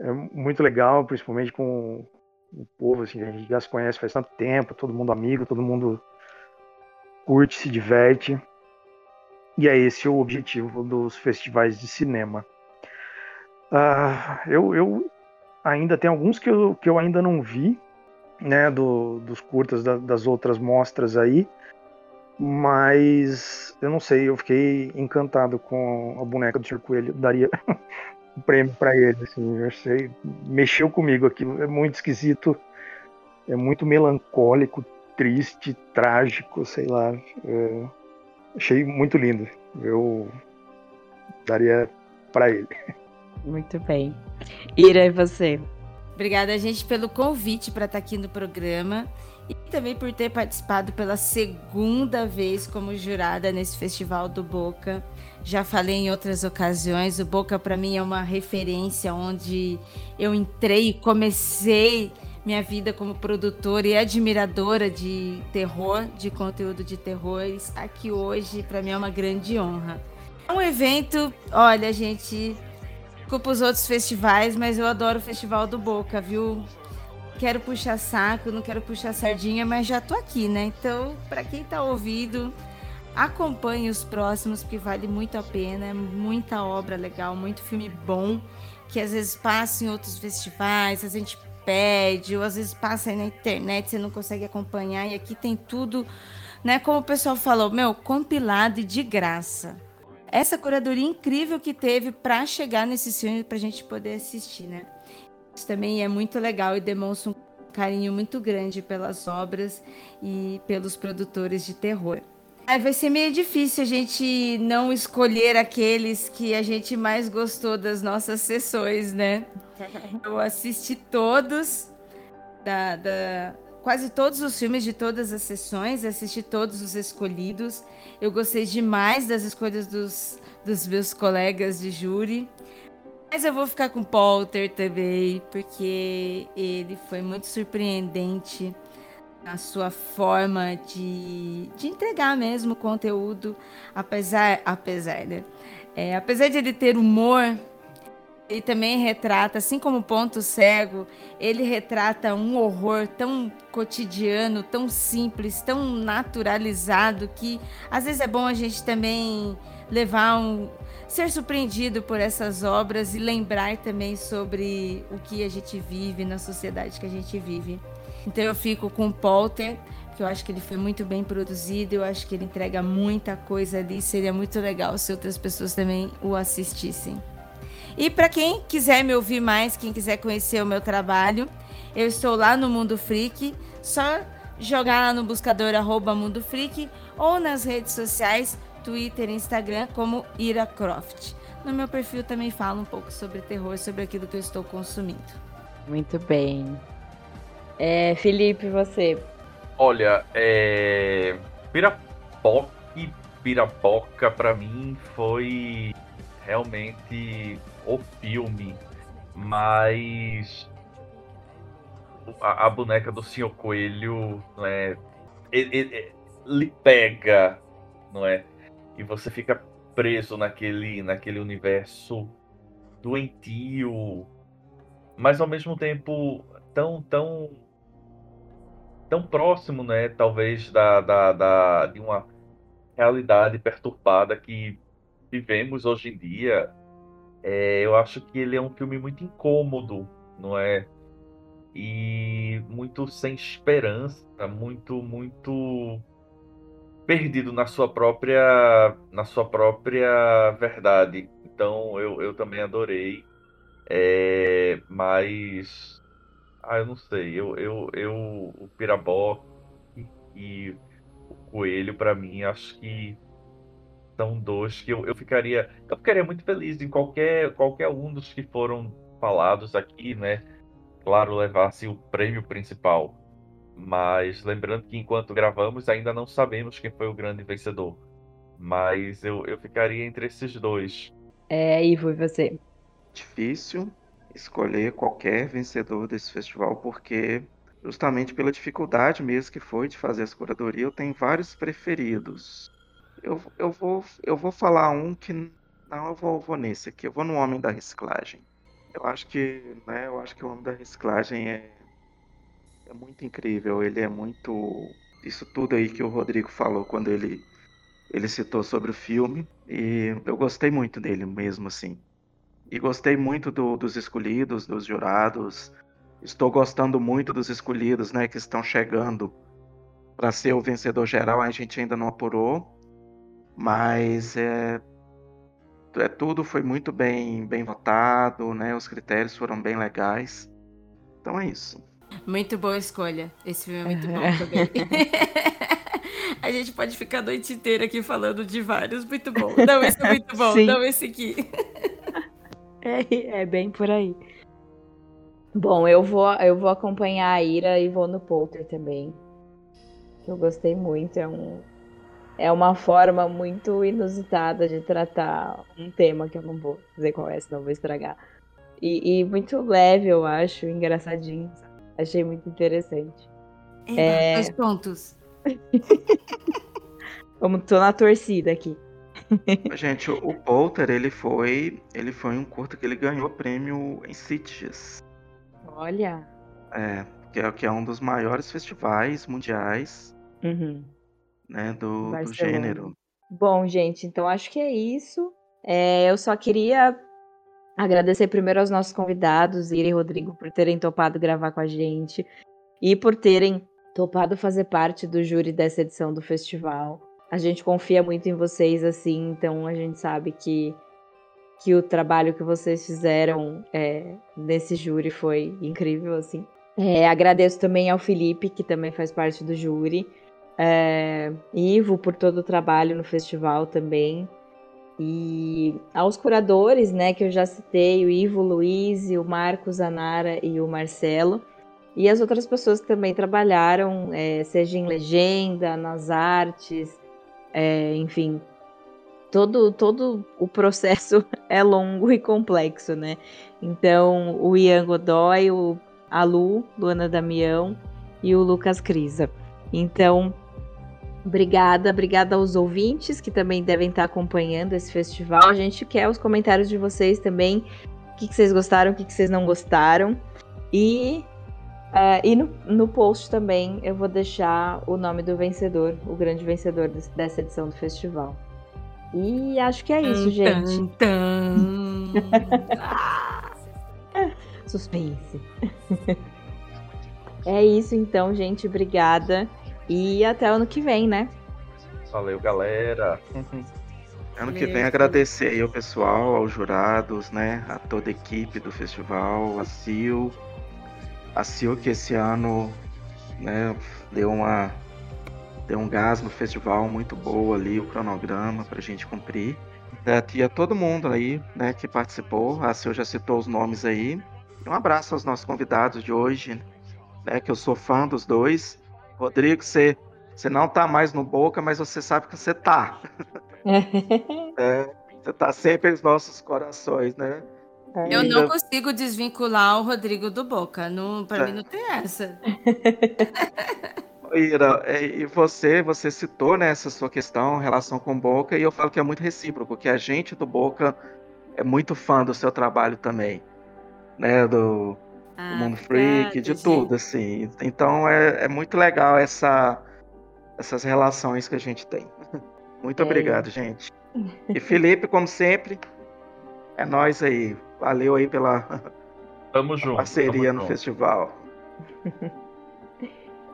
É muito legal, principalmente com o povo, assim, a gente já se conhece faz tanto tempo, todo mundo amigo, todo mundo curte, se diverte. E é esse o objetivo dos festivais de cinema. Uh, eu, eu ainda tenho alguns que eu, que eu ainda não vi, né, do, dos curtas da, das outras mostras aí. Mas eu não sei, eu fiquei encantado com a boneca do Sr. Coelho. Daria um prêmio para ele, assim, eu achei, mexeu comigo aquilo, é muito esquisito, é muito melancólico, triste, trágico, sei lá. É, achei muito lindo. Eu daria para ele. Muito bem. Ira, e você? Obrigada, gente, pelo convite para estar aqui no programa e também por ter participado pela segunda vez como jurada nesse festival do Boca. Já falei em outras ocasiões, o Boca para mim é uma referência onde eu entrei e comecei minha vida como produtora e admiradora de terror, de conteúdo de terror. Estar aqui hoje para mim é uma grande honra. É um evento, olha, gente, culpa os outros festivais, mas eu adoro o Festival do Boca, viu? Quero puxar saco, não quero puxar sardinha, mas já tô aqui, né? Então, para quem tá ouvindo, acompanhe os próximos, porque vale muito a pena. É muita obra legal, muito filme bom, que às vezes passa em outros festivais, a gente pede, ou às vezes passa aí na internet, você não consegue acompanhar, e aqui tem tudo, né? Como o pessoal falou, meu, compilado e de graça. Essa curadoria incrível que teve para chegar nesse filme para a gente poder assistir, né? Isso também é muito legal e demonstra um carinho muito grande pelas obras e pelos produtores de terror. vai ser meio difícil a gente não escolher aqueles que a gente mais gostou das nossas sessões, né? Eu assisti todos, da, da, quase todos os filmes de todas as sessões, assisti todos os escolhidos. Eu gostei demais das escolhas dos, dos meus colegas de júri. Mas eu vou ficar com Polter também, porque ele foi muito surpreendente na sua forma de, de entregar mesmo conteúdo, apesar, apesar, né? É, apesar de ele ter humor, ele também retrata, assim como Ponto Cego, ele retrata um horror tão cotidiano, tão simples, tão naturalizado que às vezes é bom a gente também levar um ser surpreendido por essas obras e lembrar também sobre o que a gente vive na sociedade que a gente vive. Então eu fico com o Polter, que eu acho que ele foi muito bem produzido, eu acho que ele entrega muita coisa ali, seria muito legal se outras pessoas também o assistissem. E para quem quiser me ouvir mais, quem quiser conhecer o meu trabalho, eu estou lá no Mundo Freak, só jogar lá no buscador arroba Mundo Freak ou nas redes sociais, Twitter e Instagram, como Ira Croft. No meu perfil também falo um pouco sobre terror, sobre aquilo que eu estou consumindo. Muito bem. É, Felipe, você? Olha, é... Pirapoca e Pirapoca para mim foi realmente o filme, mas a, a boneca do Senhor Coelho, não é? Ele, ele, ele, pega, não é? E você fica preso naquele, naquele universo doentio, mas ao mesmo tempo tão, tão, tão próximo, né? Talvez da, da, da de uma realidade perturbada que vivemos hoje em dia é, eu acho que ele é um filme muito incômodo, não é? E muito sem esperança, muito, muito perdido na sua própria, na sua própria verdade. Então eu, eu também adorei, é, mas ah, eu não sei, eu, eu, eu o Pirabó e o Coelho para mim acho que são dois que eu, eu ficaria eu ficaria muito feliz em qualquer qualquer um dos que foram falados aqui, né? Claro, levasse o prêmio principal. Mas lembrando que enquanto gravamos ainda não sabemos quem foi o grande vencedor. Mas eu, eu ficaria entre esses dois. É, Ivo, e você? Difícil escolher qualquer vencedor desse festival, porque justamente pela dificuldade mesmo que foi de fazer essa curadoria, eu tenho vários preferidos. Eu, eu, vou, eu vou falar um que. Não, eu vou, vou nesse aqui. Eu vou no Homem da Reciclagem. Eu acho que, né, eu acho que o Homem da Reciclagem é, é muito incrível. Ele é muito. Isso tudo aí que o Rodrigo falou quando ele, ele citou sobre o filme. E eu gostei muito dele mesmo, assim. E gostei muito do, dos escolhidos, dos jurados. Estou gostando muito dos escolhidos, né, que estão chegando para ser o vencedor geral. A gente ainda não apurou. Mas é, é, tudo foi muito bem, bem votado, né? Os critérios foram bem legais. Então é isso. Muito boa escolha. Esse filme é muito bom também. a gente pode ficar a noite inteira aqui falando de vários. Muito bom. Não, esse é muito bom. Sim. Não, esse aqui. é, é bem por aí. Bom, eu vou, eu vou acompanhar a Ira e vou no Polter também. Que eu gostei muito. É um, é uma forma muito inusitada de tratar um tema que eu não vou dizer qual é, senão vou estragar. E, e muito leve, eu acho, engraçadinho. Achei muito interessante. É, é... Dois pontos. Vamos, tô na torcida aqui. Gente, o, Polter, ele foi, ele foi um curto que ele ganhou prêmio em Sitges. Olha. É, que é, que é um dos maiores festivais mundiais. Uhum né, do, do gênero. Bom, gente, então acho que é isso. É, eu só queria agradecer primeiro aos nossos convidados, Ira e Rodrigo, por terem topado gravar com a gente e por terem topado fazer parte do júri dessa edição do festival. A gente confia muito em vocês, assim, então a gente sabe que, que o trabalho que vocês fizeram é, nesse júri foi incrível, assim. É, agradeço também ao Felipe, que também faz parte do júri. É, Ivo por todo o trabalho no festival também. E aos curadores, né, que eu já citei, o Ivo, Luiz, o Marcos, a Nara e o Marcelo. E as outras pessoas que também trabalharam, é, seja em legenda, nas artes, é, enfim. Todo, todo o processo é longo e complexo, né? Então, o Ian Godoy, o, a Lu, Luana Damião, e o Lucas Crisa. Então, obrigada, obrigada aos ouvintes que também devem estar acompanhando esse festival. A gente quer os comentários de vocês também. O que, que vocês gostaram, o que, que vocês não gostaram. E, uh, e no, no post também eu vou deixar o nome do vencedor, o grande vencedor dessa edição do festival. E acho que é isso, gente. Tum, tum. Suspense. é isso então, gente. Obrigada. E até ano que vem, né? Valeu, galera. Ano que vem agradecer aí ao pessoal, aos jurados, né? A toda a equipe do festival, a Sil. A Sil que esse ano né, deu uma deu um gás no festival muito boa ali, o cronograma pra gente cumprir. É, e a todo mundo aí, né, que participou. A Sil já citou os nomes aí. Um abraço aos nossos convidados de hoje, né, que eu sou fã dos dois. Rodrigo, você, você não tá mais no Boca, mas você sabe que você tá. é, você tá sempre nos nossos corações, né? É. Eu não consigo desvincular o Rodrigo do Boca. Não, pra é. mim não tem essa. Ira, é, e você, você citou né, essa sua questão, relação com Boca, e eu falo que é muito recíproco, que a gente do Boca é muito fã do seu trabalho também, né, do, ah, do Mundo Freak, de tudo, assim. Então é, é muito legal essa, essas relações que a gente tem. Muito é. obrigado, gente. E Felipe, como sempre, é nós aí. Valeu aí pela tamo junto, parceria tamo no junto. festival.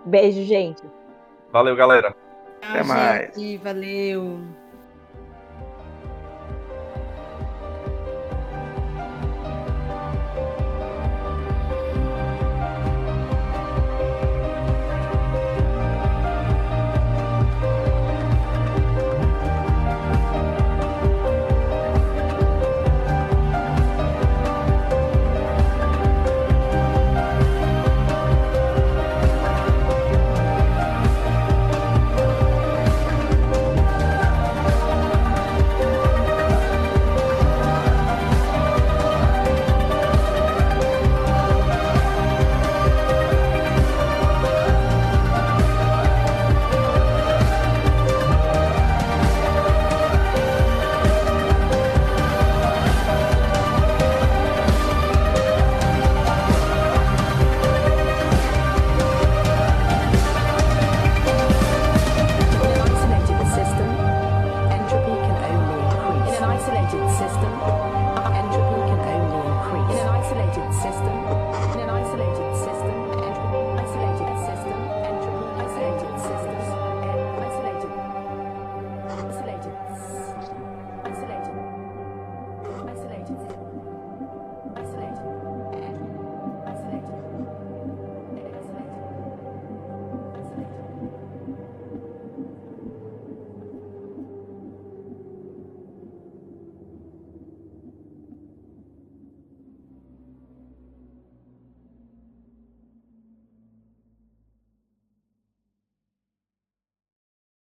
Beijo, gente. Valeu, galera. Até mais. Gente, valeu.